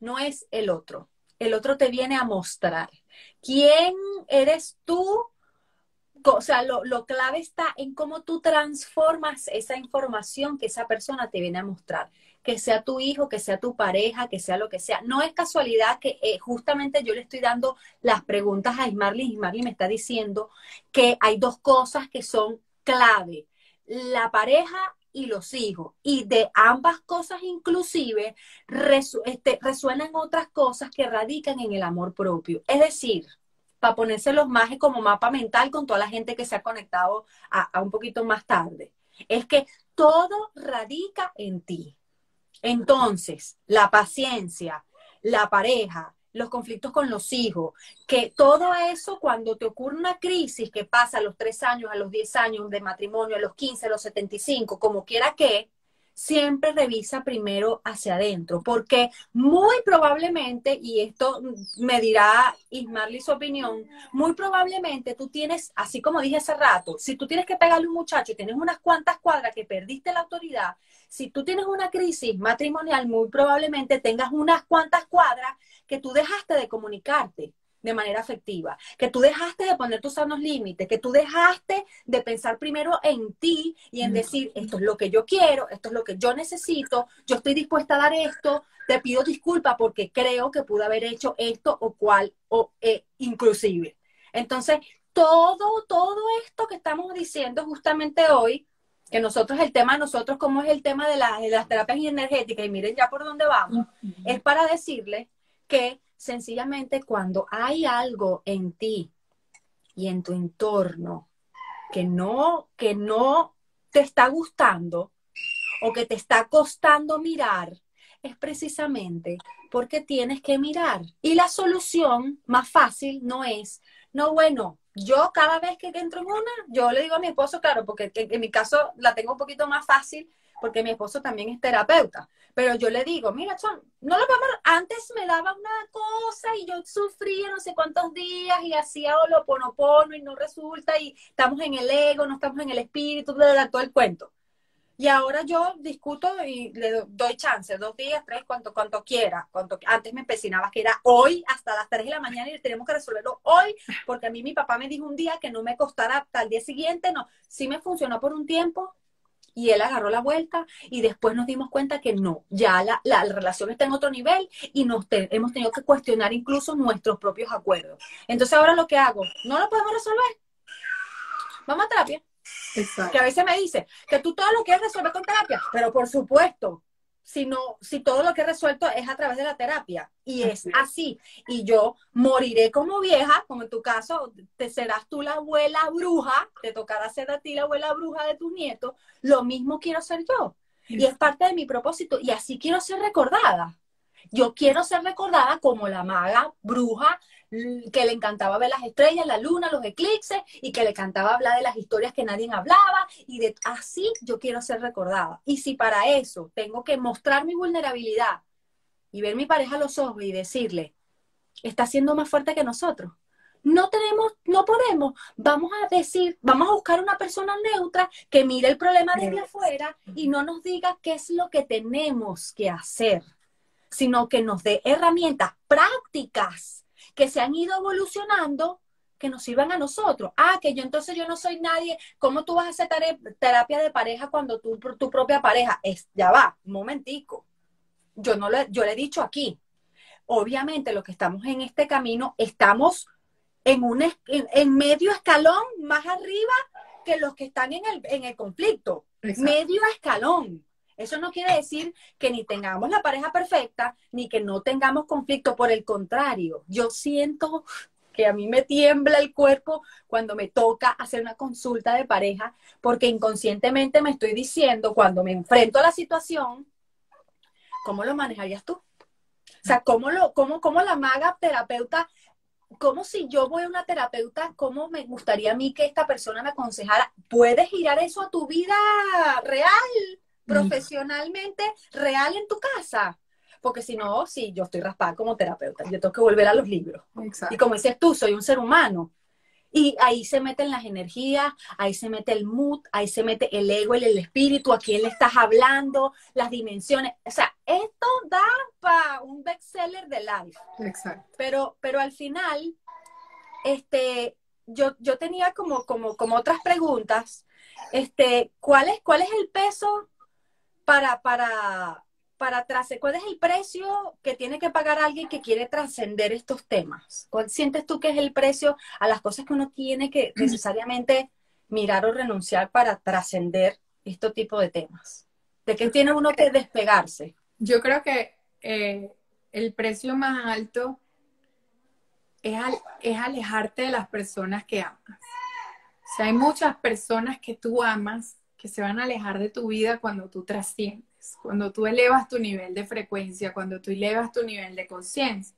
no es el otro. El otro te viene a mostrar quién eres tú. O sea, lo, clave está en cómo tú transformas esa información que esa persona te viene a mostrar. Que sea tu hijo, que sea tu pareja, que sea lo que sea. No es casualidad que eh, justamente yo le estoy dando las preguntas a Ismarly y Ismarly me está diciendo que hay dos cosas que son clave. La pareja y los hijos. Y de ambas cosas inclusive este, resuenan otras cosas que radican en el amor propio. Es decir, para ponerse los más como mapa mental con toda la gente que se ha conectado a, un poquito más tarde, es que todo radica en ti. Entonces, la paciencia, la pareja, los conflictos con los hijos, que todo eso cuando te ocurre una crisis que pasa a los tres años, a los diez años de matrimonio, a los 15, a los 75, como quiera que, siempre revisa primero hacia adentro, porque muy probablemente, y esto me dirá Ismarly su opinión, muy probablemente tú tienes, así como dije hace rato, si tú tienes que pegarle a un muchacho y tienes unas cuantas cuadras que perdiste la autoridad, si tú tienes una crisis matrimonial, muy probablemente tengas unas cuantas cuadras que tú dejaste de comunicarte de manera afectiva, que tú dejaste de poner tus sanos límites, que tú dejaste de pensar primero en ti y en decir, esto es lo que yo quiero, esto es lo que yo necesito, yo estoy dispuesta a dar esto, te pido disculpa porque creo que pude haber hecho esto o cual, o eh, inclusive. Entonces, todo, todo esto que estamos diciendo justamente hoy, que nosotros, el tema de nosotros, como es el tema de, de las terapias energéticas, y miren ya por dónde vamos, es para decirle que sencillamente cuando hay algo en ti y en tu entorno que no, que no te está gustando o que te está costando mirar, es precisamente porque tienes que mirar. Y la solución más fácil no es, no, bueno, yo cada vez que entro en una, yo le digo a mi esposo, claro, porque en mi caso la tengo un poquito más fácil, porque mi esposo también es terapeuta. Pero yo le digo, mira, Chon, no lo podemos, antes me daba una cosa y yo sufría no sé cuántos días y hacía pono y no resulta y estamos en el ego, no estamos en el espíritu, todo el cuento. Y ahora yo discuto y le doy chance, dos días, tres, cuanto, cuanto quiera. Cuanto, antes me empecinaba que era hoy hasta las tres de la mañana y tenemos que resolverlo hoy, porque a mí mi papá me dijo un día que no me costara hasta el día siguiente, no. Sí me funcionó por un tiempo, y él agarró la vuelta y después nos dimos cuenta que no, ya la, la relación está en otro nivel y nos hemos tenido que cuestionar incluso nuestros propios acuerdos. Entonces ahora lo que hago, no lo podemos resolver. Vamos a terapia. Exacto. Que a veces me dice que tú todo lo quieres resolver con terapia, pero por supuesto, sino si todo lo que he resuelto es a través de la terapia. Y es así. Y yo moriré como vieja, como en tu caso, te serás tú la abuela bruja, te tocará ser a ti la abuela bruja de tus nietos, lo mismo quiero ser yo. Y es parte de mi propósito. Y así quiero ser recordada. Yo quiero ser recordada como la maga bruja que le encantaba ver las estrellas, la luna, los eclipses y que le encantaba hablar de las historias que nadie hablaba y de así yo quiero ser recordada. Y si para eso tengo que mostrar mi vulnerabilidad y ver mi pareja a los ojos y decirle, está siendo más fuerte que nosotros. No tenemos, no podemos. Vamos a decir, vamos a buscar una persona neutra que mire el problema desde afuera y no nos diga qué es lo que tenemos que hacer, sino que nos dé herramientas prácticas que se han ido evolucionando que nos sirvan a nosotros. Ah, que yo entonces yo no soy nadie. ¿Cómo tú vas a hacer terapia de pareja cuando tú, tu propia pareja es, ya va, un momentico. Yo no le, yo le he dicho aquí. Obviamente, los que estamos en este camino, estamos en un en, medio escalón más arriba que los que están en el, en el conflicto. Medio escalón. Eso no quiere decir que ni tengamos la pareja perfecta, ni que no tengamos conflicto. Por el contrario, yo siento que a mí me tiembla el cuerpo cuando me toca hacer una consulta de pareja, porque inconscientemente me estoy diciendo, cuando me enfrento a la situación, ¿cómo lo manejarías tú? O sea, ¿cómo, lo, cómo, cómo la maga terapeuta, cómo si yo voy a una terapeuta, cómo me gustaría a mí que esta persona me aconsejara? ¿Puedes girar eso a tu vida real? Profesionalmente real en tu casa. Porque si no, sí, yo estoy raspada como terapeuta, yo tengo que volver a los libros. Y como dices tú, soy un ser humano. Y ahí se meten las energías, ahí se mete el mood, ahí se mete el ego, el, el espíritu, a quién le estás hablando, las dimensiones. O sea, esto da para un bestseller de life. Exacto. Pero, pero al final, este, yo, yo tenía como, como, como otras preguntas. Este, ¿cuál es, ¿Cuál es el peso para, para, para ¿Cuál es el precio que tiene que pagar alguien que quiere trascender estos temas? ¿Cuál sientes tú que es el precio a las cosas que uno tiene que necesariamente mirar o renunciar para trascender este tipo de temas? ¿De qué tiene uno que despegarse? Yo creo que eh, el precio más alto es, es alejarte de las personas que amas. O sea, hay muchas personas que tú amas que se van a alejar de tu vida cuando tú trasciendes, cuando tú elevas tu nivel de frecuencia, cuando tú elevas tu nivel de conciencia.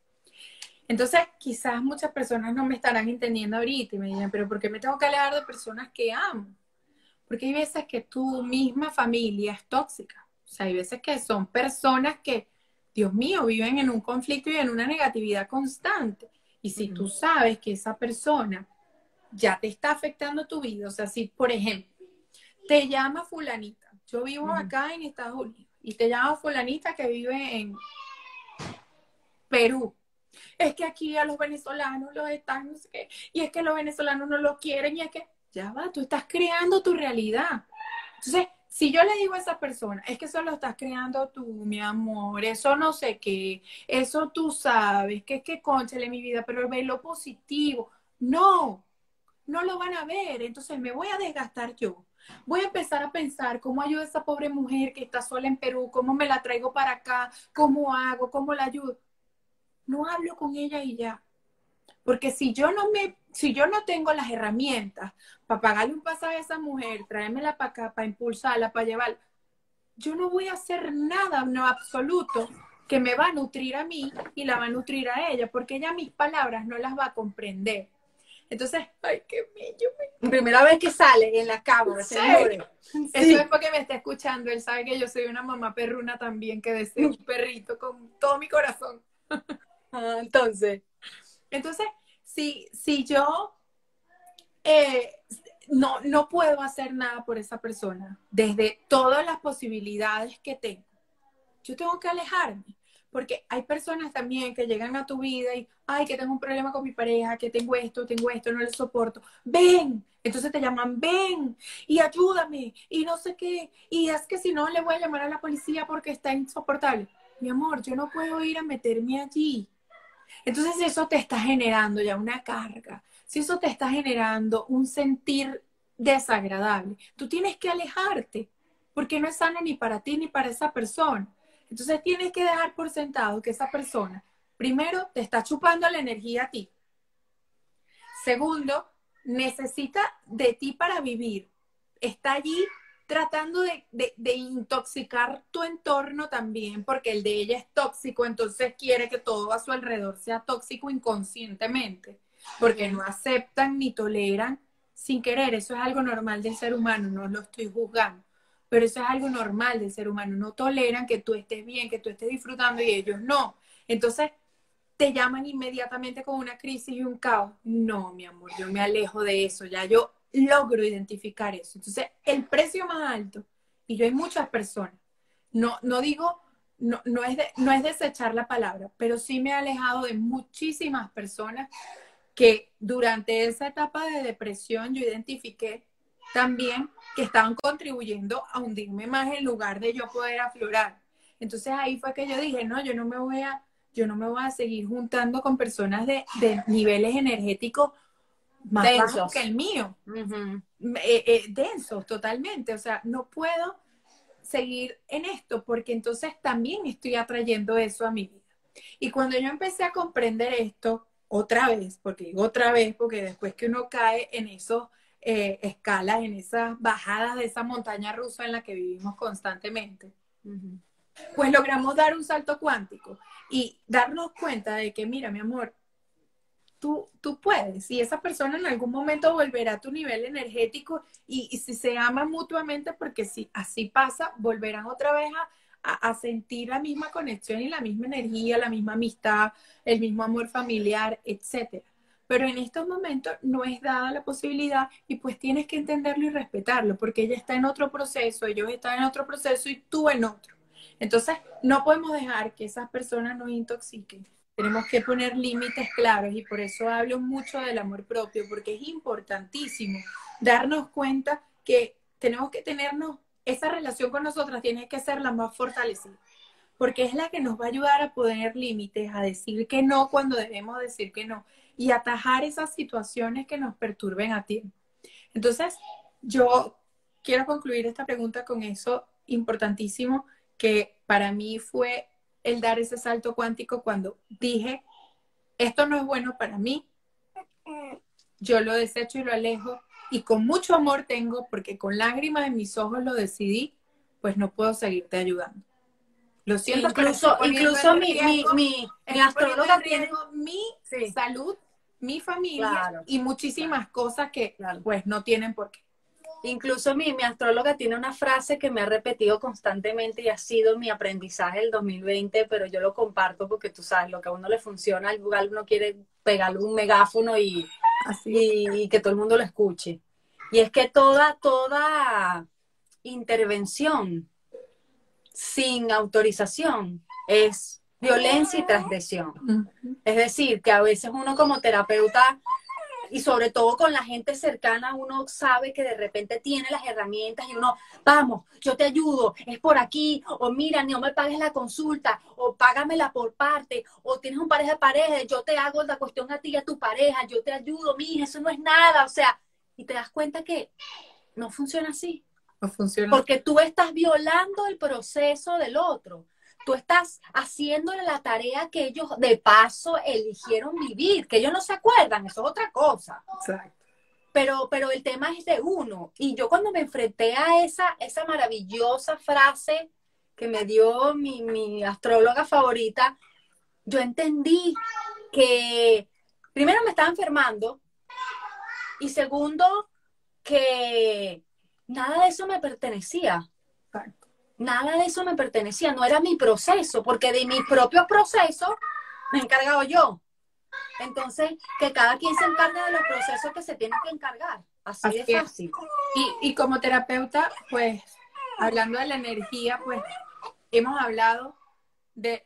Entonces, quizás muchas personas no me estarán entendiendo ahorita y me dirán, pero ¿por qué me tengo que alejar de personas que amo? Porque hay veces que tu misma familia es tóxica. O sea, hay veces que son personas que, Dios mío, viven en un conflicto y en una negatividad constante. Y si tú sabes que esa persona ya te está afectando tu vida, o sea, si, por ejemplo, te llama fulanita, yo vivo acá en Estados Unidos, y te llama fulanita que vive en Perú. Es que aquí a los venezolanos los están, no sé qué, y es que los venezolanos no lo quieren, y es que, ya va, tú estás creando tu realidad. Entonces, si yo le digo a esa persona, es que eso lo estás creando tú, mi amor, eso no sé qué, eso tú sabes, que es que conchale mi vida, pero ve lo positivo. No, no lo van a ver, entonces me voy a desgastar yo. Voy a empezar a pensar cómo ayudo a esa pobre mujer que está sola en Perú, cómo me la traigo para acá, cómo hago, cómo la ayudo. No hablo con ella y ya. Porque si yo no me, si yo no tengo las herramientas para pagarle un pasaje a esa mujer, traérmela para acá, para impulsarla, para llevarla, yo no voy a hacer nada, no absoluto, que me va a nutrir a mí y la va a nutrir a ella, porque ella mis palabras no las va a comprender. Entonces, ay, qué bello. Primera vez que sale en la cámara, señores. Eso es porque me está escuchando. Él sabe que yo soy una mamá perruna también, que deseo un perrito con todo mi corazón. Ah, entonces. Entonces, si, si yo eh, no, no puedo hacer nada por esa persona, desde todas las posibilidades que tengo, yo tengo que alejarme. Porque hay personas también que llegan a tu vida y, ay, que tengo un problema con mi pareja, que tengo esto, tengo esto, no le soporto. Ven. Entonces te llaman, ven y ayúdame y no sé qué. Y es que si no, le voy a llamar a la policía porque está insoportable. Mi amor, yo no puedo ir a meterme allí. Entonces eso te está generando ya una carga, si eso te está generando un sentir desagradable, tú tienes que alejarte, porque no es sano ni para ti ni para esa persona. Entonces tienes que dejar por sentado que esa persona, primero, te está chupando la energía a ti. Segundo, necesita de ti para vivir. Está allí tratando de, intoxicar tu entorno también, porque el de ella es tóxico, entonces quiere que todo a su alrededor sea tóxico inconscientemente, porque no aceptan ni toleran sin querer. Eso es algo normal del ser humano, no lo estoy juzgando, pero eso es algo normal del ser humano. No toleran que tú estés bien, que tú estés disfrutando y ellos no. Entonces, te llaman inmediatamente con una crisis y un caos. No, mi amor, yo me alejo de eso, ya yo logro identificar eso. Entonces, el precio más alto, y yo hay muchas personas, no, no digo, no, no, es no es desechar la palabra, pero sí me he alejado de muchísimas personas que durante esa etapa de depresión yo identifiqué también que estaban contribuyendo a hundirme más en lugar de yo poder aflorar. Entonces ahí fue que yo dije, no, yo no me voy a, yo no me voy a seguir juntando con personas de, de niveles energéticos más densos. que el mío. Eh, eh, densos, totalmente. O sea, no puedo seguir en esto porque entonces también estoy atrayendo eso a mi vida. Y cuando yo empecé a comprender esto otra vez, porque digo otra vez, porque después que uno cae en esos eh, escalas, en esas bajadas de esa montaña rusa en la que vivimos constantemente, pues logramos dar un salto cuántico y darnos cuenta de que, mira, mi amor, tú, tú puedes. Y esa persona en algún momento volverá a tu nivel energético y, si se aman mutuamente, porque si así pasa, volverán otra vez a, a, sentir la misma conexión y la misma energía, la misma amistad, el mismo amor familiar, etcétera. Pero en estos momentos no es dada la posibilidad y pues tienes que entenderlo y respetarlo, porque ella está en otro proceso, ellos están en otro proceso y tú en otro. Entonces, no podemos dejar que esas personas nos intoxiquen tenemos que poner límites claros y por eso hablo mucho del amor propio, porque es importantísimo darnos cuenta que tenemos que tenernos, esa relación con nosotras tiene que ser la más fortalecida, porque es la que nos va a ayudar a poner límites, a decir que no cuando debemos decir que no y atajar esas situaciones que nos perturben a tiempo. Entonces, yo quiero concluir esta pregunta con eso importantísimo que para mí fue el dar ese salto cuántico cuando dije, esto no es bueno para mí, yo lo desecho y lo alejo y con mucho amor tengo, porque con lágrimas en mis ojos lo decidí, pues no puedo seguirte ayudando. Lo siento, incluso, incluso mi, mi, mi, astróloga tiene mi salud, mi familia y muchísimas cosas que pues no tienen por qué. Incluso mi, mi astróloga tiene una frase que me ha repetido constantemente y ha sido mi aprendizaje del 2020, pero yo lo comparto porque tú sabes, lo que a uno le funciona, al uno quiere pegarle un megáfono y, y, que todo el mundo lo escuche. Y es que toda, toda intervención sin autorización es violencia y transgresión. Es decir, que a veces uno como terapeuta y sobre todo con la gente cercana, uno sabe que de repente tiene las herramientas y uno, vamos, yo te ayudo, es por aquí, o mira, no me pagues la consulta, o págamela por parte, o tienes un pareja de pareja, yo te hago la cuestión a ti y a tu pareja, yo te ayudo, mira, eso no es nada, o sea, y te das cuenta que no funciona así. No funciona. Porque tú estás violando el proceso del otro tú estás haciéndole la tarea que ellos de paso eligieron vivir, que ellos no se acuerdan, eso es otra cosa. Exacto. Pero, pero el tema es de uno. Y yo cuando me enfrenté a esa, esa maravillosa frase que me dio mi, mi astróloga favorita, yo entendí que primero me estaba enfermando y segundo que nada de eso me pertenecía. Exacto nada de eso me pertenecía, no era mi proceso, porque de mi propio proceso me he encargado yo. Entonces, que cada quien se encargue de los procesos que se tiene que encargar. Así, de fácil. Y, como terapeuta, pues, hablando de la energía, pues, hemos hablado de,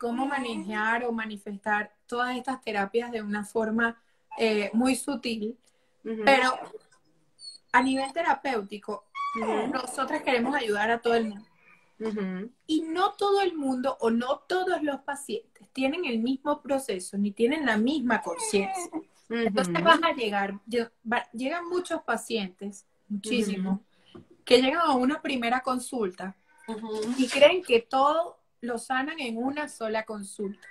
cómo manejar o manifestar todas estas terapias de una forma eh, muy sutil, pero a nivel terapéutico, nosotras queremos ayudar a todo el mundo. Y no todo el mundo o no todos los pacientes tienen el mismo proceso ni tienen la misma conciencia. Entonces vas a llegar, llegan muchos pacientes, muchísimos, que llegan a una primera consulta y creen que todo lo sanan en una sola consulta.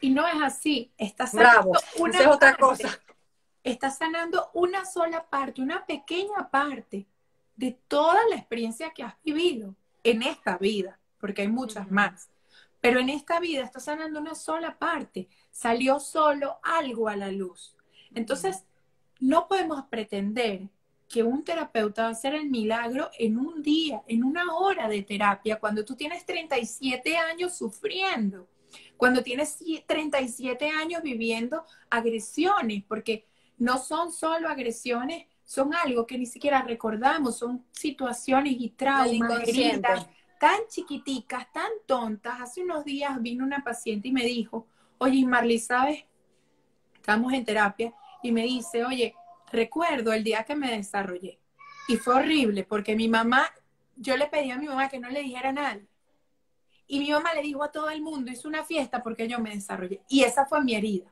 Y no es así. Está sanando una es otra cosa. Está sanando una sola parte, una pequeña parte de toda la experiencia que has vivido en esta vida, porque hay muchas más. Pero en esta vida estás sanando una sola parte, salió solo algo a la luz. Entonces, no podemos pretender que un terapeuta va a hacer el milagro en un día, en una hora de terapia, cuando tú tienes 37 años sufriendo, cuando tienes 37 años viviendo agresiones, porque no son solo agresiones son algo que ni siquiera recordamos, son situaciones y traumas, tan chiquiticas, tan tontas. Hace unos días vino una paciente y me dijo, oye, Marley, ¿sabes? Estamos en terapia y me dice, oye, recuerdo el día que me desarrollé. Y fue horrible porque mi mamá, yo le pedí a mi mamá que no le dijera a nadie. Y mi mamá le dijo a todo el mundo, hizo una fiesta porque yo me desarrollé. Y esa fue mi herida.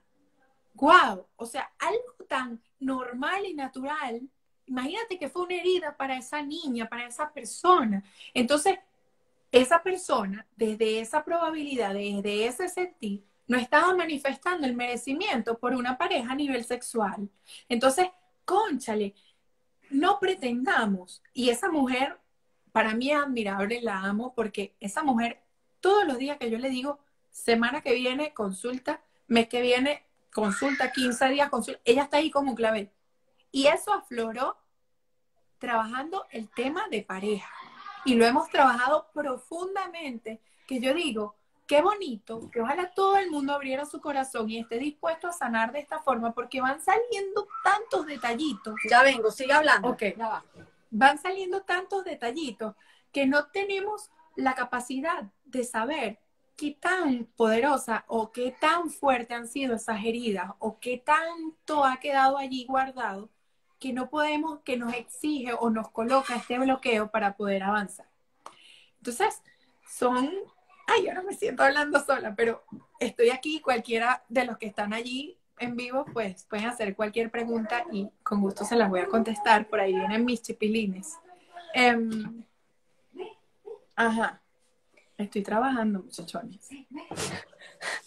¡Guau! O sea, algo tan normal y natural. Imagínate que fue una herida para esa niña, para esa persona. Entonces, esa persona, desde esa probabilidad, desde ese sentir, no estaba manifestando el merecimiento por una pareja a nivel sexual. Entonces, conchale, no pretendamos. Y esa mujer, para mí es admirable, la amo, porque esa mujer, todos los días que yo le digo, semana que viene, consulta, mes que viene, consulta, 15 días, consulta, ella está ahí como un clavel. Y eso afloró trabajando el tema de pareja. Y lo hemos trabajado profundamente, que yo digo, qué bonito, que ojalá todo el mundo abriera su corazón y esté dispuesto a sanar de esta forma, porque van saliendo tantos detallitos. Ya vengo, sigue hablando. Ok, ya va. Van saliendo tantos detallitos que no tenemos la capacidad de saber qué tan poderosa o qué tan fuerte han sido esas heridas o qué tanto ha quedado allí guardado que no podemos, que nos exige o nos coloca este bloqueo para poder avanzar. Entonces, son, ay, ahora me siento hablando sola, pero estoy aquí, cualquiera de los que están allí en vivo, pues pueden hacer cualquier pregunta y con gusto se las voy a contestar. Por ahí vienen mis chipilines. Em, ajá. Estoy trabajando, muchachones.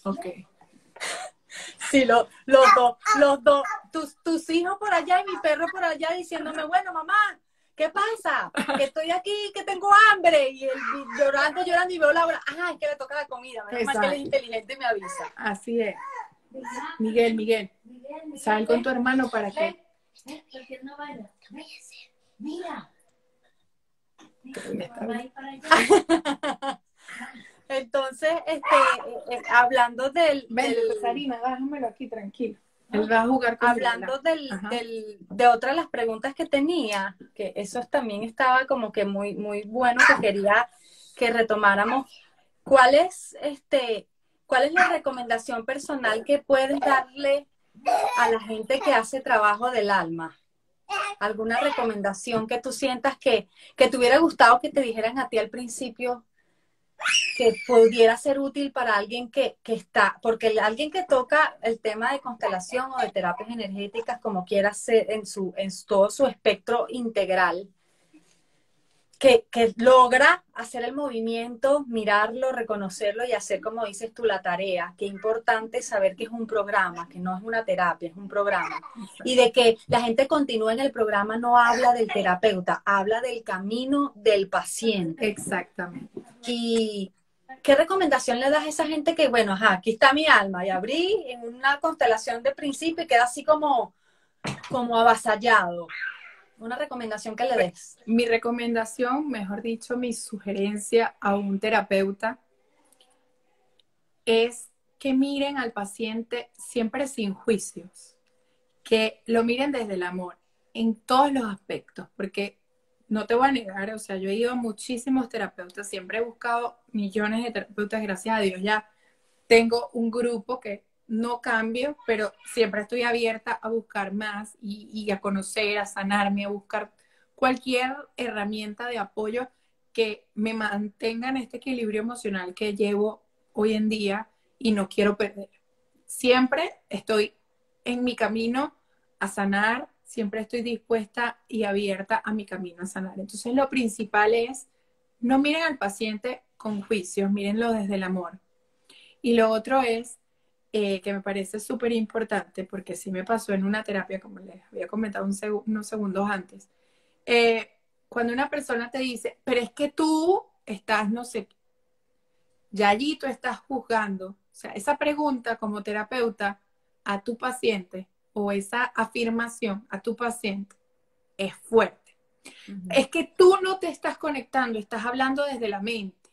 Ok. Sí, los dos, los dos, tus, tus hijos por allá y mi perro por allá diciéndome, bueno, mamá, ¿qué pasa? Que estoy aquí, que tengo hambre. Y él llorando, llorando y veo la hora. Ah, es que le toca la comida. Menos mal que él es inteligente y me avisa. Así es. Miguel, Miguel, sal con tu hermano para que. ¿Por qué no baila? Mira. Entonces, este, eh, hablando del... Ven, del- Sarina, déjamelo aquí tranquilo. Él va a jugar con Hablando del- de otra de las preguntas que tenía, que eso también estaba como que muy, muy bueno, que quería que retomáramos. ¿Cuál es, este, cuál es la recomendación personal que puedes darle a la gente que hace trabajo del alma? ¿Alguna recomendación que tú sientas que, que te hubiera gustado que te dijeran a ti al principio que pudiera ser útil para alguien que, que está, porque el- alguien que toca el tema de constelación o de terapias energéticas, como quiera ser en su, en todo su espectro integral, que, que logra hacer el movimiento, mirarlo, reconocerlo y hacer, como dices tú, la tarea. Qué importante saber que es un programa, que no es una terapia, es un programa. Y de que la gente continúe en el programa no habla del terapeuta, habla del camino del paciente. Exactamente. ¿Y qué recomendación le das a esa gente que, bueno, ajá, aquí está mi alma y abrí en una constelación de principio y queda así como, como avasallado? Una recomendación que le des. Mi recomendación, mejor dicho, mi sugerencia a un terapeuta es que miren al paciente siempre sin juicios, que lo miren desde el amor en todos los aspectos, porque no te voy a negar, o sea, yo he ido a muchísimos terapeutas, siempre he buscado millones de terapeutas, gracias a Dios ya tengo un grupo que no cambio, pero siempre estoy abierta a buscar más y, a conocer, a sanarme, a buscar cualquier herramienta de apoyo que me mantenga en este equilibrio emocional que llevo hoy en día y no quiero perder. Siempre estoy en mi camino a sanar, siempre estoy dispuesta y abierta a mi camino a sanar. Entonces lo principal es, no miren al paciente con juicios, mírenlo desde el amor. Y lo otro es, eh, que me parece súper importante, porque sí me pasó en una terapia, como les había comentado un seg unos segundos antes, eh, cuando una persona te dice, pero es que tú estás, no sé, ya allí tú estás juzgando. O sea, esa pregunta como terapeuta a tu paciente o esa afirmación a tu paciente es fuerte. Es que tú no te estás conectando, estás hablando desde la mente.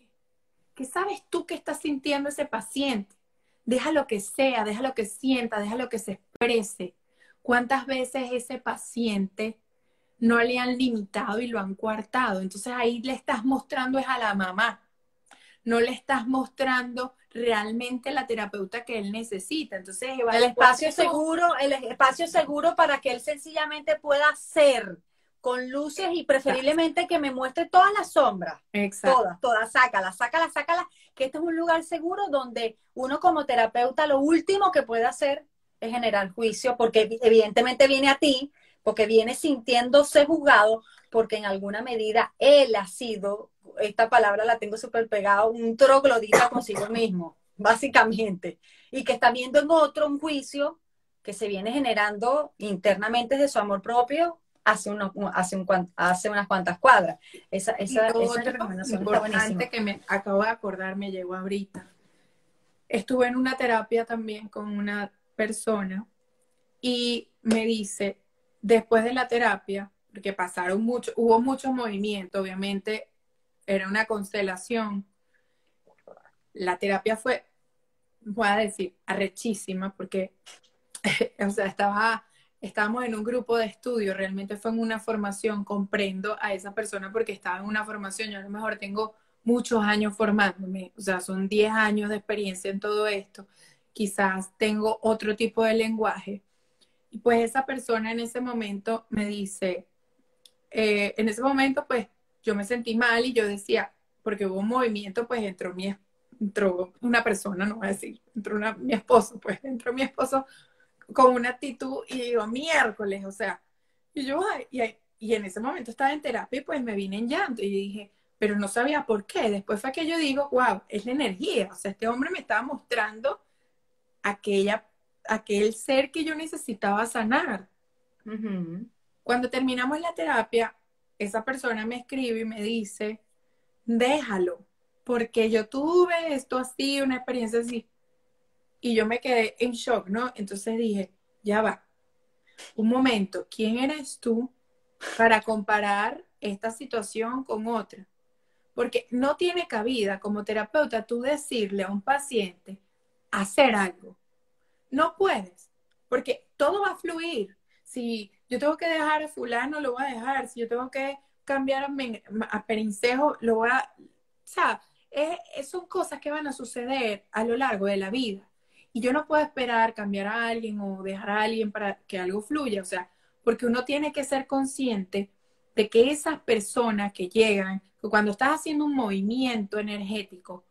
¿Qué sabes tú que está sintiendo ese paciente? Deja lo que sea, deja lo que sienta, deja lo que se exprese. ¿Cuántas veces ese paciente no le han limitado y lo han coartado? Entonces ahí le estás mostrando es a la mamá. No le estás mostrando realmente la terapeuta que él necesita. Entonces, el espacio seguro, el espacio seguro para que él sencillamente pueda ser con luces y preferiblemente que me muestre todas las sombras. Exacto. Todas, todas, sácala, sácala, sácala. Que este es un lugar seguro donde uno como terapeuta lo último que puede hacer es generar juicio, porque evidentemente viene a ti, porque viene sintiéndose juzgado, porque en alguna medida él ha sido, esta palabra la tengo súper pegada, un troglodita consigo mismo, básicamente, y que está viendo en otro un juicio que se viene generando internamente de su amor propio hace, uno, hace, un, hace unas cuantas cuadras. Esa, esa, y esa recomendación importante que me acabo de acordar, me llegó ahorita. Estuve en una terapia también con una persona y me dice, después de la terapia, porque pasaron mucho, hubo muchos movimientos, obviamente era una constelación. La terapia fue, voy a decir, arrechísima, porque, o sea, estaba estábamos en un grupo de estudio, realmente fue en una formación, comprendo a esa persona porque estaba en una formación, yo a lo mejor tengo muchos años formándome, o sea, son 10 años de experiencia en todo esto, quizás tengo otro tipo de lenguaje. Y pues esa persona en ese momento me dice, eh, en ese momento pues yo me sentí mal y yo decía, porque hubo un movimiento, pues entró mi, entró una persona, no voy a decir, entró una, mi esposo, pues entró mi esposo con una actitud y digo, miércoles, o sea, y yo, y, y, en ese momento estaba en terapia y pues me vine en llanto y dije, pero no sabía por qué. Después fue que yo digo, wow, es la energía, o sea, este hombre me estaba mostrando aquella, aquel ser que yo necesitaba sanar. Uh -huh. Cuando terminamos la terapia, esa persona me escribe y me dice, déjalo, porque yo tuve esto así, una experiencia así. Y yo me quedé en shock, ¿no? Entonces dije, ya va, un momento, ¿quién eres tú para comparar esta situación con otra. Porque no tiene cabida como terapeuta tú decirle a un paciente hacer algo. No puedes, porque todo va a fluir. Si yo tengo que dejar a fulano, lo voy a dejar. Si yo tengo que cambiar a, Perincejo, lo voy a... O sea, son cosas que van a suceder a lo largo de la vida. Y yo no puedo esperar cambiar a alguien o dejar a alguien para que algo fluya. O sea, porque uno tiene que ser consciente de que esas personas que llegan, que cuando estás haciendo un movimiento energético,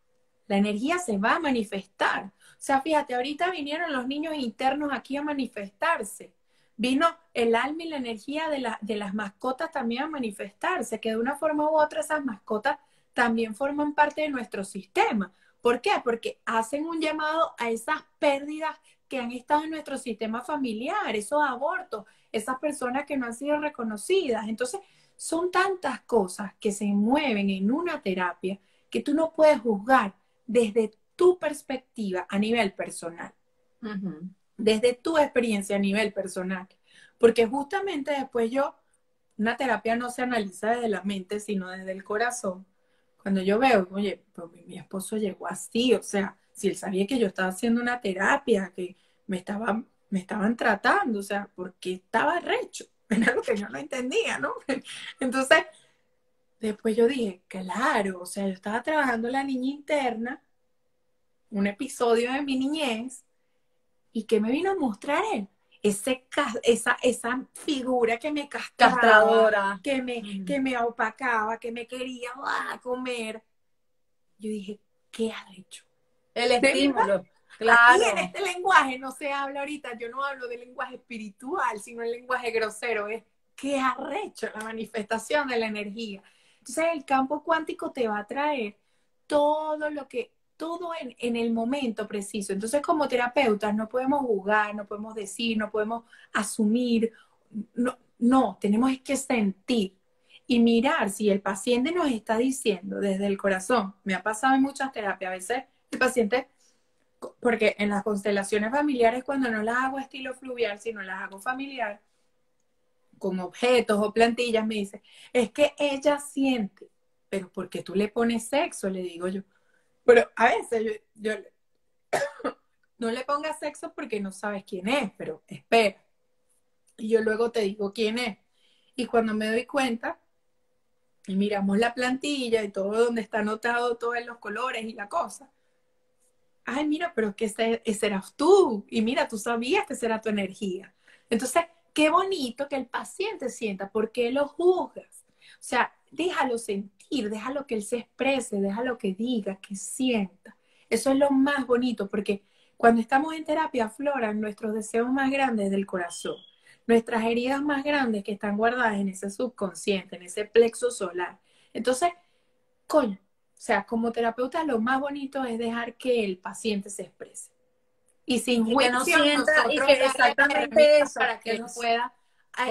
la energía se va a manifestar. O sea, fíjate, ahorita vinieron los niños internos aquí a manifestarse. Vino el alma y la energía de, de las mascotas también a manifestarse, que de una forma u otra esas mascotas también forman parte de nuestro sistema. ¿Por qué? Porque hacen un llamado a esas pérdidas que han estado en nuestro sistema familiar, esos abortos, esas personas que no han sido reconocidas. Entonces, son tantas cosas que se mueven en una terapia que tú no puedes juzgar desde tu perspectiva a nivel personal, desde tu experiencia a nivel personal. Porque justamente después yo, una terapia no se analiza desde la mente, sino desde el corazón. Cuando yo veo, oye, pues mi, esposo llegó así, o sea, si él sabía que yo estaba haciendo una terapia, que me, estaba, me estaban tratando, o sea, porque estaba recho. Era lo que yo no entendía, ¿no? Entonces, después yo dije, claro, o sea, yo estaba trabajando la niña interna, un episodio de mi niñez, y que me vino a mostrar él. Ese, esa, esa figura que me castraba, que me, que me opacaba, que me quería comer. Yo dije, ¿qué ha hecho? El estímulo. Claro. en este lenguaje no se habla ahorita, yo no hablo de lenguaje espiritual, sino el lenguaje grosero, es que arrecho la manifestación de la energía. Entonces el campo cuántico te va a traer todo lo que, todo en, en el momento preciso. Entonces como terapeutas no podemos jugar, no podemos decir, no podemos asumir, no, no, tenemos que sentir y mirar si el paciente nos está diciendo desde el corazón. Me ha pasado en muchas terapias, a veces el paciente porque en las constelaciones familiares cuando no las hago estilo fluvial, sino las hago familiar, con objetos o plantillas, me dice, es que ella siente, pero porque tú le pones sexo, le digo yo. Pero a veces yo, no le pongas sexo porque no sabes quién es, pero espera. Y yo luego te digo quién es. Y cuando me doy cuenta, y miramos la plantilla y todo donde está anotado todos los colores y la cosa, ay, mira, pero que ese, ese eras tú, y mira, tú sabías que esa era tu energía. Entonces, qué bonito que el paciente sienta, ¿por qué lo juzgas? O sea, déjalo sentir, déjalo que él se exprese, déjalo que diga, que sienta. Eso es lo más bonito, porque cuando estamos en terapia afloran nuestros deseos más grandes del corazón, nuestras heridas más grandes que están guardadas en ese subconsciente, en ese plexo solar. Entonces, coño, o sea, como terapeuta lo más bonito es dejar que el paciente se exprese. Y sin y que no sienta y que exactamente eso para que él pueda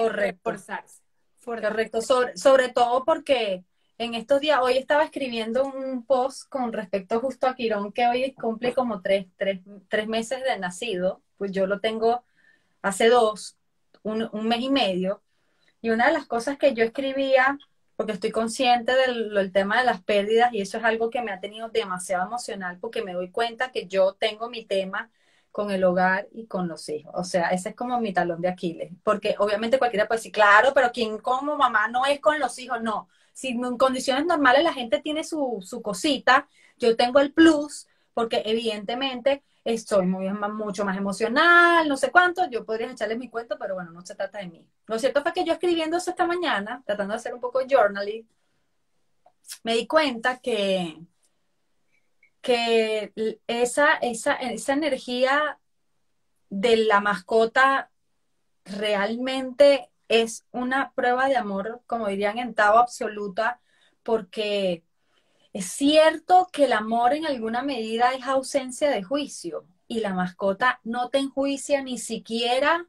reforzarse. Correcto, sobre, sobre todo porque en estos días, hoy estaba escribiendo un post con respecto justo a Quirón, que hoy cumple como tres, tres, tres meses de nacido, pues yo lo tengo hace dos, un, un mes y medio, y una de las cosas que yo escribía porque estoy consciente del, tema de las pérdidas y eso es algo que me ha tenido demasiado emocional porque me doy cuenta que yo tengo mi tema con el hogar y con los hijos. O sea, ese es como mi talón de Aquiles. Porque obviamente cualquiera puede decir, claro, pero quien como mamá no es con los hijos, no. Si en condiciones normales la gente tiene su, su cosita, yo tengo el plus, porque evidentemente estoy muy, mucho más emocional, no sé cuánto, yo podría echarles mi cuento, pero bueno, no se trata de mí. Lo cierto fue que yo escribiendo eso esta mañana, tratando de hacer un poco de journaling, me di cuenta que, que esa, esa, esa energía de la mascota realmente es una prueba de amor, como dirían en Tao absoluta, porque es cierto que el amor en alguna medida es ausencia de juicio y la mascota no te enjuicia ni siquiera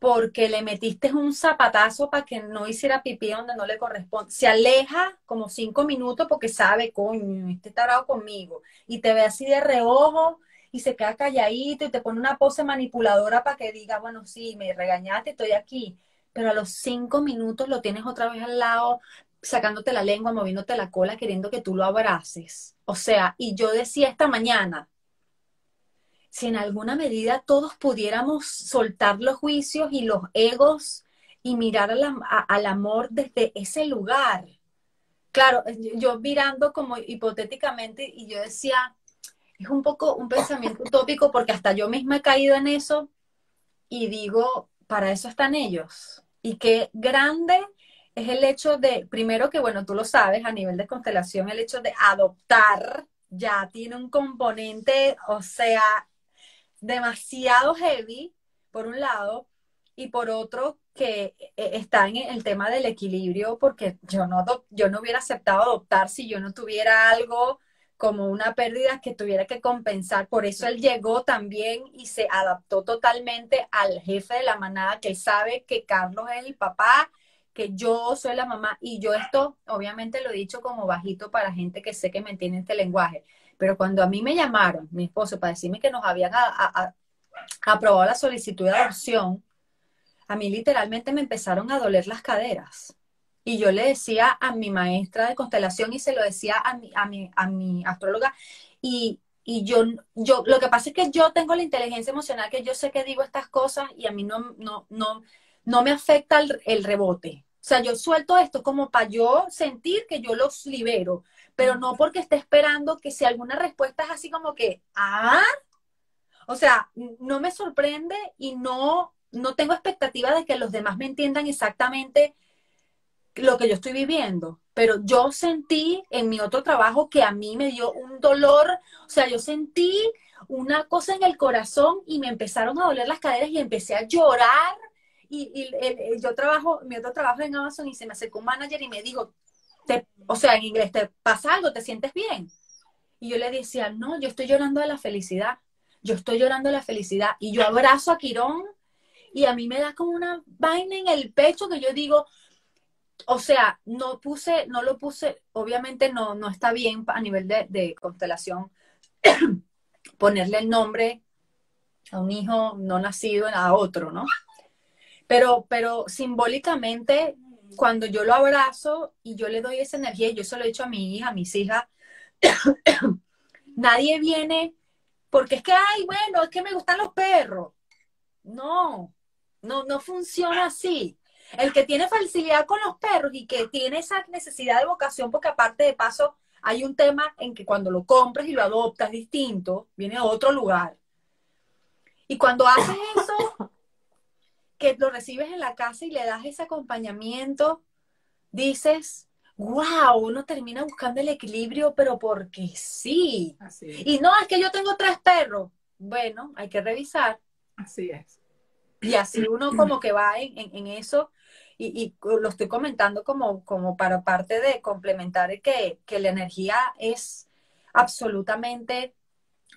porque le metiste un zapatazo para que no hiciera pipí donde no le corresponde. Se aleja como cinco minutos porque sabe, coño, este tarado conmigo. Y te ve así de reojo y se queda calladito y te pone una pose manipuladora para que diga, bueno, sí, me regañaste, estoy aquí. pero a los cinco minutos lo tienes otra vez al lado, sacándote la lengua, moviéndote la cola, queriendo que tú lo abraces. O sea, y yo decía esta mañana, si en alguna medida todos pudiéramos soltar los juicios y los egos y mirar al amor desde ese lugar. Claro, yo mirando como hipotéticamente y yo decía, es un poco un pensamiento utópico porque hasta yo misma he caído en eso y digo, para eso están ellos. Y qué grande es el hecho de, primero que, bueno, tú lo sabes, a nivel de constelación, el hecho de adoptar ya tiene un componente, o sea, demasiado heavy, por un lado, y por otro, que eh, está en el tema del equilibrio, porque yo no, yo no hubiera aceptado adoptar si yo no tuviera algo como una pérdida que tuviera que compensar. Por eso él llegó también y se adaptó totalmente al jefe de la manada, que él sabe que Carlos es el papá, que yo soy la mamá. Y yo esto, obviamente lo he dicho como bajito para gente que sé que me entiende este lenguaje. Pero cuando a mí me llamaron, mi esposo, para decirme que nos habían aprobado la solicitud de adopción, a mí literalmente me empezaron a doler las caderas. Y yo le decía a mi maestra de constelación y se lo decía a mi, a mi, a mi astróloga. Y, yo, yo, lo que pasa es que yo tengo la inteligencia emocional, que yo sé que digo estas cosas y a mí no, no, no, no me afecta el, el rebote. O sea, yo suelto esto como para yo sentir que yo los libero, pero no porque esté esperando que si alguna respuesta es así como que, ah, o sea, no me sorprende y no, no tengo expectativa de que los demás me entiendan exactamente lo que yo estoy viviendo, pero yo sentí en mi otro trabajo que a mí me dio un dolor, o sea, yo sentí una cosa en el corazón y me empezaron a doler las caderas y empecé a llorar. Y, yo trabajo, mi otro trabajo en Amazon y se me acercó un manager y me dijo, o sea, en inglés, ¿te pasa algo? ¿Te sientes bien? Y yo le decía, no, yo estoy llorando de la felicidad. Yo estoy llorando de la felicidad. Y yo abrazo a Quirón y a mí me da como una vaina en el pecho que yo digo, o sea, no puse, no lo puse, obviamente no, no está bien a nivel de, constelación ponerle el nombre a un hijo no nacido a otro, ¿no? Pero, pero simbólicamente cuando yo lo abrazo y yo le doy esa energía, yo se lo he dicho a mi hija, a mis hijas, nadie viene porque es que, ay, bueno, es que me gustan los perros. No, no, no funciona así. El que tiene facilidad con los perros y que tiene esa necesidad de vocación, porque aparte de paso, hay un tema en que cuando lo compras y lo adoptas distinto, viene a otro lugar. Y cuando haces eso, que lo recibes en la casa y le das ese acompañamiento, dices, wow, uno termina buscando el equilibrio, pero porque sí. Y no, es que yo tengo tres perros. Bueno, hay que revisar. Así es. Y así uno como que va en, eso. Y, lo estoy comentando como, como para parte de complementar que, que la energía es absolutamente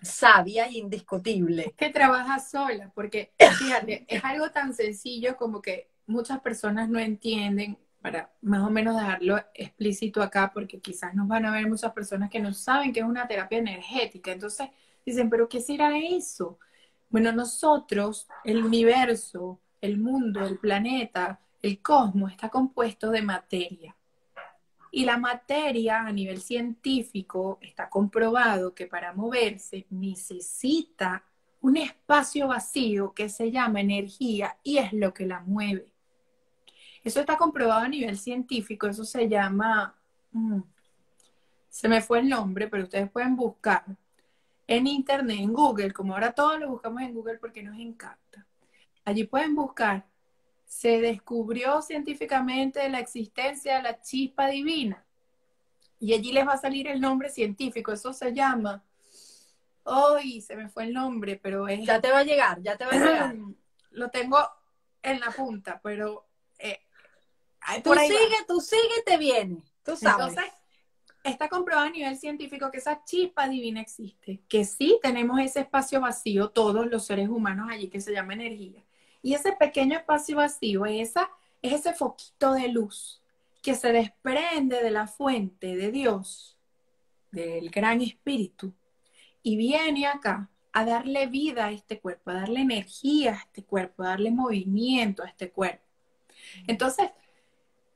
sabia e indiscutible. Que trabaja sola, porque fíjate, es algo tan sencillo como que muchas personas no entienden, para más o menos dejarlo explícito acá, porque quizás nos van a ver muchas personas que no saben que es una terapia energética. Entonces dicen, pero ¿qué será eso? Bueno, nosotros, el universo, el mundo, el planeta, el cosmos está compuesto de materia. Y la materia a nivel científico está comprobado que para moverse necesita un espacio vacío que se llama energía y es lo que la mueve. Eso está comprobado a nivel científico, eso se llama, mm, se me fue el nombre, pero ustedes pueden buscar en internet, en Google, como ahora todos lo buscamos en Google porque nos encanta. Allí pueden buscar se descubrió científicamente la existencia de la chispa divina. Y allí les va a salir el nombre científico, eso se llama. Hoy se me fue el nombre, pero es. Ya te va a llegar, ya te va a llegar. Lo tengo en la punta, pero. Eh, tú sigue, tú sigue, te viene. Tú sabes. Entonces, está comprobado a nivel científico que esa chispa divina existe, que sí tenemos ese espacio vacío, todos los seres humanos allí, que se llama energía. Y ese pequeño espacio vacío es, esa, es ese foquito de luz que se desprende de la fuente de Dios, del gran espíritu, y viene acá a darle vida a este cuerpo, a darle energía a este cuerpo, a darle movimiento a este cuerpo. Entonces,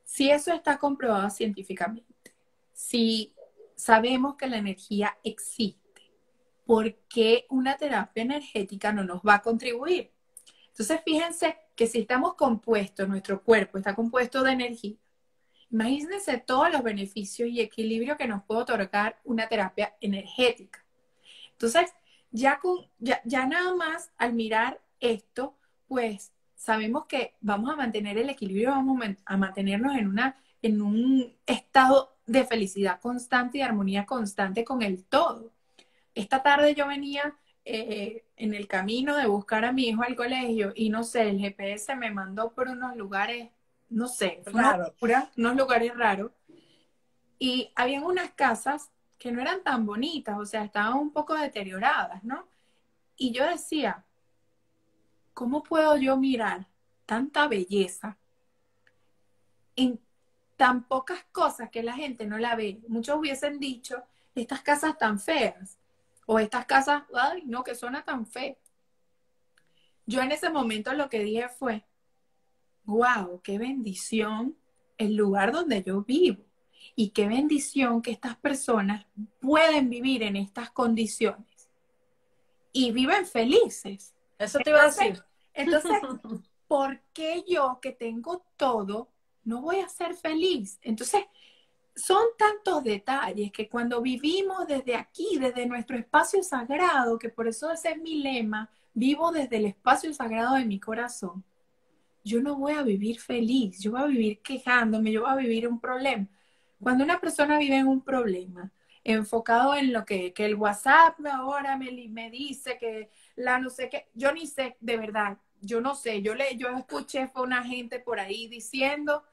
si eso está comprobado científicamente, si sabemos que la energía existe, ¿por qué una terapia energética no nos va a contribuir? Entonces, fíjense que si estamos compuestos, nuestro cuerpo está compuesto de energía, imagínense todos los beneficios y equilibrio que nos puede otorgar una terapia energética. Entonces, ya, con, ya, nada más al mirar esto, pues sabemos que vamos a mantener el equilibrio, vamos a mantenernos en, una, en un estado de felicidad constante y armonía constante con el todo. Esta tarde yo venía eh, en el camino de buscar a mi hijo al colegio y no sé, el GPS me mandó por unos lugares, no sé, unos lugares raros. Y habían unas casas que no eran tan bonitas, o sea, estaban un poco deterioradas, ¿no? Y yo decía, ¿cómo puedo yo mirar tanta belleza en tan pocas cosas que la gente no la ve? Muchos hubiesen dicho, estas casas tan feas, o estas casas, ay, no, que suena tan feo. Yo en ese momento lo que dije fue, wow, qué bendición el lugar donde yo vivo. Y qué bendición que estas personas pueden vivir en estas condiciones y viven felices. Eso te iba a decir. Entonces, ¿por qué yo que tengo todo no voy a ser feliz? Entonces, son tantos detalles que cuando vivimos desde aquí, desde nuestro espacio sagrado, que por eso ese es mi lema, vivo desde el espacio sagrado de mi corazón, yo no voy a vivir feliz, yo voy a vivir quejándome, yo voy a vivir un problema. Cuando una persona vive en un problema, enfocado en lo que, que el WhatsApp ahora me, me dice que la no sé qué, yo ni sé, de verdad, yo no sé, yo le, yo escuché fue una gente por ahí diciendo,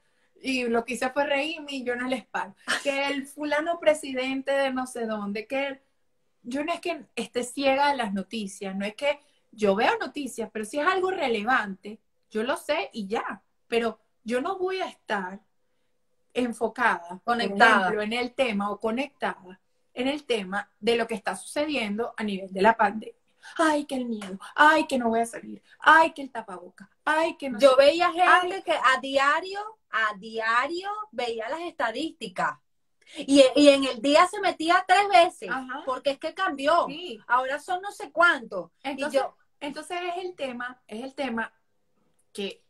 y lo que hice fue reírme y yo no les pago. Que el fulano presidente de no sé dónde, que yo no es que esté ciega de las noticias, no es que yo veo noticias, pero si es algo relevante, yo lo sé y ya, pero yo no voy a estar enfocada, conectada en el tema o conectada en el tema de lo que está sucediendo a nivel de la pandemia. Ay, que el miedo, ay, que no voy a salir, ay, que el tapaboca, ay, que no. Yo veía gente que a diario, a diario veía las estadísticas. Y, en el día se metía tres veces, porque es que cambió. Ahora son no sé cuántos. Entonces, entonces es el tema, es el tema que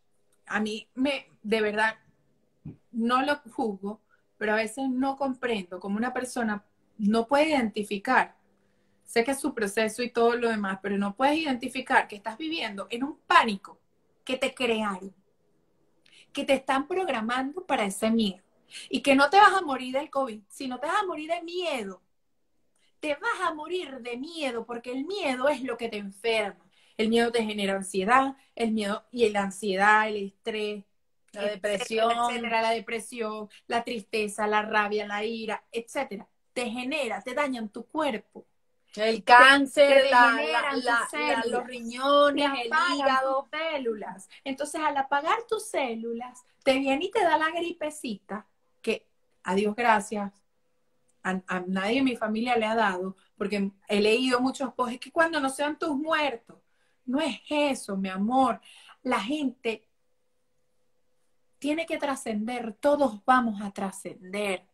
a mí me, de verdad, no lo juzgo, pero a veces no comprendo cómo una persona no puede identificar. Sé que es su proceso y todo lo demás, pero no puedes identificar que estás viviendo en un pánico que te crearon, que te están programando para ese miedo y que no te vas a morir del COVID, sino te vas a morir de miedo. Te vas a morir de miedo porque el miedo es lo que te enferma. El miedo te genera ansiedad, el miedo y la ansiedad, el estrés, la depresión, etcétera, la depresión, la tristeza, la rabia, la ira, etcétera, te genera, te dañan tu cuerpo. El cáncer, los riñones, el hígado. células. Entonces, al apagar tus células, te viene y te da la gripecita, que a Dios gracias, a, nadie en mi familia le ha dado, porque he leído muchos posts, que cuando no sean tus muertos, no es eso, mi amor. La gente tiene que trascender, todos vamos a trascender.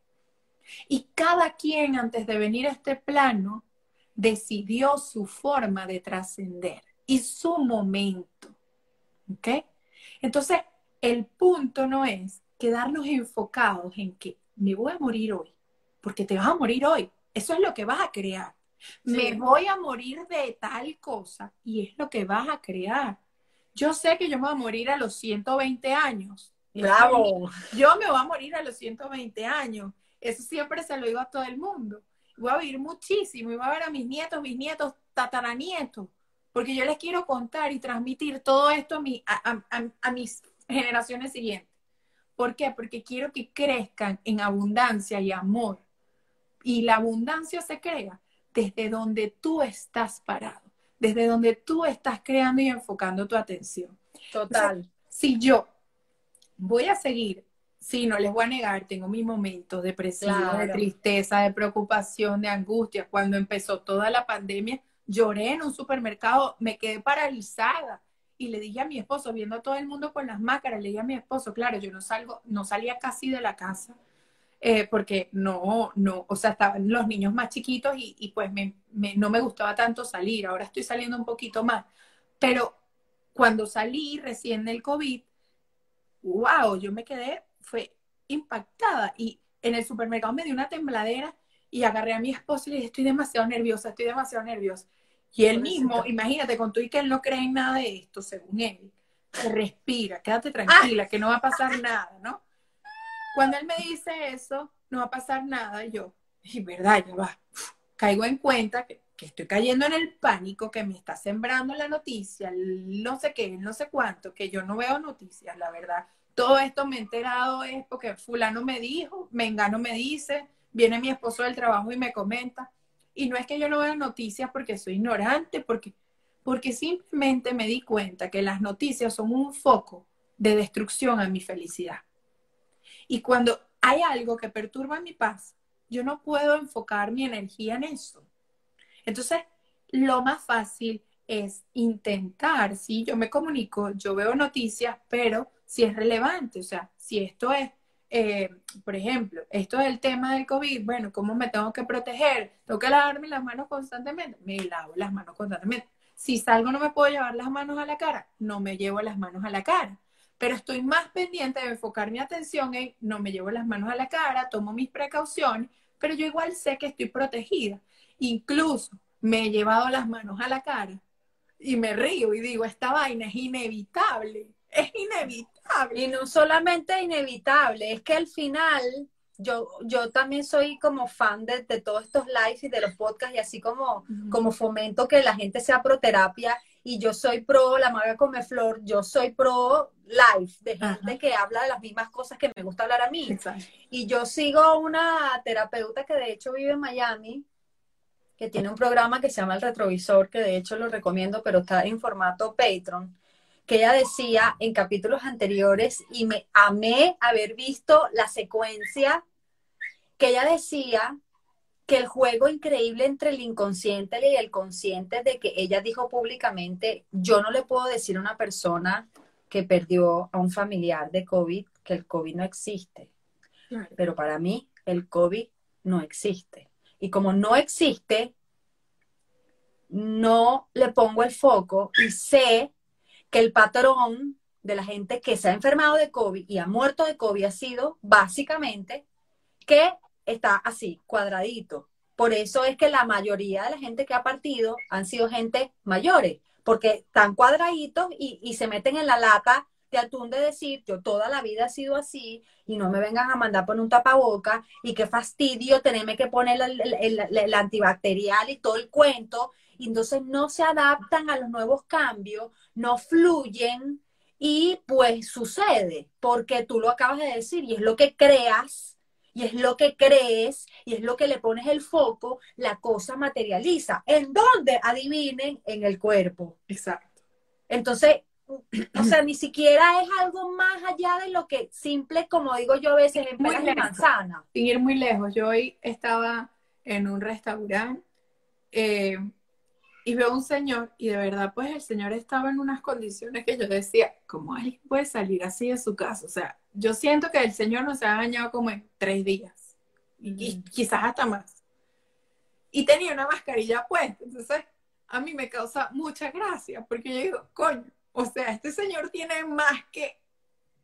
Y cada quien antes de venir a este plano decidió su forma de trascender y su momento. ¿Ok? Entonces, el punto no es quedarnos enfocados en que me voy a morir hoy, porque te vas a morir hoy. Eso es lo que vas a crear. Me voy a morir de tal cosa y es lo que vas a crear. Yo sé que yo me voy a morir a los 120 años. Bravo. Yo me voy a morir a los 120 años. Eso siempre se lo digo a todo el mundo. Voy a vivir muchísimo y voy a ver a mis nietos, mis nietos, tataranietos, porque yo les quiero contar y transmitir todo esto a, a mis generaciones siguientes. ¿Por qué? Porque quiero que crezcan en abundancia y amor. Y la abundancia se crea desde donde tú estás parado, desde donde tú estás creando y enfocando tu atención. Total. si yo voy a seguir, sí, no les voy a negar, tengo mis momentos depresivos, de tristeza, de preocupación, de angustia. Cuando empezó toda la pandemia, lloré en un supermercado, me quedé paralizada. Y le dije a mi esposo, viendo a todo el mundo con las máscaras, le dije a mi esposo, claro, yo no salgo, no salía casi de la casa, eh, porque no, no, o sea, estaban los niños más chiquitos y, pues no me gustaba tanto salir, ahora estoy saliendo un poquito más, pero cuando salí recién del COVID, wow, yo me quedé, fue impactada y en el supermercado me dio una tembladera y agarré a mi esposo y le dije, estoy demasiado nerviosa, estoy demasiado nerviosa. Y él mismo, imagínate, con tú y que él no cree en nada de esto, según él, respira, quédate tranquila, que no va a pasar nada, ¿no? Cuando él me dice eso, no va a pasar nada, yo, y verdad, ya va, caigo en cuenta que, que, estoy cayendo en el pánico, que me está sembrando la noticia, no sé qué, no sé cuánto, que yo no veo noticias, la verdad. Todo esto me he enterado es porque fulano me dijo, mengano me dice, viene mi esposo del trabajo y me comenta. Y no es que yo no vea noticias porque soy ignorante, porque, porque simplemente me di cuenta que las noticias son un foco de destrucción a mi felicidad. Y cuando hay algo que perturba mi paz, yo no puedo enfocar mi energía en eso. Entonces, lo más fácil es intentar, si yo me comunico, yo veo noticias, pero si es relevante, o sea, si esto es eh, por ejemplo, esto del tema del COVID, bueno, ¿cómo me tengo que proteger? ¿Tengo que lavarme las manos constantemente? Me lavo las manos constantemente. Si salgo no me puedo llevar las manos a la cara, no me llevo las manos a la cara. Pero estoy más pendiente de enfocar mi atención en no me llevo las manos a la cara, tomo mis precauciones, pero yo igual sé que estoy protegida. Incluso me he llevado las manos a la cara y me río y digo, esta vaina es inevitable es inevitable. Y no solamente inevitable, es que al final yo, yo también soy como fan de, todos estos lives y de los podcasts y así como, como fomento que la gente sea pro terapia y yo soy pro la maga come flor, yo soy pro live de gente que habla de las mismas cosas que me gusta hablar a mí. Y yo sigo una terapeuta que de hecho vive en Miami, que tiene un programa que se llama El Retrovisor, que de hecho lo recomiendo, pero está en formato Patreon que ella decía en capítulos anteriores y me amé haber visto la secuencia que ella decía que el juego increíble entre el inconsciente y el consciente de que ella dijo públicamente, yo no le puedo decir a una persona que perdió a un familiar de COVID que el COVID no existe. Pero para mí el COVID no existe. Y como no existe, no le pongo el foco y sé que el patrón de la gente que se ha enfermado de COVID y ha muerto de COVID ha sido básicamente que está así, cuadradito. Por eso es que la mayoría de la gente que ha partido han sido gente mayores, porque están cuadraditos y, se meten en la lata de atún de decir, yo toda la vida he sido así y no me vengan a mandar poner un tapaboca y qué fastidio tenerme que poner el antibacterial y todo el cuento y entonces no se adaptan a los nuevos cambios, no fluyen y pues sucede, porque tú lo acabas de decir y es lo que creas y es lo que crees y es lo que le pones el foco, la cosa materializa. ¿En dónde? Adivinen, en el cuerpo. Exacto. Entonces, o sea, ni siquiera es algo más allá de lo que simple, como digo yo a veces, en peras de manzana. Sin ir muy lejos, yo hoy estaba en un restaurante eh, y veo un señor y de verdad pues el señor estaba en unas condiciones que yo decía, ¿cómo alguien puede salir así de su casa? O sea, yo siento que el señor no se ha bañado como en tres días y, quizás hasta más. Y tenía una mascarilla puesta, entonces a mí me causa mucha gracia porque yo digo, coño, o sea, este señor tiene más que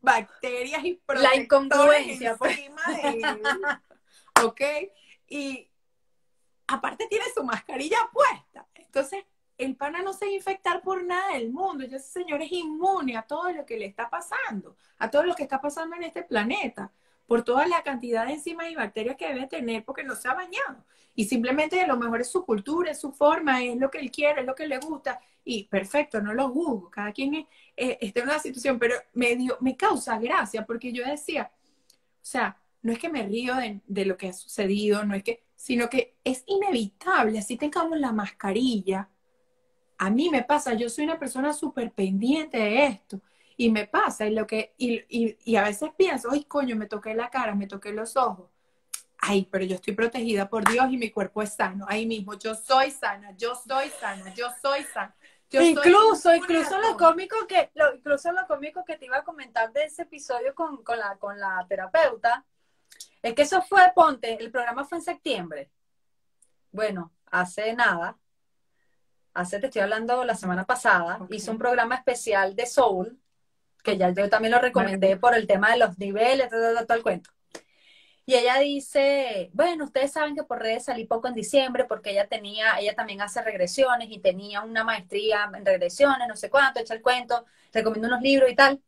bacterias y la incongruencia pues. encima de él, ¿ok? Y aparte tiene su mascarilla puesta. Entonces, el pana no se va a infectar por nada del mundo. Ya ese señor es inmune a todo lo que le está pasando, a todo lo que está pasando en este planeta, por toda la cantidad de enzimas y bacterias que debe tener porque no se ha bañado. Y simplemente a lo mejor es su cultura, es su forma, es lo que él quiere, es lo que le gusta. Y perfecto, no lo juzgo. Cada quien eh, está en una situación, pero me, dio, me causa gracia porque yo decía, o sea, no es que me río de lo que ha sucedido, no es que sino que es inevitable, así tengamos la mascarilla. A mí me pasa, yo soy una persona súper pendiente de esto y me pasa y lo que y, y, a veces pienso, ay coño, me toqué la cara, me toqué los ojos. Ay, pero yo estoy protegida por Dios y mi cuerpo es sano. Ahí mismo, yo soy sana, yo soy sana, yo soy sana. incluso, incluso lo cómico que, lo, incluso lo cómico que te iba a comentar de ese episodio con, con, la, con la terapeuta, es que eso fue, ponte, el programa fue en septiembre. Bueno, hace nada, hace, te estoy hablando la semana pasada, hizo un programa especial de Soul, que ya yo también lo recomendé por el tema de los niveles, todo, todo el cuento. Y ella dice, bueno, ustedes saben que por redes salí poco en diciembre porque ella tenía, ella también hace regresiones y tenía una maestría en regresiones, no sé cuánto, echa el cuento, recomiendo unos libros y tal.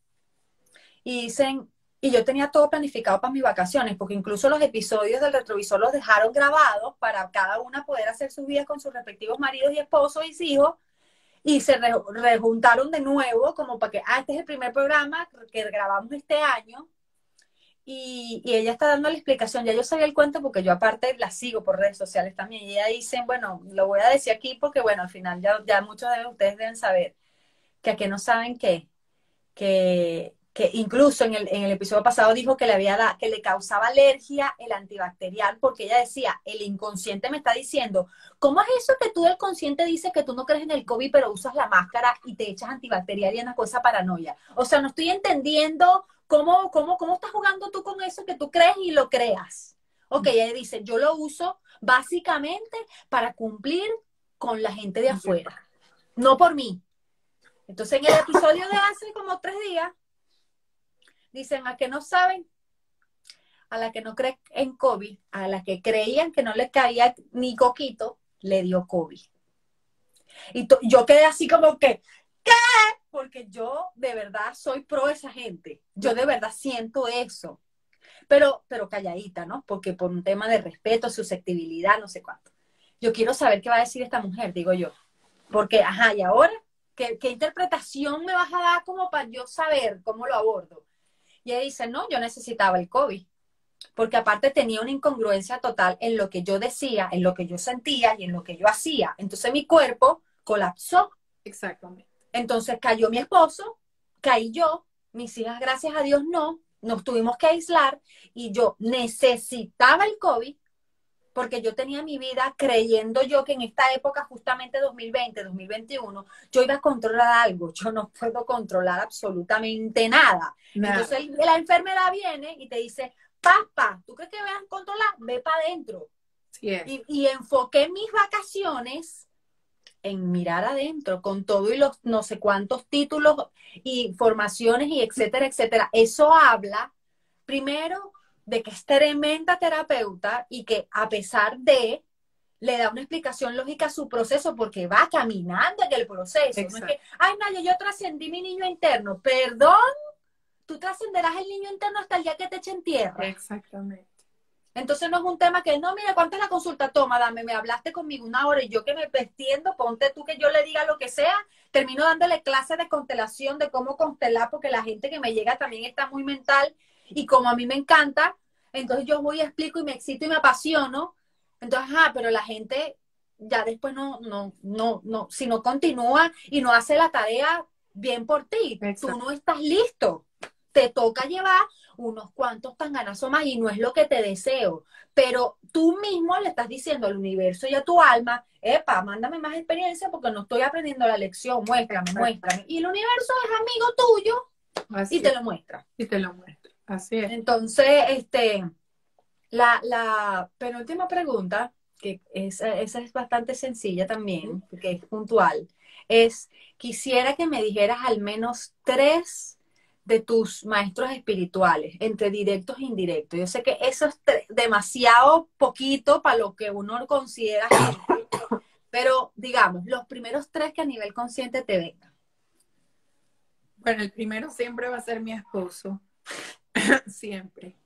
Y dicen, y yo tenía todo planificado para mis vacaciones, porque incluso los episodios del retrovisor los dejaron grabados para cada una poder hacer sus vidas con sus respectivos maridos y esposos y hijos. Y se rejuntaron de nuevo como para que, ah, este es el primer programa que grabamos este año y, ella está dando la explicación, ya yo sabía el cuento porque yo aparte la sigo por redes sociales también, y ella dice, bueno, lo voy a decir aquí porque bueno, al final ya, ya muchos de ustedes deben saber que aquí no saben qué, que, que incluso en el, en el episodio pasado dijo que le, había que le causaba alergia el antibacterial porque ella decía, el inconsciente me está diciendo, ¿cómo es eso que tú del consciente dices que tú no crees en el COVID pero usas la máscara y te echas antibacterial y una cosa paranoia? O sea, no estoy entendiendo ¿Cómo, cómo, ¿Cómo estás jugando tú con eso que tú crees y lo creas? Ok, ella dice, yo lo uso básicamente para cumplir con la gente de afuera, no por mí. Entonces, en el episodio de hace como tres días, dicen a que no saben, a la que no cree en COVID, a la que creían que no le caía ni coquito, le dio COVID. Y yo quedé así como que, ¿qué? porque yo de verdad soy pro esa gente. Yo de verdad siento eso. Pero, pero calladita, ¿no? Porque por un tema de respeto, susceptibilidad, no sé cuánto. Yo quiero saber qué va a decir esta mujer, digo yo. Porque, ajá, ¿y ahora? ¿Qué, qué interpretación me vas a dar como para yo saber cómo lo abordo? Y ella dice, no, yo necesitaba el COVID. Porque aparte tenía una incongruencia total en lo que yo decía, en lo que yo sentía y en lo que yo hacía. Entonces mi cuerpo colapsó. Exactamente. Entonces cayó mi esposo, caí yo, mis hijas, gracias a Dios, no, nos tuvimos que aislar y yo necesitaba el COVID porque yo tenía mi vida creyendo yo que en esta época, justamente 2020, 2021, yo iba a controlar algo. Yo no puedo controlar absolutamente nada. Entonces la enfermedad viene y te dice, papá, ¿tú crees que voy a controlar? Ve para adentro. y, y enfoqué mis vacaciones en mirar adentro con todo y los no sé cuántos títulos y formaciones y etcétera, etcétera. Eso habla primero de que es tremenda terapeuta y que a pesar de le da una explicación lógica a su proceso porque va caminando en el proceso. No es que, ay, Naya, yo trascendí mi niño interno. Perdón, tú trascenderás el niño interno hasta el día que te echen tierra. Exactamente. Entonces no es un tema que, no, mira, ¿cuánto es la consulta? Toma, dame, me hablaste conmigo una hora y yo que me extiendo, ponte tú que yo le diga lo que sea, termino dándole clases de constelación, de cómo constelar, porque la gente que me llega también está muy mental y como a mí me encanta, entonces yo voy y explico y me excito y me apasiono. Entonces, ah, pero la gente ya después no, no, no, no, si no continúa y no hace la tarea bien por ti, tú no estás listo. Te toca llevar unos cuantos tanganazos más y no es lo que te deseo, pero tú mismo le estás diciendo al universo y a tu alma, epa, mándame más experiencia porque no estoy aprendiendo la lección, muéstrame, muéstrame. Y el universo es amigo tuyo y te lo muestra. Y te lo muestra, así es. Entonces, este, la, la penúltima pregunta, que esa, esa es bastante sencilla también, porque es puntual, es, quisiera que me dijeras al menos tres de tus maestros espirituales, entre directos e indirectos. Yo sé que eso es demasiado poquito para lo que uno considera pero digamos, los primeros tres que a nivel consciente te vengan. Bueno, el primero siempre va a ser mi esposo, siempre.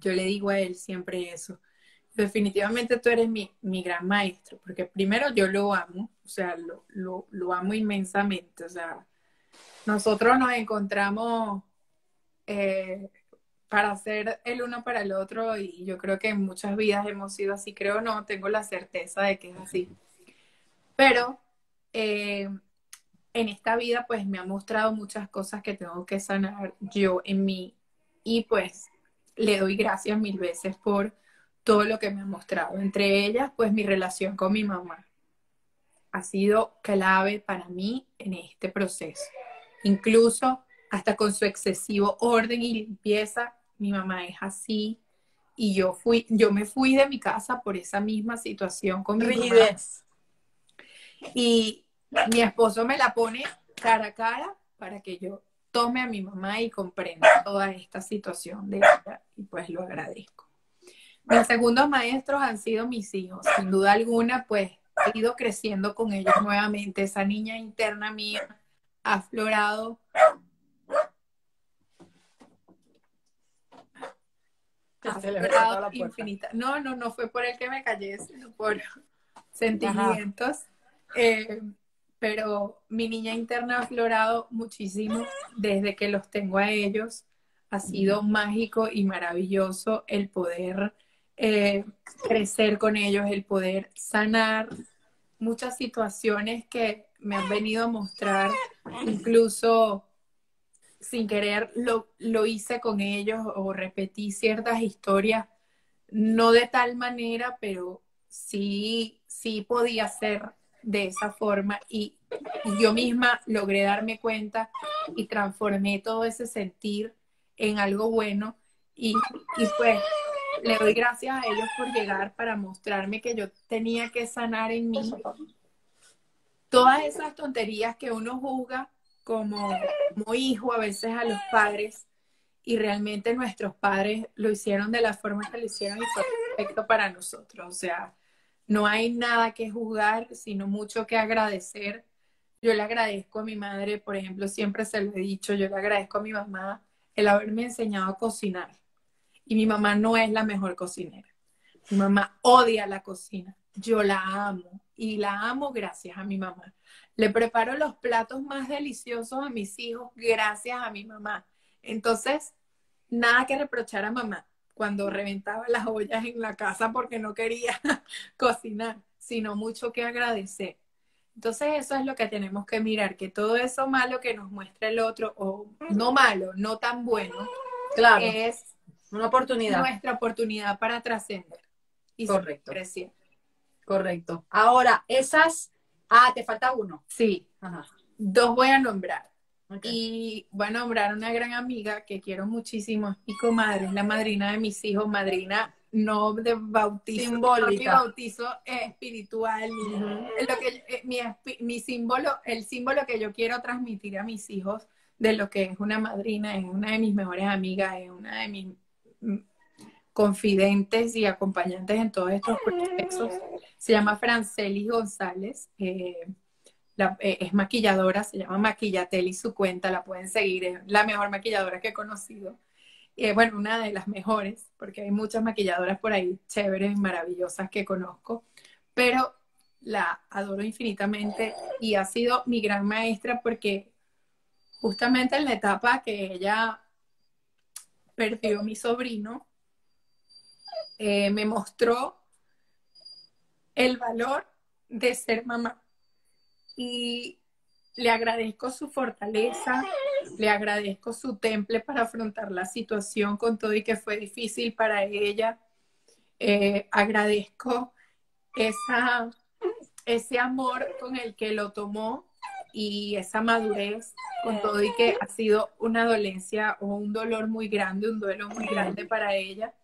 Yo le digo a él siempre eso. Definitivamente tú eres mi, mi gran maestro, porque primero yo lo amo, o sea, lo, lo, amo inmensamente, o sea, nosotros nos encontramos eh, para ser el uno para el otro y yo creo que en muchas vidas hemos sido así, creo no, tengo la certeza de que es así. Pero eh, en esta vida pues me ha mostrado muchas cosas que tengo que sanar yo en mí y pues le doy gracias mil veces por todo lo que me ha mostrado, entre ellas pues mi relación con mi mamá. ha sido clave para mí en este proceso. Incluso hasta con su excesivo orden y limpieza, mi mamá es así. Y yo fui, yo me fui de mi casa por esa misma situación con mi Rigidez. Y mi esposo me la pone cara a cara para que yo tome a mi mamá y comprenda toda esta situación de ella y pues lo agradezco. Mis segundos maestros han sido mis hijos, sin duda alguna, pues he ido creciendo con ellos nuevamente. Esa niña interna mía ha aflorado. Ha aflorado infinita. No, no, no fue por el que me callé, sino por sentimientos. Eh, pero mi niña interna ha aflorado muchísimo desde que los tengo a ellos. Ha sido mágico y maravilloso el poder eh, crecer con ellos, el poder sanar muchas situaciones que me han venido a mostrar, incluso sin querer lo, lo hice con ellos o repetí ciertas historias, no de tal manera, pero sí, sí podía ser de esa forma y, yo misma logré darme cuenta y transformé todo ese sentir en algo bueno y, y pues le doy gracias a ellos por llegar para mostrarme que yo tenía que sanar en mí todas esas tonterías que uno juzga como, como hijo a veces a los padres y realmente nuestros padres lo hicieron de la forma que lo hicieron y fue perfecto para nosotros. O sea, no hay nada que juzgar, sino mucho que agradecer. Yo le agradezco a mi madre, por ejemplo, siempre se lo he dicho, yo le agradezco a mi mamá el haberme enseñado a cocinar. Y mi mamá no es la mejor cocinera. Mi mamá odia la cocina. Yo la amo y la amo gracias a mi mamá. Le preparo los platos más deliciosos a mis hijos gracias a mi mamá. Entonces, nada que reprochar a mamá cuando reventaba las ollas en la casa porque no quería cocinar, sino mucho que agradecer. Entonces eso es lo que tenemos que mirar, que todo eso malo que nos muestra el otro, o no malo, no tan bueno, claro. es una oportunidad. Nuestra oportunidad para trascender y Correcto. crecer. Correcto. Ahora, esas. Ah, te falta uno. Sí. Ajá. Dos voy a nombrar. Ok. Y voy a nombrar una gran amiga que quiero muchísimo, es mi comadre, es la madrina de mis hijos, madrina no de bautizo, Simbólica. mi bautizo espiritual, Ujú. lo que, eh, mi, mi símbolo, el símbolo que yo quiero transmitir a mis hijos de lo que es una madrina, es una de mis mejores amigas, es una de mis mm, confidentes y acompañantes en todos estos procesos. Se llama Francelis González, eh, eh, es maquilladora, se llama Maquillateli su cuenta, la pueden seguir, es la mejor maquilladora que he conocido. Eh, bueno, una de las mejores, porque hay muchas maquilladoras por ahí chéveres y maravillosas que conozco, pero la adoro infinitamente y ha sido mi gran maestra porque justamente en la etapa que ella perdió mi sobrino, eh, me mostró el valor de ser mamá. Y le agradezco su fortaleza, le agradezco su temple para afrontar la situación con todo y que fue difícil para ella. Eh, agradezco esa, ese amor con el que lo tomó y esa madurez con todo y que ha sido una dolencia o un dolor muy grande, un duelo muy grande para ella.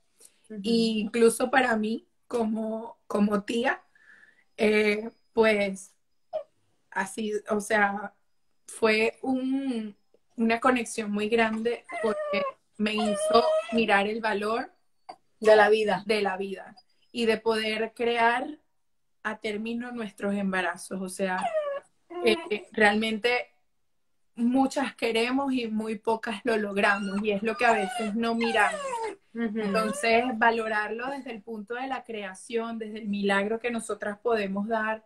Y incluso para mí, como, como tía, eh, pues así, o sea, fue un, una conexión muy grande porque me hizo mirar el valor De la vida. de la vida y de poder crear a término nuestros embarazos. O sea, eh, realmente muchas queremos y muy pocas lo logramos y es lo que a veces no miramos. Entonces, valorarlo desde el punto de la creación, desde el milagro que nosotras podemos dar,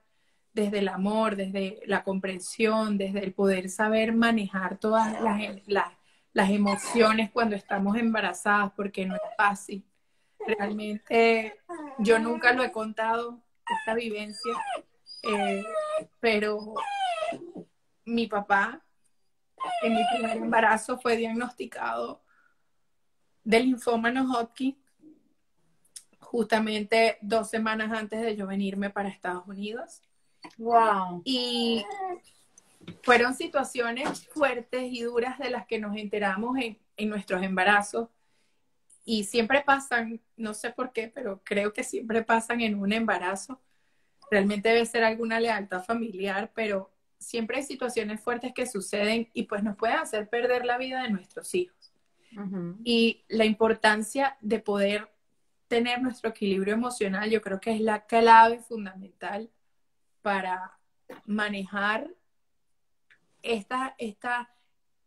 desde el amor, desde la comprensión, desde el poder saber manejar todas las, las, las emociones cuando estamos embarazadas, porque no es fácil. Realmente yo nunca lo he contado, esta vivencia, eh, pero mi papá en mi primer embarazo fue diagnosticado de linfoma no Hodgkin justamente dos semanas antes de yo venirme para Estados Unidos Wow. Y fueron situaciones fuertes y duras de las que nos enteramos en, en nuestros embarazos. Y siempre pasan, no sé por qué, pero creo que siempre pasan en un embarazo. Realmente debe ser alguna lealtad familiar, pero siempre hay situaciones fuertes que suceden y pues nos pueden hacer perder la vida de nuestros hijos. Y la importancia de poder tener nuestro equilibrio emocional, yo creo que es la clave fundamental para manejar esta, esta,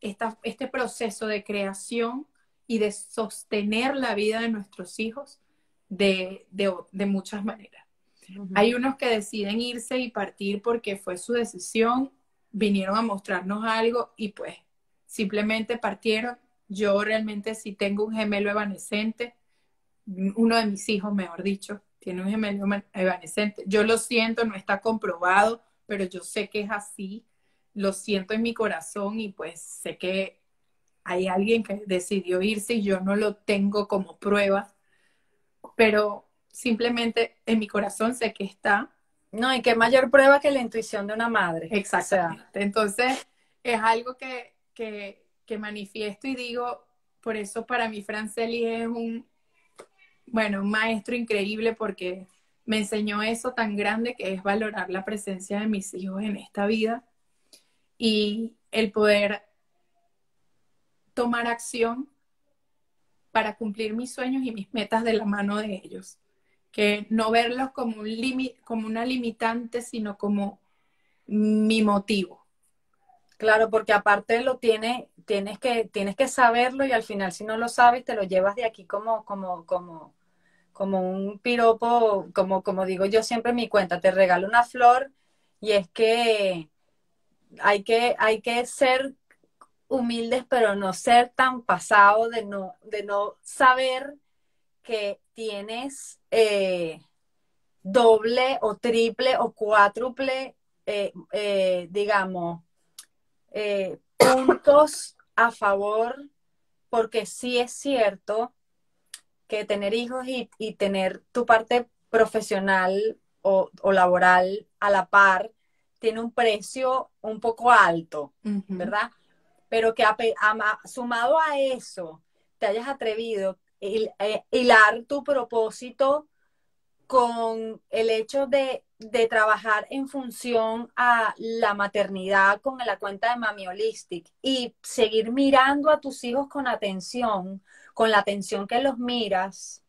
esta, este proceso de creación y de sostener la vida de nuestros hijos de, de, muchas maneras. Hay unos que deciden irse y partir porque fue su decisión, vinieron a mostrarnos algo y pues simplemente partieron. Yo realmente sí tengo un gemelo evanescente, uno de mis hijos, mejor dicho, tiene un gemelo evanescente. Yo lo siento, no está comprobado, pero yo sé que es así, lo siento en mi corazón y pues sé que hay alguien que decidió irse y yo no lo tengo como prueba, pero simplemente en mi corazón sé que está. No, y qué mayor prueba que la intuición de una madre. Exactamente. Entonces, es algo que, que, que manifiesto y digo, por eso para mí Franceli es un, bueno, un maestro increíble porque me enseñó eso tan grande que es valorar la presencia de mis hijos en esta vida y el poder tomar acción para cumplir mis sueños y mis metas de la mano de ellos. Que no verlos como, un como una limitante, sino como mi motivo. Claro, porque aparte lo tiene, tienes que, tienes que saberlo y al final si no lo sabes te lo llevas de aquí como, como, como, como un piropo, como, como digo yo siempre en mi cuenta, te regalo una flor y es que hay que, hay que ser humildes, pero no ser tan pasado de no, de no saber que tienes eh, doble o triple o cuádruple, eh, eh, digamos, puntos a favor, porque sí es cierto que tener hijos y, tener tu parte profesional o, laboral a la par tiene un precio un poco alto, ¿verdad? pero que sumado a eso te hayas atrevido a eh, hilar tu propósito con el hecho de, trabajar en función a la maternidad con la cuenta de Mami Holistic y seguir mirando a tus hijos con atención, con la atención que los miras,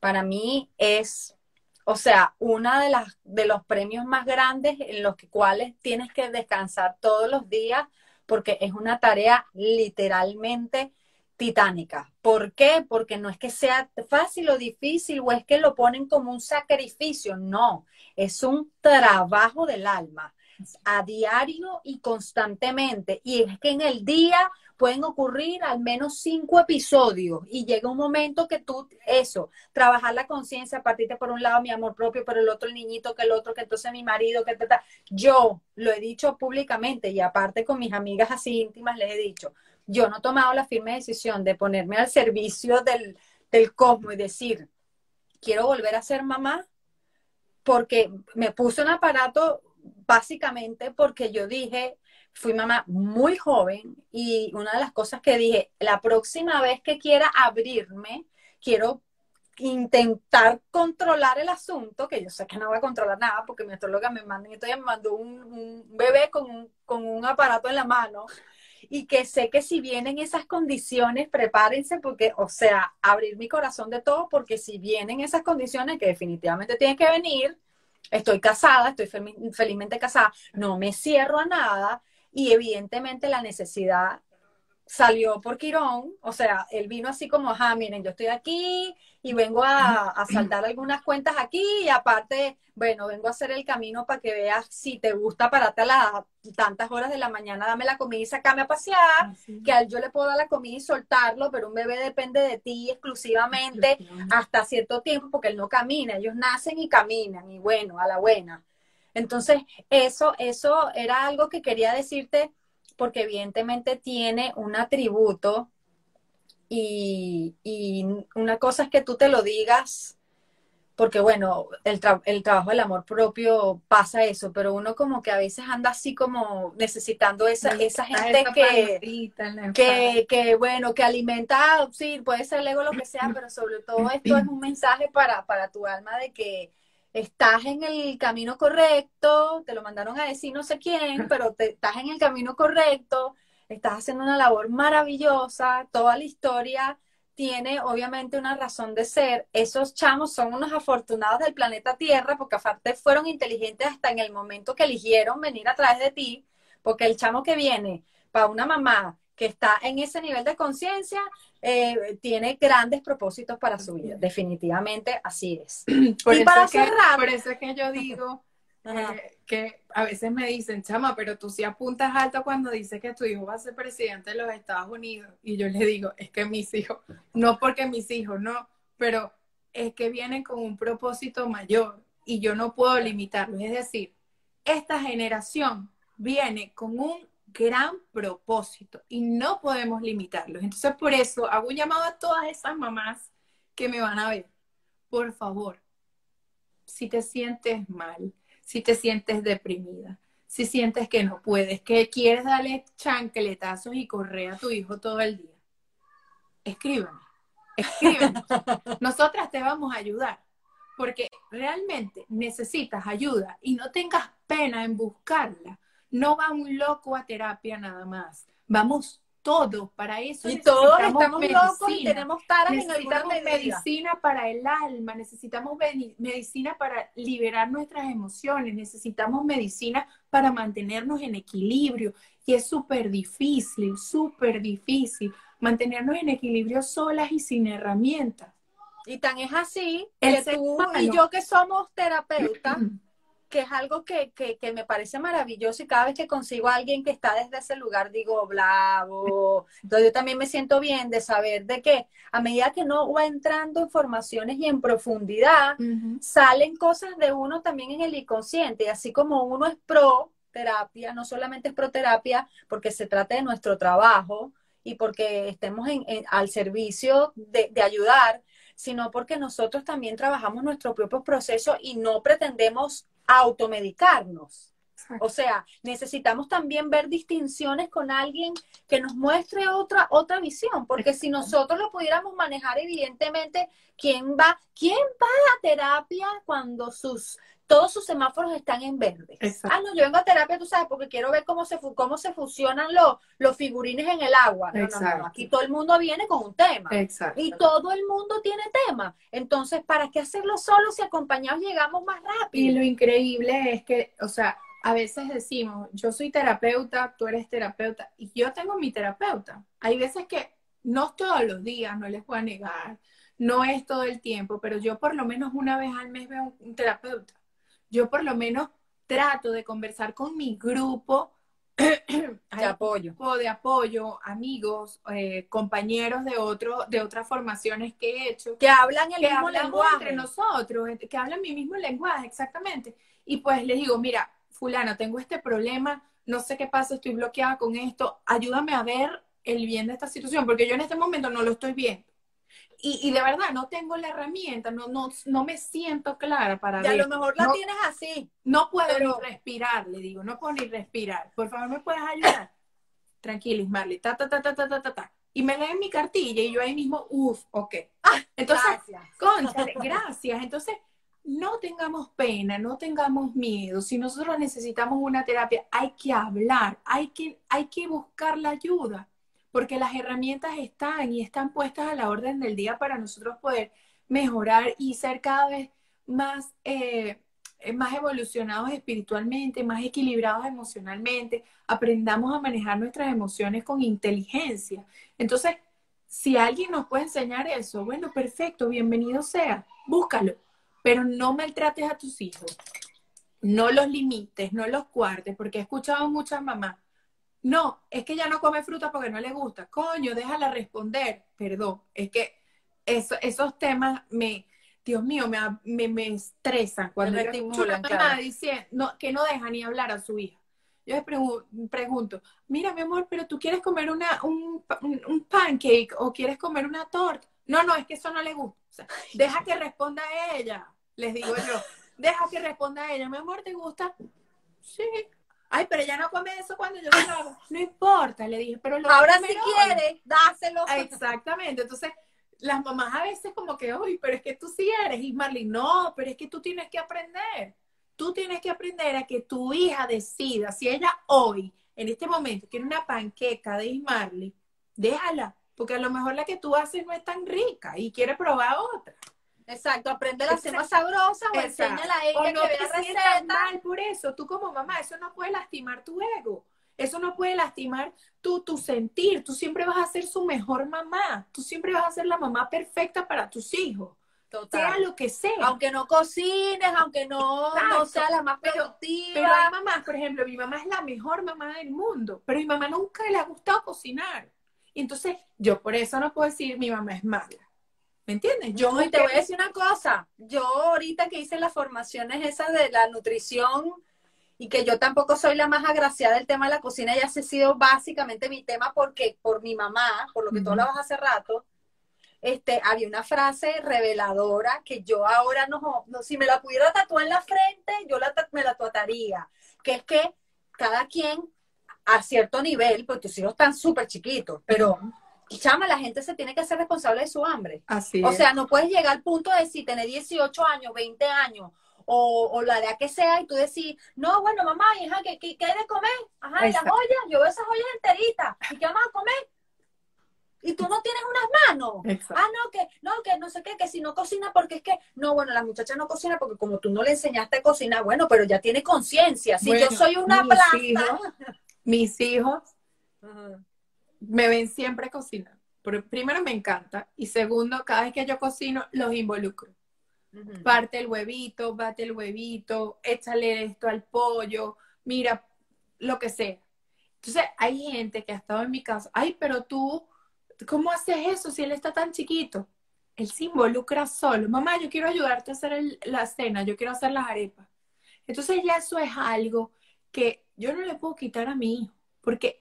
para mí es, o sea, una de las de los premios más grandes en los cuales tienes que descansar todos los días porque es una tarea literalmente titánica. ¿Por qué? Porque no es que sea fácil o difícil o es que lo ponen como un sacrificio, no, es un trabajo del alma a diario y constantemente. Y es que en el día pueden ocurrir al menos cinco episodios y llega un momento que tú, eso, trabajar la conciencia, partirte por un lado mi amor propio, por el otro el niñito, que el otro, que entonces mi marido, que tal. Yo lo he dicho públicamente y aparte con mis amigas así íntimas les he dicho, yo no he tomado la firme decisión de ponerme al servicio del, del cosmos y decir, quiero volver a ser mamá porque me puse un aparato básicamente porque yo dije, fui mamá muy joven y una de las cosas que dije, la próxima vez que quiera abrirme, quiero intentar controlar el asunto, que yo sé que no voy a controlar nada porque mi astróloga me mandó, me mandó un, bebé con un, con un aparato en la mano y que sé que si vienen esas condiciones, prepárense porque, o sea, abrir mi corazón de todo porque si vienen esas condiciones que definitivamente tienen que venir, estoy casada, estoy felizmente casada, no me cierro a nada, y evidentemente la necesidad salió por Quirón, o sea, él vino así como, ajá, miren, yo estoy aquí y vengo a, a saldar algunas cuentas aquí y aparte, bueno, vengo a hacer el camino para que veas si te gusta pararte a las tantas horas de la mañana, dame la comida y sacame a pasear, que a él yo le puedo dar la comida y soltarlo, pero un bebé depende de ti exclusivamente hasta cierto tiempo porque él no camina, ellos nacen y caminan y bueno, a la buena. Entonces, eso, eso era algo que quería decirte porque evidentemente tiene un atributo y, una cosa es que tú te lo digas porque bueno, el, el, trabajo del amor propio pasa eso, pero uno como que a veces anda así como necesitando esa, esa gente que, que, que, bueno, que alimenta, sí, puede ser el ego lo que sea, pero sobre todo esto es un mensaje para, para tu alma de que estás en el camino correcto, te lo mandaron a decir no sé quién, pero te, estás en el camino correcto, estás haciendo una labor maravillosa, toda la historia tiene obviamente una razón de ser. Esos chamos son unos afortunados del planeta Tierra porque aparte fueron inteligentes hasta en el momento que eligieron venir a través de ti, porque el chamo que viene para una mamá que está en ese nivel de conciencia, eh, tiene grandes propósitos para su vida. Definitivamente así es. Por y para cerrar. por eso es que yo digo eh, que a veces me dicen, chama, pero tú sí apuntas alto cuando dices que tu hijo va a ser presidente de los Estados Unidos. Y yo le digo, es que mis hijos, no porque mis hijos, no, pero es que vienen con un propósito mayor y yo no puedo limitarlo. Es decir, esta generación viene con un gran propósito y no podemos limitarlos. Entonces, por eso hago un llamado a todas esas mamás que me van a ver. Por favor, si te sientes mal, si te sientes deprimida, si sientes que no puedes, que quieres darle chancletazos y correr a tu hijo todo el día, escríbeme, escríbeme. Nosotras te vamos a ayudar, porque realmente necesitas ayuda y no tengas pena en buscarla. No va un loco a terapia nada más. Vamos todo, para eso. Y todos estamos locos y tenemos taras en evitar medicina para el alma, necesitamos medicina para liberar nuestras emociones, necesitamos medicina para mantenernos en equilibrio. Y es súper difícil, súper difícil mantenernos en equilibrio solas y sin herramientas. Y tan es así que tú y yo que somos terapeutas, que es algo que, me parece maravilloso y cada vez que consigo a alguien que está desde ese lugar digo, bravo. Entonces yo también me siento bien de saber de que a medida que no va entrando informaciones y en profundidad, salen cosas de uno también en el inconsciente. Y así como uno es pro terapia, no solamente es pro terapia porque se trata de nuestro trabajo y porque estemos en, al servicio de, de ayudar, sino porque nosotros también trabajamos nuestro propio proceso y no pretendemos automedicarnos. O sea, necesitamos también ver distinciones con alguien que nos muestre otra, otra visión, porque si nosotros lo pudiéramos manejar, evidentemente, ¿quién va, quién va a terapia cuando sus todos sus semáforos están en verde. Ah, no, yo vengo a terapia, tú sabes, porque quiero ver cómo se, cómo se fusionan los, los figurines en el agua. No, no, no, aquí todo el mundo viene con un tema. Y todo el mundo tiene tema. Entonces, ¿para qué hacerlo solo si acompañados llegamos más rápido? Y lo increíble es que, o sea, a veces decimos, yo soy terapeuta, tú eres terapeuta, y yo tengo mi terapeuta. Hay veces que no todos los días, no les voy a negar, no es todo el tiempo, pero yo por lo menos una vez al mes veo un terapeuta yo por lo menos trato de conversar con mi grupo de apoyo. de apoyo, amigos, eh, compañeros de otro, de otras formaciones que he hecho. Que hablan el mismo lenguaje. entre nosotros, que hablan mi mismo lenguaje, exactamente. Y pues les digo, mira, fulano, tengo este problema, no sé qué pasa, estoy bloqueada con esto, ayúdame a ver el bien de esta situación, porque yo en este momento no lo estoy viendo y, de verdad no tengo la herramienta, no, no, no me siento clara para y a lo mejor la tienes así. No puedo ni respirar, le digo, no puedo ni respirar. Por favor, ¿me puedes ayudar? Tranquilis, Marley, ta, ta, ta, ta, ta, ta, ta. Y me leen mi cartilla y yo ahí mismo, uff, ok. Ah, Entonces, gracias. gracias. Entonces, no tengamos pena, no tengamos miedo. Si nosotros necesitamos una terapia, hay que hablar, hay que, hay que buscar la ayuda porque las herramientas están y están puestas a la orden del día para nosotros poder mejorar y ser cada vez más, eh, más evolucionados espiritualmente, más equilibrados emocionalmente, aprendamos a manejar nuestras emociones con inteligencia. Entonces, si alguien nos puede enseñar eso, bueno, perfecto, bienvenido sea, búscalo, pero no maltrates a tus hijos, no los limites, no los cuartes, porque he escuchado muchas mamás, no, es que ya no come fruta porque no le gusta. Coño, déjala responder. Perdón, es que esos temas me, Dios mío, me, me, estresan cuando una mamá dice no, que no deja ni hablar a su hija. Yo le pregunto, mira mi amor, pero tú quieres comer una, un, un, pancake o quieres comer una torta. No, no, es que eso no le gusta. deja que responda ella. les digo yo. Deja que responda ella, mi amor, ¿te gusta? Sí. Ay, pero ella no come eso cuando yo lo hago. No importa, le dije, pero lo Ahora si quiere, dáselo. Exactamente. Entonces, las mamás a veces como que, uy, pero es que tú sí eres, y no, pero es que tú tienes que aprender. Tú tienes que aprender a que tu hija decida si ella hoy, en este momento, quiere una panqueca de Ismarley, déjala, porque a lo mejor la que tú haces no es tan rica y quiere probar otra. Exacto, aprende la hacer más sabrosa o enséñala a ella no que vea receta. mal por eso, tú como mamá, eso no puede lastimar tu ego. Eso no puede lastimar tu, tu sentir. Tú siempre vas a ser su mejor mamá. Tú siempre vas a ser la mamá perfecta para tus hijos. Total. Sea lo que sea. Aunque no cocines, aunque no, no sea la más productiva. Pero hay mamás, por ejemplo, mi mamá es la mejor mamá del mundo, pero mi mamá nunca le ha gustado cocinar. Y entonces, yo por eso no puedo decir mi mamá es mala. ¿Me entiendes? Yo te voy a decir una cosa. Yo ahorita que hice las formaciones esas de la nutrición y que yo tampoco soy la más agraciada del tema de la cocina, ya ha sido básicamente mi tema porque por mi mamá, por lo que tú hablabas hace rato, este, había una frase reveladora que yo ahora no, no si me la pudiera tatuar en la frente, yo la, me la tatuaría, que es que cada quien a cierto nivel, porque tus hijos están súper chiquitos, pero chama, la gente se tiene que hacer responsable de su hambre. Así o sea, no puedes llegar al punto de si tener 18 años, 20 años, o, la edad que sea, y tú decir, no, bueno, mamá, hija, ¿qué, qué, hay de comer? Ajá, y las ollas, yo veo esas ollas enteritas, ¿y qué vamos a comer? Y tú no tienes unas manos. Ah, no, que, no, que no sé qué, que si no cocina, porque es que, no, bueno, la muchacha no cocina porque como tú no le enseñaste a cocinar, bueno, pero ya tiene conciencia. Si yo soy una planta. mis hijos me ven siempre cocinar. Primero me encanta y segundo, cada vez que yo cocino, los involucro. Parte el huevito, bate el huevito, échale esto al pollo, mira, lo que sea. Entonces, hay gente que ha estado en mi casa, ay, pero tú, ¿cómo haces eso si él está tan chiquito? Él se involucra solo. Mamá, yo quiero ayudarte a hacer la cena, yo quiero hacer las arepas. Entonces ya eso es algo que yo no le puedo quitar a mi hijo, porque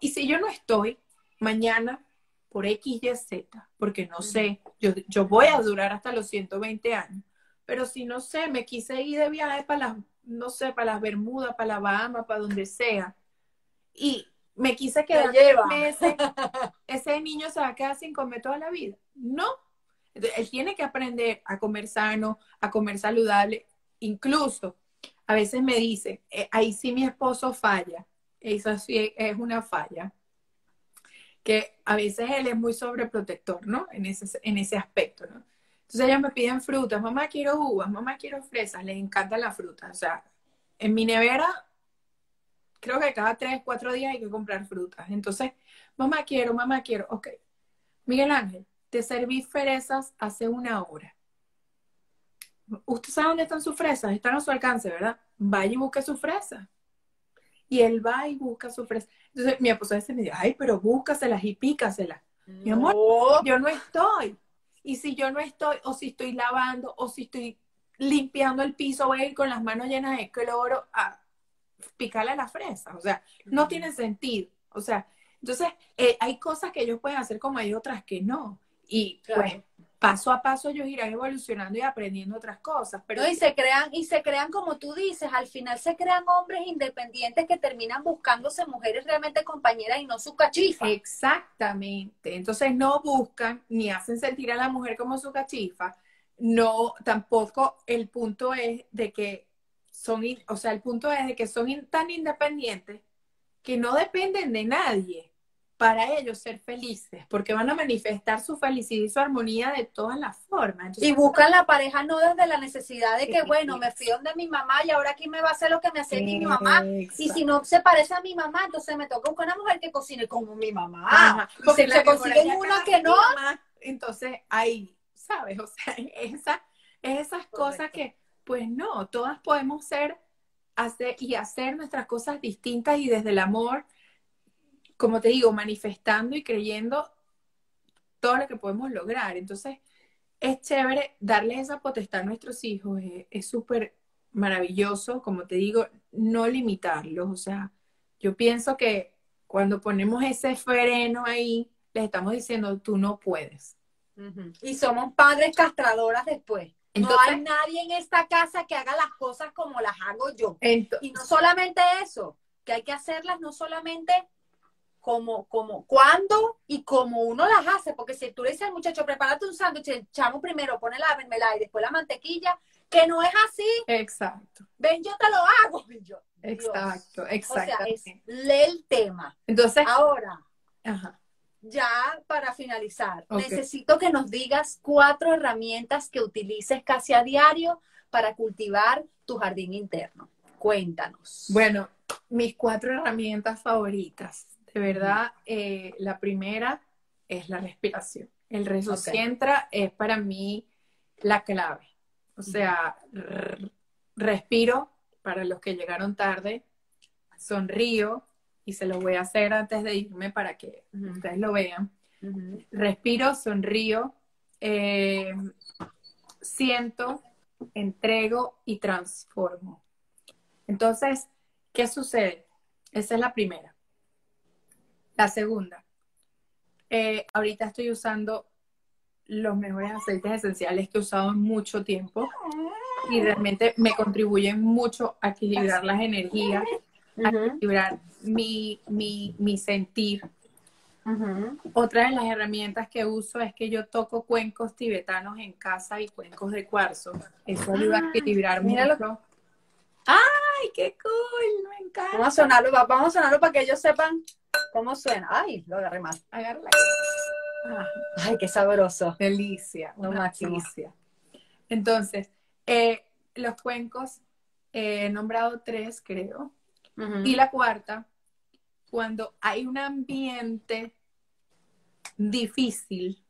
y si yo no estoy mañana por X, Y, Z, porque no sé, yo, yo voy a durar hasta los 120 años, pero si no sé, me quise ir de viaje para las, no sé, para las Bermudas, para la Bahama, para donde sea, y me quise quedar meses, ese niño se va a quedar sin comer toda la vida. No, él tiene que aprender a comer sano, a comer saludable, incluso a veces me dice, eh, ahí sí mi esposo falla, eso sí es una falla. Que a veces él es muy sobreprotector, ¿no? En ese, en ese aspecto, ¿no? Entonces ellos me piden frutas, mamá quiero uvas, mamá quiero fresas, les encantan las frutas. O sea, en mi nevera, creo que cada tres, cuatro días hay que comprar frutas. Entonces, mamá quiero, mamá quiero, ok. Miguel Ángel, te serví fresas hace una hora. ¿Usted sabe dónde están sus fresas? Están a su alcance, ¿verdad? Vaya y busque sus fresas y él va y busca su fresa. Entonces mi esposa me dice, ay, pero búscaselas y pícaselas. Mi amor, yo no estoy. Y si yo no estoy, o si estoy lavando, o si estoy limpiando el piso, voy a ir con las manos llenas de cloro a picarle la fresa. O sea, no tiene sentido. O sea, entonces eh, hay cosas que ellos pueden hacer como hay otras que no. Y pues paso a paso ellos irán evolucionando y aprendiendo otras cosas. Pero y se crean, y se crean, como tú dices, al final se crean hombres independientes que terminan buscándose mujeres realmente compañeras y no su cachifa. Exactamente. Entonces no buscan ni hacen sentir a la mujer como su cachifa. No, tampoco el punto es de que son, o sea, el punto es de que son tan independientes que no dependen de nadie para ellos ser felices, porque van a manifestar su felicidad y su armonía de todas las formas. y buscan la pareja no desde la necesidad de que, bueno, me fui donde mi mamá y ahora aquí me va a hacer lo que me hace mi mamá. Y si no se parece a mi mamá, entonces me toca buscar una mujer que cocine como mi mamá. porque se consiguen una que no. entonces ahí, ¿sabes? O sea, esa, esas cosas que, pues no, todas podemos ser hacer y hacer nuestras cosas distintas y desde el amor como te digo, manifestando y creyendo todo lo que podemos lograr. Entonces, es chévere darles esa potestad a nuestros hijos, es súper maravilloso, como te digo, no limitarlos. O sea, yo pienso que cuando ponemos ese freno ahí, les estamos diciendo, tú no puedes. Y somos padres castradoras después. no hay nadie en esta casa que haga las cosas como las hago yo. Entonces, y no solamente eso, que hay que hacerlas no solamente como, como, cuándo y como uno las hace, porque si tú le dices al muchacho, prepárate un sándwich, el chamo primero pone la mermelada y después la mantequilla, que no es así. Exacto. Ven, yo te lo hago. Yo, exacto, exacto. O sea, es, lee el tema. Entonces, ahora, Ajá. ya para finalizar, necesito que nos digas cuatro herramientas que utilices casi a diario para cultivar tu jardín interno. Cuéntanos. Bueno, mis cuatro herramientas favoritas de verdad, eh, la primera es la respiración. El resucientra es para mí la clave. O sea, respiro para los que llegaron tarde, sonrío y se lo voy a hacer antes de irme para que ustedes lo vean. Respiro, sonrío, eh, siento, entrego y transformo. Entonces, ¿qué sucede? Esa es la primera. La segunda, eh, ahorita estoy usando los mejores aceites esenciales que he usado en mucho tiempo y realmente me contribuyen mucho a equilibrar las energías, a equilibrar mi, mi, sentir. Otra de las herramientas que uso es que yo toco cuencos tibetanos en casa y cuencos de cuarzo. Eso ayuda a equilibrar mucho. ¡Ay, qué cool! Me encanta. Vamos a sonarlo, vamos a sonarlo para que ellos sepan ¿Cómo suena? Ay, lo agarré mal. Agárrala. Ah, ay, qué sabroso. Delicia, una delicia. Entonces, eh, los cuencos, he nombrado tres, creo. Y la cuarta, cuando hay un ambiente difícil,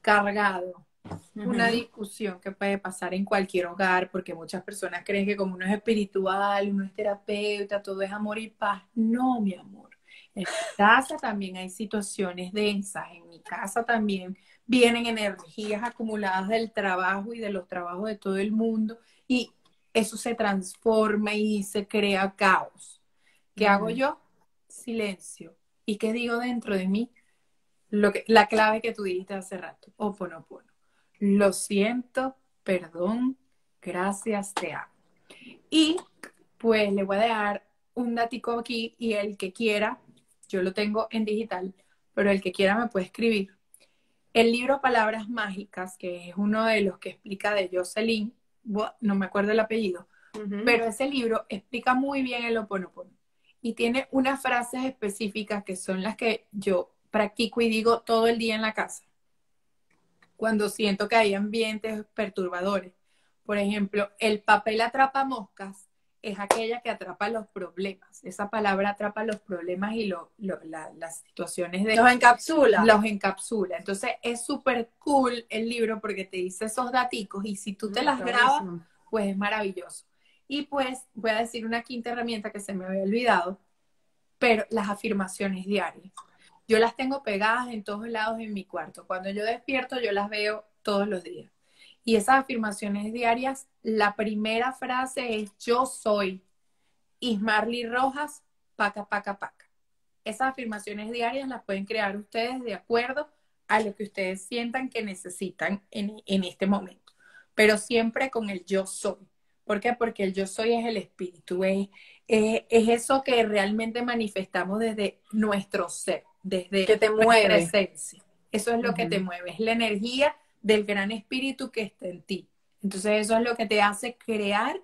cargado, una discusión que puede pasar en cualquier hogar, porque muchas personas creen que como uno es espiritual, uno es terapeuta, todo es amor y paz. No, mi amor. En mi casa también hay situaciones densas, en mi casa también vienen energías acumuladas del trabajo y de los trabajos de todo el mundo y eso se transforma y se crea caos. ¿Qué hago yo? Silencio. ¿Y qué digo dentro de mí? Lo que, la clave que tú dijiste hace rato, oponopono. Lo siento, perdón, gracias, te amo. Y pues le voy a dejar un datico aquí y el que quiera yo lo tengo en digital, pero el que quiera me puede escribir. El libro Palabras Mágicas, que es uno de los que explica de Jocelyn, no me acuerdo el apellido, pero ese libro explica muy bien el oponopono y tiene unas frases específicas que son las que yo practico y digo todo el día en la casa. Cuando siento que hay ambientes perturbadores. Por ejemplo, el papel atrapa moscas es aquella que atrapa los problemas. Esa palabra atrapa los problemas y las situaciones de... Los encapsula. Los encapsula. Entonces es súper cool el libro porque te dice esos daticos y si tú te mm, las grabas, pues es maravilloso. Y pues voy a decir una quinta herramienta que se me había olvidado, pero las afirmaciones diarias. Yo las tengo pegadas en todos lados en mi cuarto. Cuando yo despierto, yo las veo todos los días. Y esas afirmaciones diarias, la primera frase es yo soy Ismarly Rojas, paca, paca, paca. Esas afirmaciones diarias las pueden crear ustedes de acuerdo a lo que ustedes sientan que necesitan en, este momento, pero siempre con el yo soy. ¿Por qué? Porque el yo soy es el espíritu, es, es, eso que realmente manifestamos desde nuestro ser, desde que te nuestra esencia. Eso es lo que te mueve, es la energía del gran espíritu que está en ti. Entonces eso es lo que te hace crear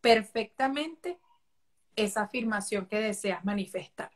perfectamente esa afirmación que deseas manifestar.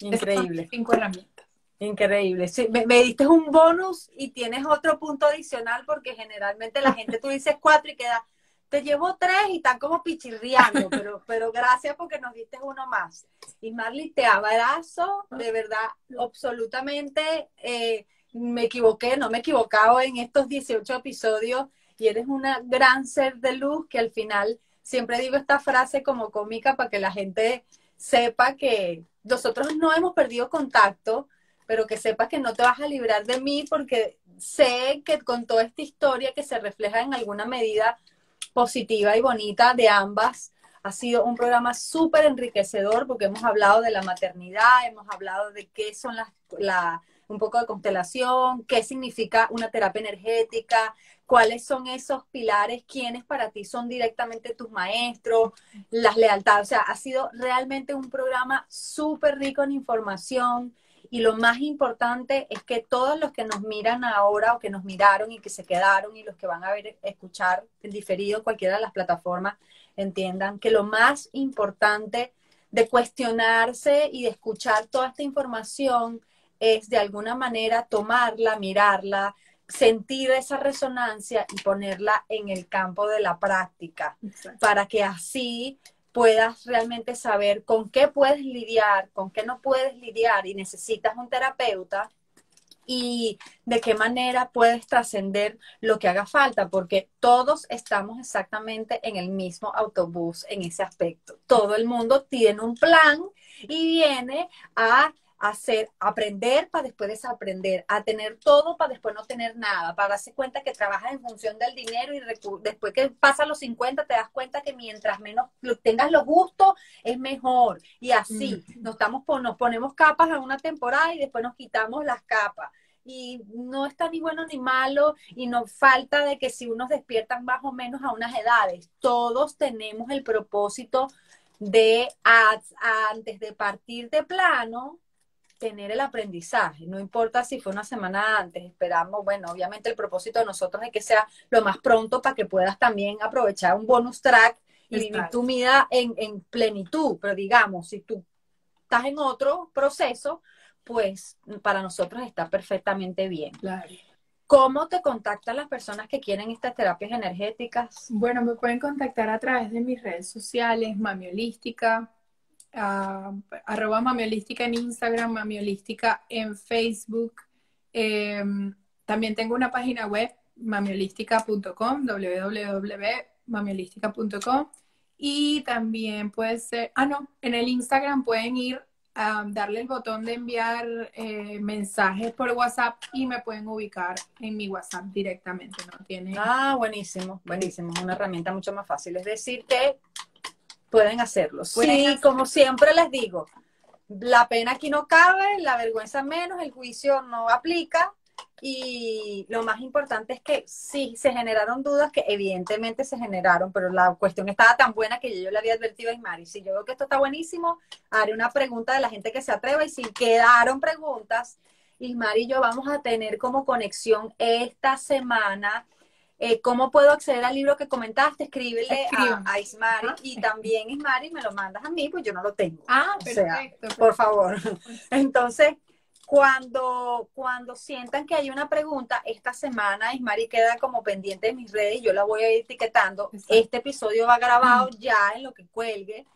Increíble. cinco herramientas. Increíble. me, diste un bonus y tienes otro punto adicional porque generalmente la gente tú dices cuatro y queda, te llevo tres y están como pichirriando, pero, pero gracias porque nos diste uno más. Y Marley, te abrazo, de verdad, absolutamente. Eh, me equivoqué, no me he equivocado en estos 18 episodios y eres una gran ser de luz que al final siempre digo esta frase como cómica para que la gente sepa que nosotros no hemos perdido contacto, pero que sepas que no te vas a librar de mí porque sé que con toda esta historia que se refleja en alguna medida positiva y bonita de ambas, ha sido un programa súper enriquecedor porque hemos hablado de la maternidad, hemos hablado de qué son las, un poco de constelación, qué significa una terapia energética, cuáles son esos pilares, quiénes para ti son directamente tus maestros, las lealtades. O sea, ha sido realmente un programa súper rico en información. Y lo más importante es que todos los que nos miran ahora o que nos miraron y que se quedaron y los que van a ver, escuchar el diferido cualquiera de las plataformas, entiendan que lo más importante de cuestionarse y de escuchar toda esta información es de alguna manera tomarla, mirarla, sentir esa resonancia y ponerla en el campo de la práctica para que así puedas realmente saber con qué puedes lidiar, con qué no puedes lidiar y necesitas un terapeuta y de qué manera puedes trascender lo que haga falta, porque todos estamos exactamente en el mismo autobús en ese aspecto. Todo el mundo tiene un plan y viene a hacer, aprender para después desaprender, a tener todo para después no tener nada, para darse cuenta que trabajas en función del dinero y después que pasan los 50 te das cuenta que mientras menos tengas los gustos es mejor. Y así, mm. nos, estamos, nos ponemos capas a una temporada y después nos quitamos las capas. Y no está ni bueno ni malo y no falta de que si unos despiertan más o menos a unas edades, todos tenemos el propósito de antes de partir de plano, tener el aprendizaje, no importa si fue una semana antes, esperamos, bueno, obviamente el propósito de nosotros es que sea lo más pronto para que puedas también aprovechar un bonus track y vivir tu vida en, en, plenitud, pero digamos, si tú estás en otro proceso, pues para nosotros está perfectamente bien. Claro. ¿Cómo te contactan las personas que quieren estas terapias energéticas? Bueno, me pueden contactar a través de mis redes sociales, Mami Holística, arroba mamiolística en Instagram, mamiolística en Facebook. Em, también tengo una página web, mamiolística.com, www.mamiolística.com. Y también puede ser, ah, no, en el Instagram pueden ir a darle el botón de enviar eh, mensajes por WhatsApp y me pueden ubicar en mi WhatsApp directamente, ¿no? Tiene... Ah, buenísimo, buenísimo, es una herramienta mucho más fácil. Es decir, que pueden hacerlo. sí, como siempre les digo, la pena aquí no cabe, la vergüenza menos, el juicio no aplica. Y lo más importante es que sí se generaron dudas, que evidentemente se generaron, pero la cuestión estaba tan buena que yo le había advertido a Ismari. Si yo veo que esto está buenísimo, haré una pregunta de la gente que se atreva y si quedaron preguntas, Ismari y yo vamos a tener como conexión esta semana eh, ¿Cómo puedo acceder al libro que comentaste? Escríbele a, Ismari y también Ismari me lo mandas a mí, pues yo no lo tengo. Ah, perfecto. Por favor. Entonces, cuando, cuando sientan que hay una pregunta, esta semana Ismari queda como pendiente de mis redes, yo la voy a ir etiquetando. Este episodio va grabado ya en lo que cuelgue.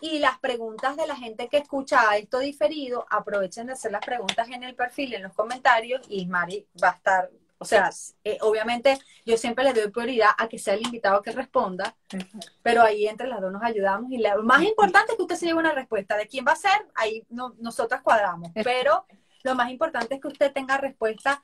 Y las preguntas de la gente que escucha esto diferido, aprovechen de hacer las preguntas en el perfil, en los comentarios, y Ismari va a estar o sea, eh, obviamente yo siempre le doy prioridad a que sea el invitado que responda, pero ahí entre las dos nos ayudamos y lo más importante es que usted se lleve una respuesta. ¿De quién va a ser? Ahí no, nosotras cuadramos, pero lo más importante es que usted tenga respuesta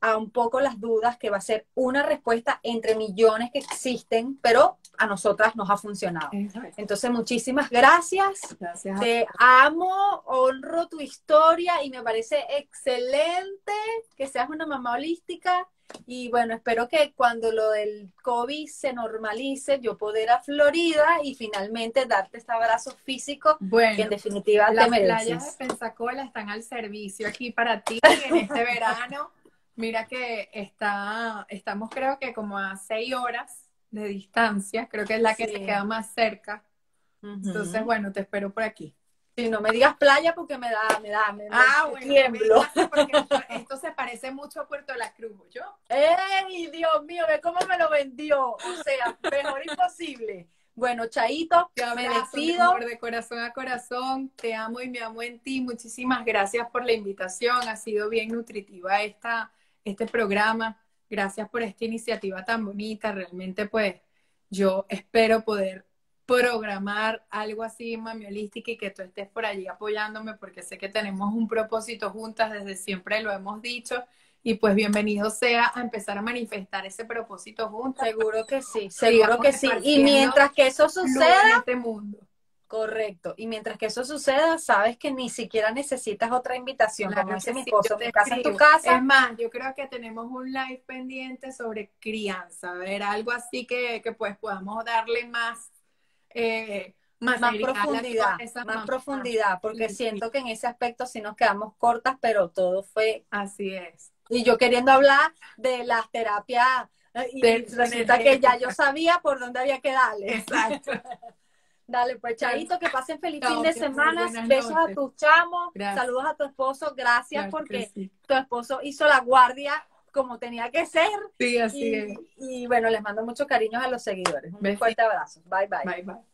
a un poco las dudas, que va a ser una respuesta entre millones que existen, pero a nosotras nos ha funcionado. Entonces, muchísimas gracias. Gracias. Te amo, honro tu historia y me parece excelente que seas una mamá holística. Y bueno, espero que cuando lo del COVID se normalice, yo poder a Florida y finalmente darte este abrazo físico bueno, que en definitiva te mereces. Las playas de Pensacola están al servicio aquí para ti en este verano. Mira que está, estamos creo que como a seis horas de distancia, creo que es la que te queda más cerca. Entonces, bueno, te espero por aquí. Si no me digas playa porque me da, me da, me, ah, bueno, tiemblo. Porque esto, se parece mucho a Puerto La Cruz, ¿yo? ¡Ey, Dios mío! Ve cómo me lo vendió. O sea, mejor imposible. Bueno, Chaito, me despido. De corazón a corazón, te amo y me amo en ti. Muchísimas gracias por la invitación. Ha sido bien nutritiva esta, este programa. Gracias por esta iniciativa tan bonita. Realmente, pues, yo espero poder programar algo así, Mami Holística, y que tú estés por allí apoyándome, porque sé que tenemos un propósito juntas, desde siempre lo hemos dicho, y pues bienvenido sea a empezar a manifestar ese propósito juntas. Seguro que sí, seguro que sí. Y mientras que eso suceda, este mundo Correcto. Y mientras que eso suceda, sabes que ni siquiera necesitas otra invitación. Claro Como dice mi esposo, mi casa es tu casa. Es más, yo creo que tenemos un live pendiente sobre crianza, a ver, algo así que, que pues podamos darle más, eh, más a profundidad, más profundidad, porque Sí, sí. siento que en ese aspecto sí nos quedamos cortas, pero todo fue, Así es. y yo queriendo hablar de las terapias, eh, y De- resulta que ya yo sabía por dónde había que darle. Exacto. Dale, pues Chaito, que pasen feliz Chao, fin de semana, besos a tus chamos, Gracias. saludos a tu esposo, gracias porque sí. tu esposo hizo la guardia como tenía que ser. Sí, así Y, es. y bueno, les mando muchos cariños a los seguidores. Un fuerte abrazo. Bye bye. Bye, bye.